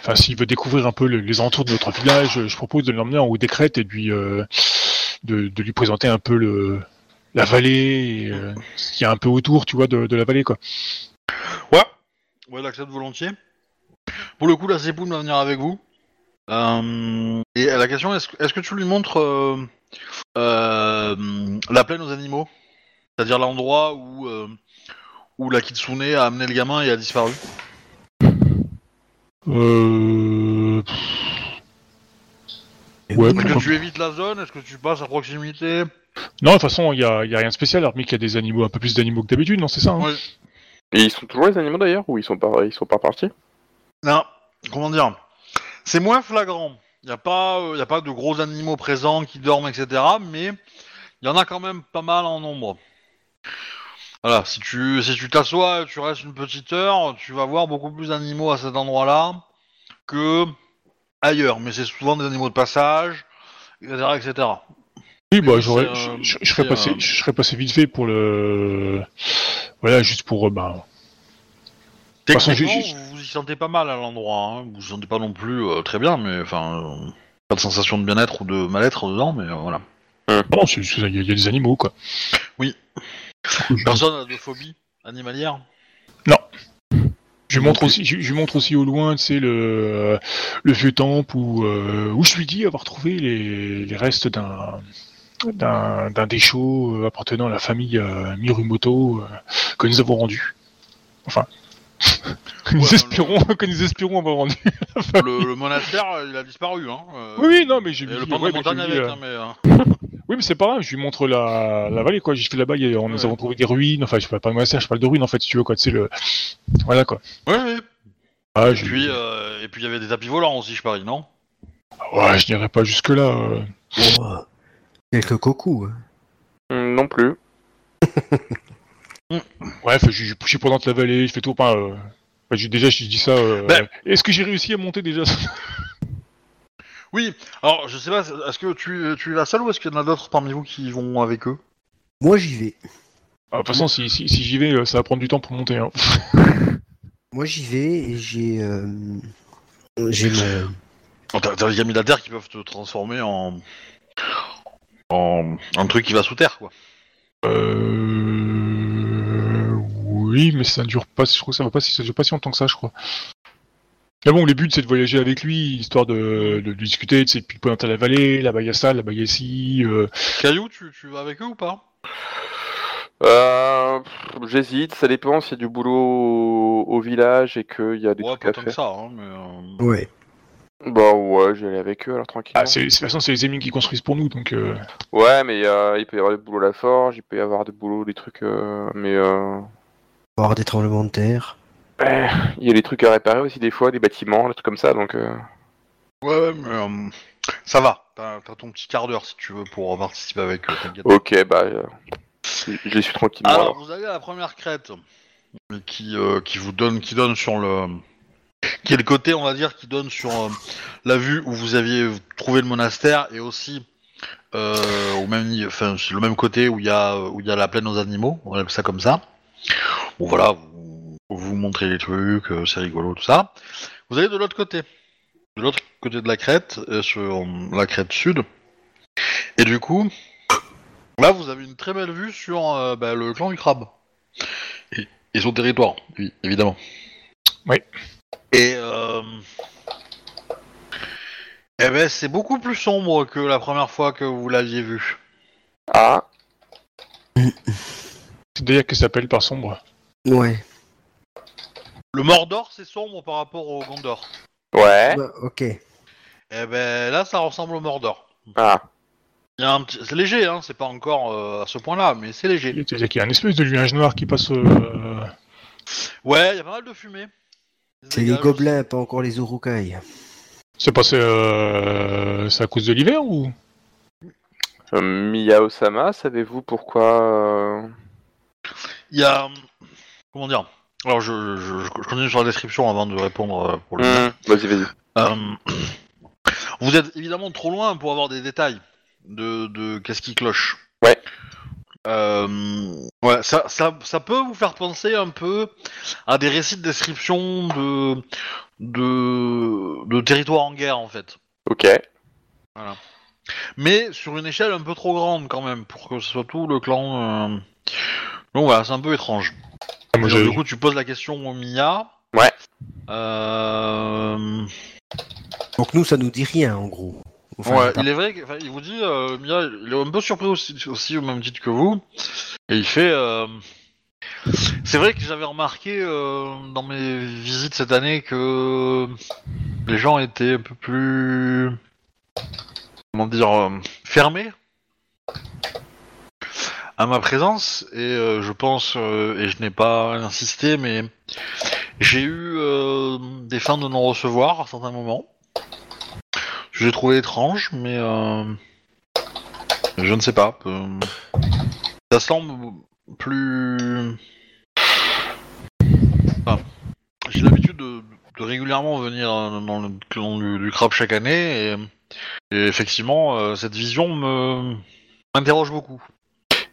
Enfin, s'il veut découvrir un peu le- les alentours de notre village, je propose de l'emmener en haut des crêtes et de lui, euh, de, lui présenter un peu le, la vallée, et, euh, ce qu'il y a un peu autour, tu vois, de, la vallée, quoi. Ouais, ouais, volontiers. Pour le coup, la Zépoune va venir avec vous. Euh, et la question, est-ce que- tu lui montres euh, euh, la plaine aux animaux? C'est-à-dire l'endroit où, euh, où la Kitsune a amené le gamin et a disparu? Euh... Ouais, Est-ce que tu évites la zone? Est-ce que tu passes à proximité? Non, de toute façon, il y a, y a rien de spécial, hormis qu'il y a des animaux, un peu plus d'animaux que d'habitude, non, c'est ça hein Ouais. Et ils sont toujours les animaux d'ailleurs ou ils sont pas ils sont pas partis Non, comment dire? C'est moins flagrant. Il n'y a, pas, euh, y a pas de gros animaux présents qui dorment, etc. Mais il y en a quand même pas mal en nombre. Voilà, si tu si tu t'assois et tu restes une petite heure, tu vas voir beaucoup plus d'animaux à cet endroit-là que ailleurs. Mais c'est souvent des animaux de passage, etc. etc. Oui, bah, j'aurais, je, euh, je- je serais passé, euh, je serais passé vite fait pour le, voilà, juste pour, euh, bah, façon, Techniquement, vous vous y sentez pas mal à l'endroit. Hein. Vous vous sentez pas non plus euh, très bien, mais enfin, euh, pas de sensation de bien-être ou de mal-être dedans, mais euh, voilà. non, c'est- c'est- il y, a- il y a des animaux, quoi. Oui. Personne n'a de phobie animalière Je lui montre aussi, je, je lui montre aussi au loin, tu sais, le, le vieux temple où, euh, où je lui dis avoir trouvé les, les restes d'un, d'un, d'un déchaud euh, appartenant à la famille euh, Mirumoto euh, que nous avons rendu. Enfin, que nous Ouais, espérons, que nous espérons avoir rendu. le, le monastère, euh, il a disparu. Hein. euh, Oui, non, mais Et lui le dis, avec, euh, hein, mais. Oui, mais c'est pas grave, je lui montre la, la vallée, quoi. J'ai fait là-bas, a- nous avons trouvé des ruines, enfin, je parle pas de monastère, je parle de ruines, en fait, si tu veux, quoi. Tu sais, le. Voilà, quoi. Ouais, ouais. Ah, Et je... puis, euh, et puis il y avait des tapis volants aussi, je parie, non? Ouais, je n'irai pas jusque-là. euh. Oh, quelques cocos. hein. Hum, Non plus. Bref, je, je présente la vallée, je fais tout. Enfin, euh, enfin, déjà, je dis ça. euh, Ben- Est-ce que j'ai réussi à monter déjà? Oui. Alors, je sais pas, est-ce que tu, tu es la seule ou est-ce qu'il y en a d'autres parmi vous qui vont avec eux? Moi, j'y vais. Ah, De toute façon, si, si, si j'y vais, euh, ça va prendre du temps pour monter. Hein. Moi, j'y vais et j'ai. euh, j'ai. Oh, T'as t'as les gamins de la Terre qui peuvent te transformer en. en. un truc qui va sous terre, quoi. Euh... Oui, mais ça ne dure pas. Je crois que ça va pas si ça dure pas si longtemps que ça, je crois. Mais bon, le but c'est de voyager avec lui, histoire de, de discuter, de sais, puis pointer la vallée, là-bas il y a ça, là-bas il y a ci. euh, Caillou, tu, tu vas avec eux ou pas? Euh, J'hésite, ça dépend s'il y a du boulot au, au village et qu'il y a des Ouais, trucs pas à tant que faire. ça, hein, mais. euh, Ouais. Bah ouais, je vais aller avec eux alors tranquillement. Ah, c'est, de toute façon, c'est les ennemis qui construisent pour nous, donc. Euh... Ouais, mais euh, il peut y avoir du boulot à la forge, il peut y avoir du boulot, des trucs, euh, mais euh, Avoir des tremblements de terre. Ouais, il y a des trucs à réparer aussi des fois, des bâtiments, des trucs comme ça, donc euh, Ouais, ouais, mais. euh, ça va. T'as ton petit quart d'heure si tu veux pour participer avec eux, t'inquiète. ok, bah euh, je les suis tranquillement Alors, alors. vous allez à la première crête euh, qui, euh, qui vous donne, qui donne sur le, qui est le côté, on va dire, qui donne sur euh, la vue où vous aviez trouvé le monastère et aussi euh, au même, enfin, le même côté où il y a, où il y a la plaine aux animaux, on appelle ça comme ça. Bon voilà, vous, vous montrez les trucs, euh, c'est rigolo tout ça. Vous allez de l'autre côté, de l'autre côté de la crête, euh, sur la crête sud. Et du coup, Là, vous avez une très belle vue sur euh, bah, le clan du crabe. Et, et son territoire, oui, évidemment. Oui. Et, euh, Eh ben, c'est beaucoup plus sombre que la première fois que vous l'aviez vu. Ah, C'est d'ailleurs qui s'appelle par sombre. Ouais. Le Mordor, c'est sombre par rapport au Gondor. ouais. Bah, ok. Eh ben, là, ça ressemble au Mordor. Ah, Il y a un petit... C'est léger, hein, c'est pas encore euh, à ce point-là, mais c'est léger. C'est-à-dire qu'il y a une espèce de nuage noir qui passe. euh, Ouais, il y a pas mal de fumée. C'est les gobelins, pas encore les urukai. C'est passé. Euh... C'est à cause de l'hiver ou? Euh, Mia Osama, savez-vous pourquoi euh, Il y a... Comment dire? Alors, je, je, je continue sur la description avant de répondre euh, pour le... hmm, Vas-y, vas-y. Euh, vous êtes évidemment trop loin pour avoir des détails de, de qu'est-ce qui cloche. Ouais. Euh, ouais, ça, ça, ça peut vous faire penser un peu à des récits de description de, de, de territoires en guerre en fait. Ok. Mais sur une échelle un peu trop grande quand même pour que ce soit tout le clan. Donc voilà, c'est un peu étrange. Ah, moi, Donc, j'ai- du coup, tu poses la question au Mia. Ouais. Euh... Donc nous, ça nous dit rien, en gros. Enfin, ouais, il est vrai qu'il il vous dit, euh, Mia, il est un peu surpris aussi, aussi au même titre que vous. Et il fait. euh, C'est vrai que j'avais remarqué euh, dans mes visites cette année que les gens étaient un peu plus. Comment dire euh, Fermés à ma présence. Et euh, je pense, euh, et je n'ai pas insisté, mais j'ai eu euh, des fins de non-recevoir à certains moments. Je l'ai trouvé étrange, mais je ne sais pas. ça semble plus. J'ai l'habitude de, régulièrement venir dans le clan du, crabe chaque année, et, et effectivement, cette vision me m'interroge beaucoup.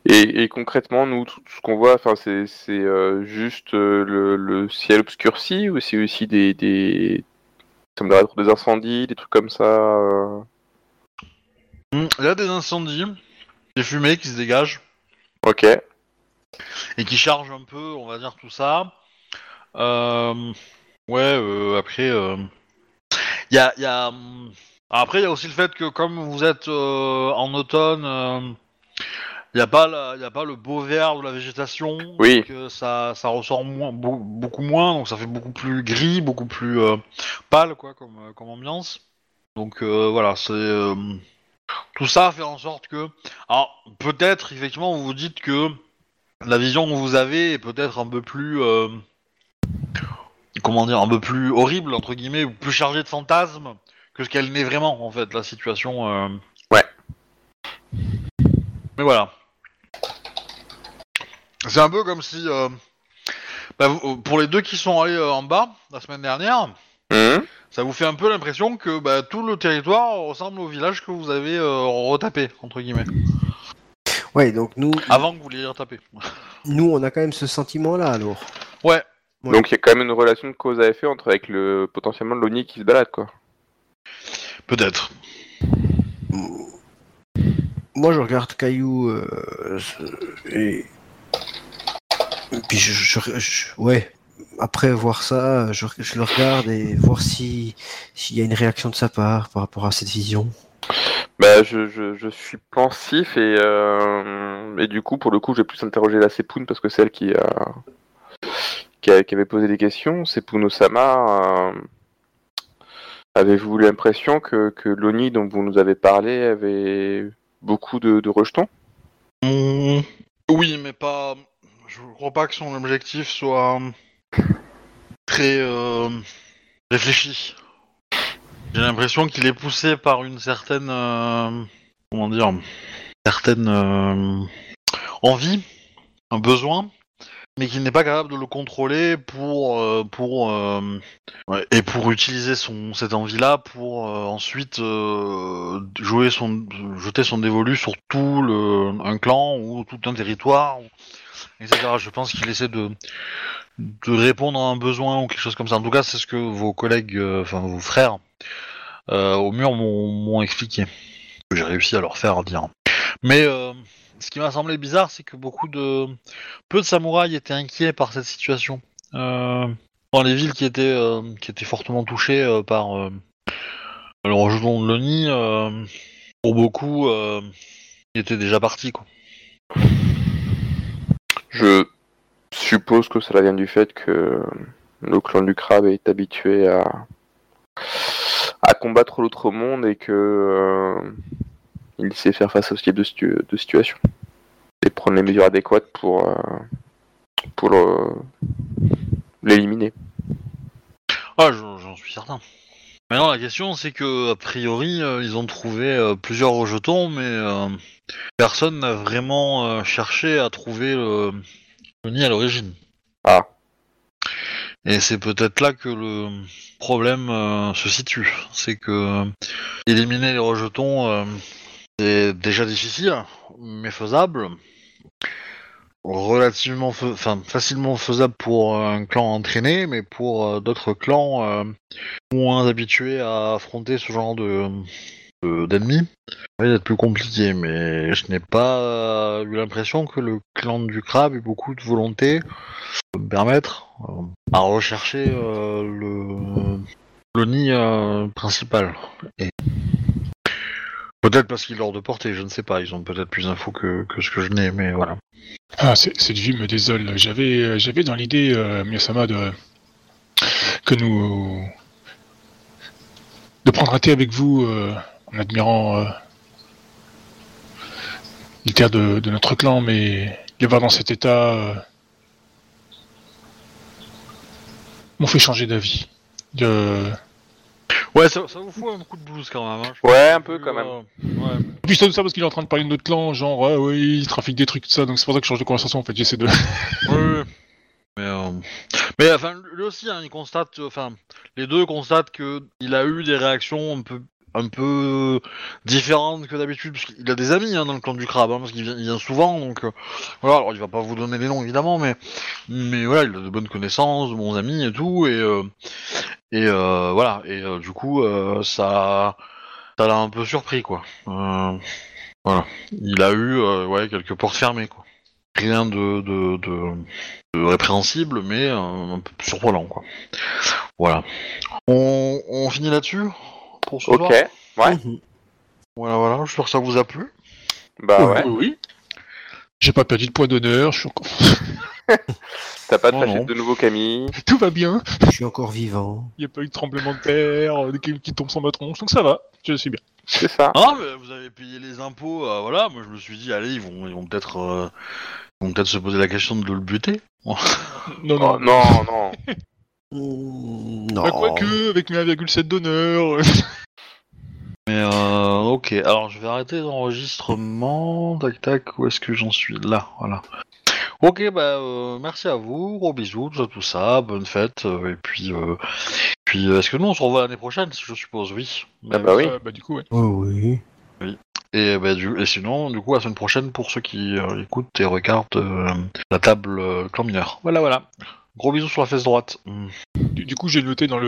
Et, et concrètement, nous, tout ce qu'on voit, enfin, c'est euh, juste euh, le, le ciel obscurci ou c'est aussi des, des, ça me des incendies, des trucs comme ça. euh Hmm, Il y a des incendies, des fumées qui se dégagent. Ok. et qui charge un peu, on va dire tout ça. Euh, ouais, après, il y a, il y a, hum, après il y a aussi le fait que comme vous êtes en automne, il n'y a pas, la- il y a pas le beau vert de la végétation, Oui. que ça, ça ressort moins, beau- beaucoup moins, donc ça fait beaucoup plus gris, beaucoup plus euh, pâle quoi, comme, euh, comme ambiance. Donc euh, voilà, c'est euh, tout ça fait en sorte que, alors peut-être effectivement vous vous dites que la vision que vous avez est peut-être un peu plus euh, comment dire un peu plus horrible entre guillemets ou plus chargée de fantasmes que ce qu'elle n'est vraiment en fait la situation euh. Mais voilà c'est un peu comme si euh, bah, vous- pour les deux qui sont allés euh, en bas la semaine dernière Mhm. ça vous fait un peu l'impression que bah, tout le territoire ressemble au village que vous avez euh, retapé entre guillemets Ouais, donc nous, avant que vous l'ayez retapé nous, on a quand même ce sentiment-là, alors. ouais Ouais. Donc il y a quand même une relation de cause à effet entre avec le potentiellement l'ONI qui se balade quoi. peut-être Moi, je regarde Caillou euh, et... puis je, ouais. Après voir ça, je, le regarde et voir si s'il y a une réaction de sa part par rapport à cette vision. Bah je, je, suis pensif et euh, et du coup pour le coup j'ai plus interrogé la Sepoun parce que c'est elle qui, a- qui avait posé des questions. Sepoun Osama, euh, avez-vous l'impression que, que l'ONI dont vous nous avez parlé avait beaucoup de, rejetons Mmh, Oui, mais pas. Je crois pas que son objectif soit très euh, réfléchi. J'ai l'impression qu'il est poussé par une certaine. euh, Comment dire Certaine euh, envie, un besoin, mais qu'il n'est pas capable de le contrôler pour. euh, pour euh, et pour utiliser son, cette envie-là pour euh, ensuite jouer son, jeter son dévolu sur tout le, un clan ou tout un territoire, etc. Je pense qu'il essaie de, de répondre à un besoin ou quelque chose comme ça. En tout cas, c'est ce que vos collègues, enfin vos frères, au mur m'ont expliqué. J'ai réussi à leur faire dire. Mais ce qui m'a semblé bizarre, c'est que beaucoup de peu de samouraïs étaient inquiets par cette situation. Euh, dans les villes qui étaient euh, qui étaient fortement touchées euh, par le rejeton de Loni, pour beaucoup, euh, il était déjà parti, quoi. Je suppose que cela vient du fait que le clan du crabe est habitué à, combattre l'autre monde et que il sait faire face à ce type de, situ- de situation et prendre les mesures adéquates pour, euh, pour le- l'éliminer. Ah, j'en suis certain. Maintenant, la question, c'est que, a priori, euh, ils ont trouvé euh, plusieurs rejetons, mais euh, personne n'a vraiment euh, cherché à trouver le, le nid à l'origine. Ah. Et c'est peut-être là que le problème euh, se situe. C'est que euh, éliminer les rejetons, euh, c'est déjà difficile, mais faisable. Relativement, facilement faisable pour un clan entraîné, mais pour euh, d'autres clans euh, moins habitués à affronter ce genre de de- d'ennemis, ça va être plus compliqué. Mais je n'ai pas euh, eu l'impression que le clan du crabe ait beaucoup de volonté de me permettre euh, à rechercher euh, le le nid euh, principal. Et peut-être parce qu'il est hors de portée, je ne sais pas. Ils ont peut-être plus d'infos que, que ce que je n'ai, mais voilà. Ah, cette vue me désole. J'avais, euh, j'avais dans l'idée, euh, Miyasama, de que nous de prendre un thé avec vous euh, en admirant euh, les terres de, notre clan, mais les voir dans cet état m'ont fait changer d'avis. Ouais, ça, ça vous fout un coup de blues quand même. hein. Je Ouais, un peu pense quand même. euh, ouais. Puis tout ça parce qu'il est en train de parler de notre clan, genre ouais, ouais, il trafique des trucs tout ça, donc c'est pour ça que je change de conversation en fait. J'essaie de. Ouais, ouais. Mais, euh, mais enfin, lui aussi, hein, il constate, enfin, les deux constatent que il a eu des réactions un peu, un peu différentes que d'habitude, parce qu'il a des amis hein, dans le clan du crabe, hein, parce qu'il vient, il vient souvent, donc euh, voilà. Alors, il va pas vous donner les noms évidemment, mais, mais voilà, il a de bonnes connaissances, de bons amis et tout, et euh, et euh, voilà, et du coup, ça, ça l'a un peu surpris, quoi. Voilà, il a eu, ouais, quelques portes fermées, quoi. Rien de, de, de, répréhensible, mais un peu surprenant, quoi. Voilà. On, on finit là-dessus? Pour ce Ok. soir Ouais. Mhm. Voilà, voilà, j'espère que ça vous a plu. Bah ouais. Oui, oui. J'ai pas perdu de points d'honneur, je suis encore... T'as pas de Oh, fâché non. de nouveau Camille. tout va bien. Je suis encore vivant. Il n'y a pas eu de tremblement de terre, euh, des cailloux qui tombent sur ma tronche, donc ça va, je suis bien. C'est ça. Ah, mais vous avez payé les impôts, euh, voilà, moi je me suis dit, allez, ils vont, ils vont peut-être euh, ils vont peut-être se poser la question de le buter. Non, Oh, non, non, non. Mm, Non. Bah, quoique, avec mes 1,7 d'honneur. Mais euh, ok, alors je vais arrêter l'enregistrement. Tac tac, où est-ce que j'en suis? Là, voilà. Ok, bah euh, merci à vous, gros bisous, tout ça, tout ça, bonne fête, euh, et puis, euh, puis euh, est-ce que nous on se revoit l'année prochaine, je suppose, oui. Ah bah oui. euh, bah du coup, ouais. Oh oui. Et, bah, du, et sinon, du coup, la semaine prochaine, pour ceux qui euh, écoutent et regardent euh, la table euh, clan mineur. Voilà, voilà. Gros bisous sur la fesse droite. Mm. Du, du coup, j'ai noté dans le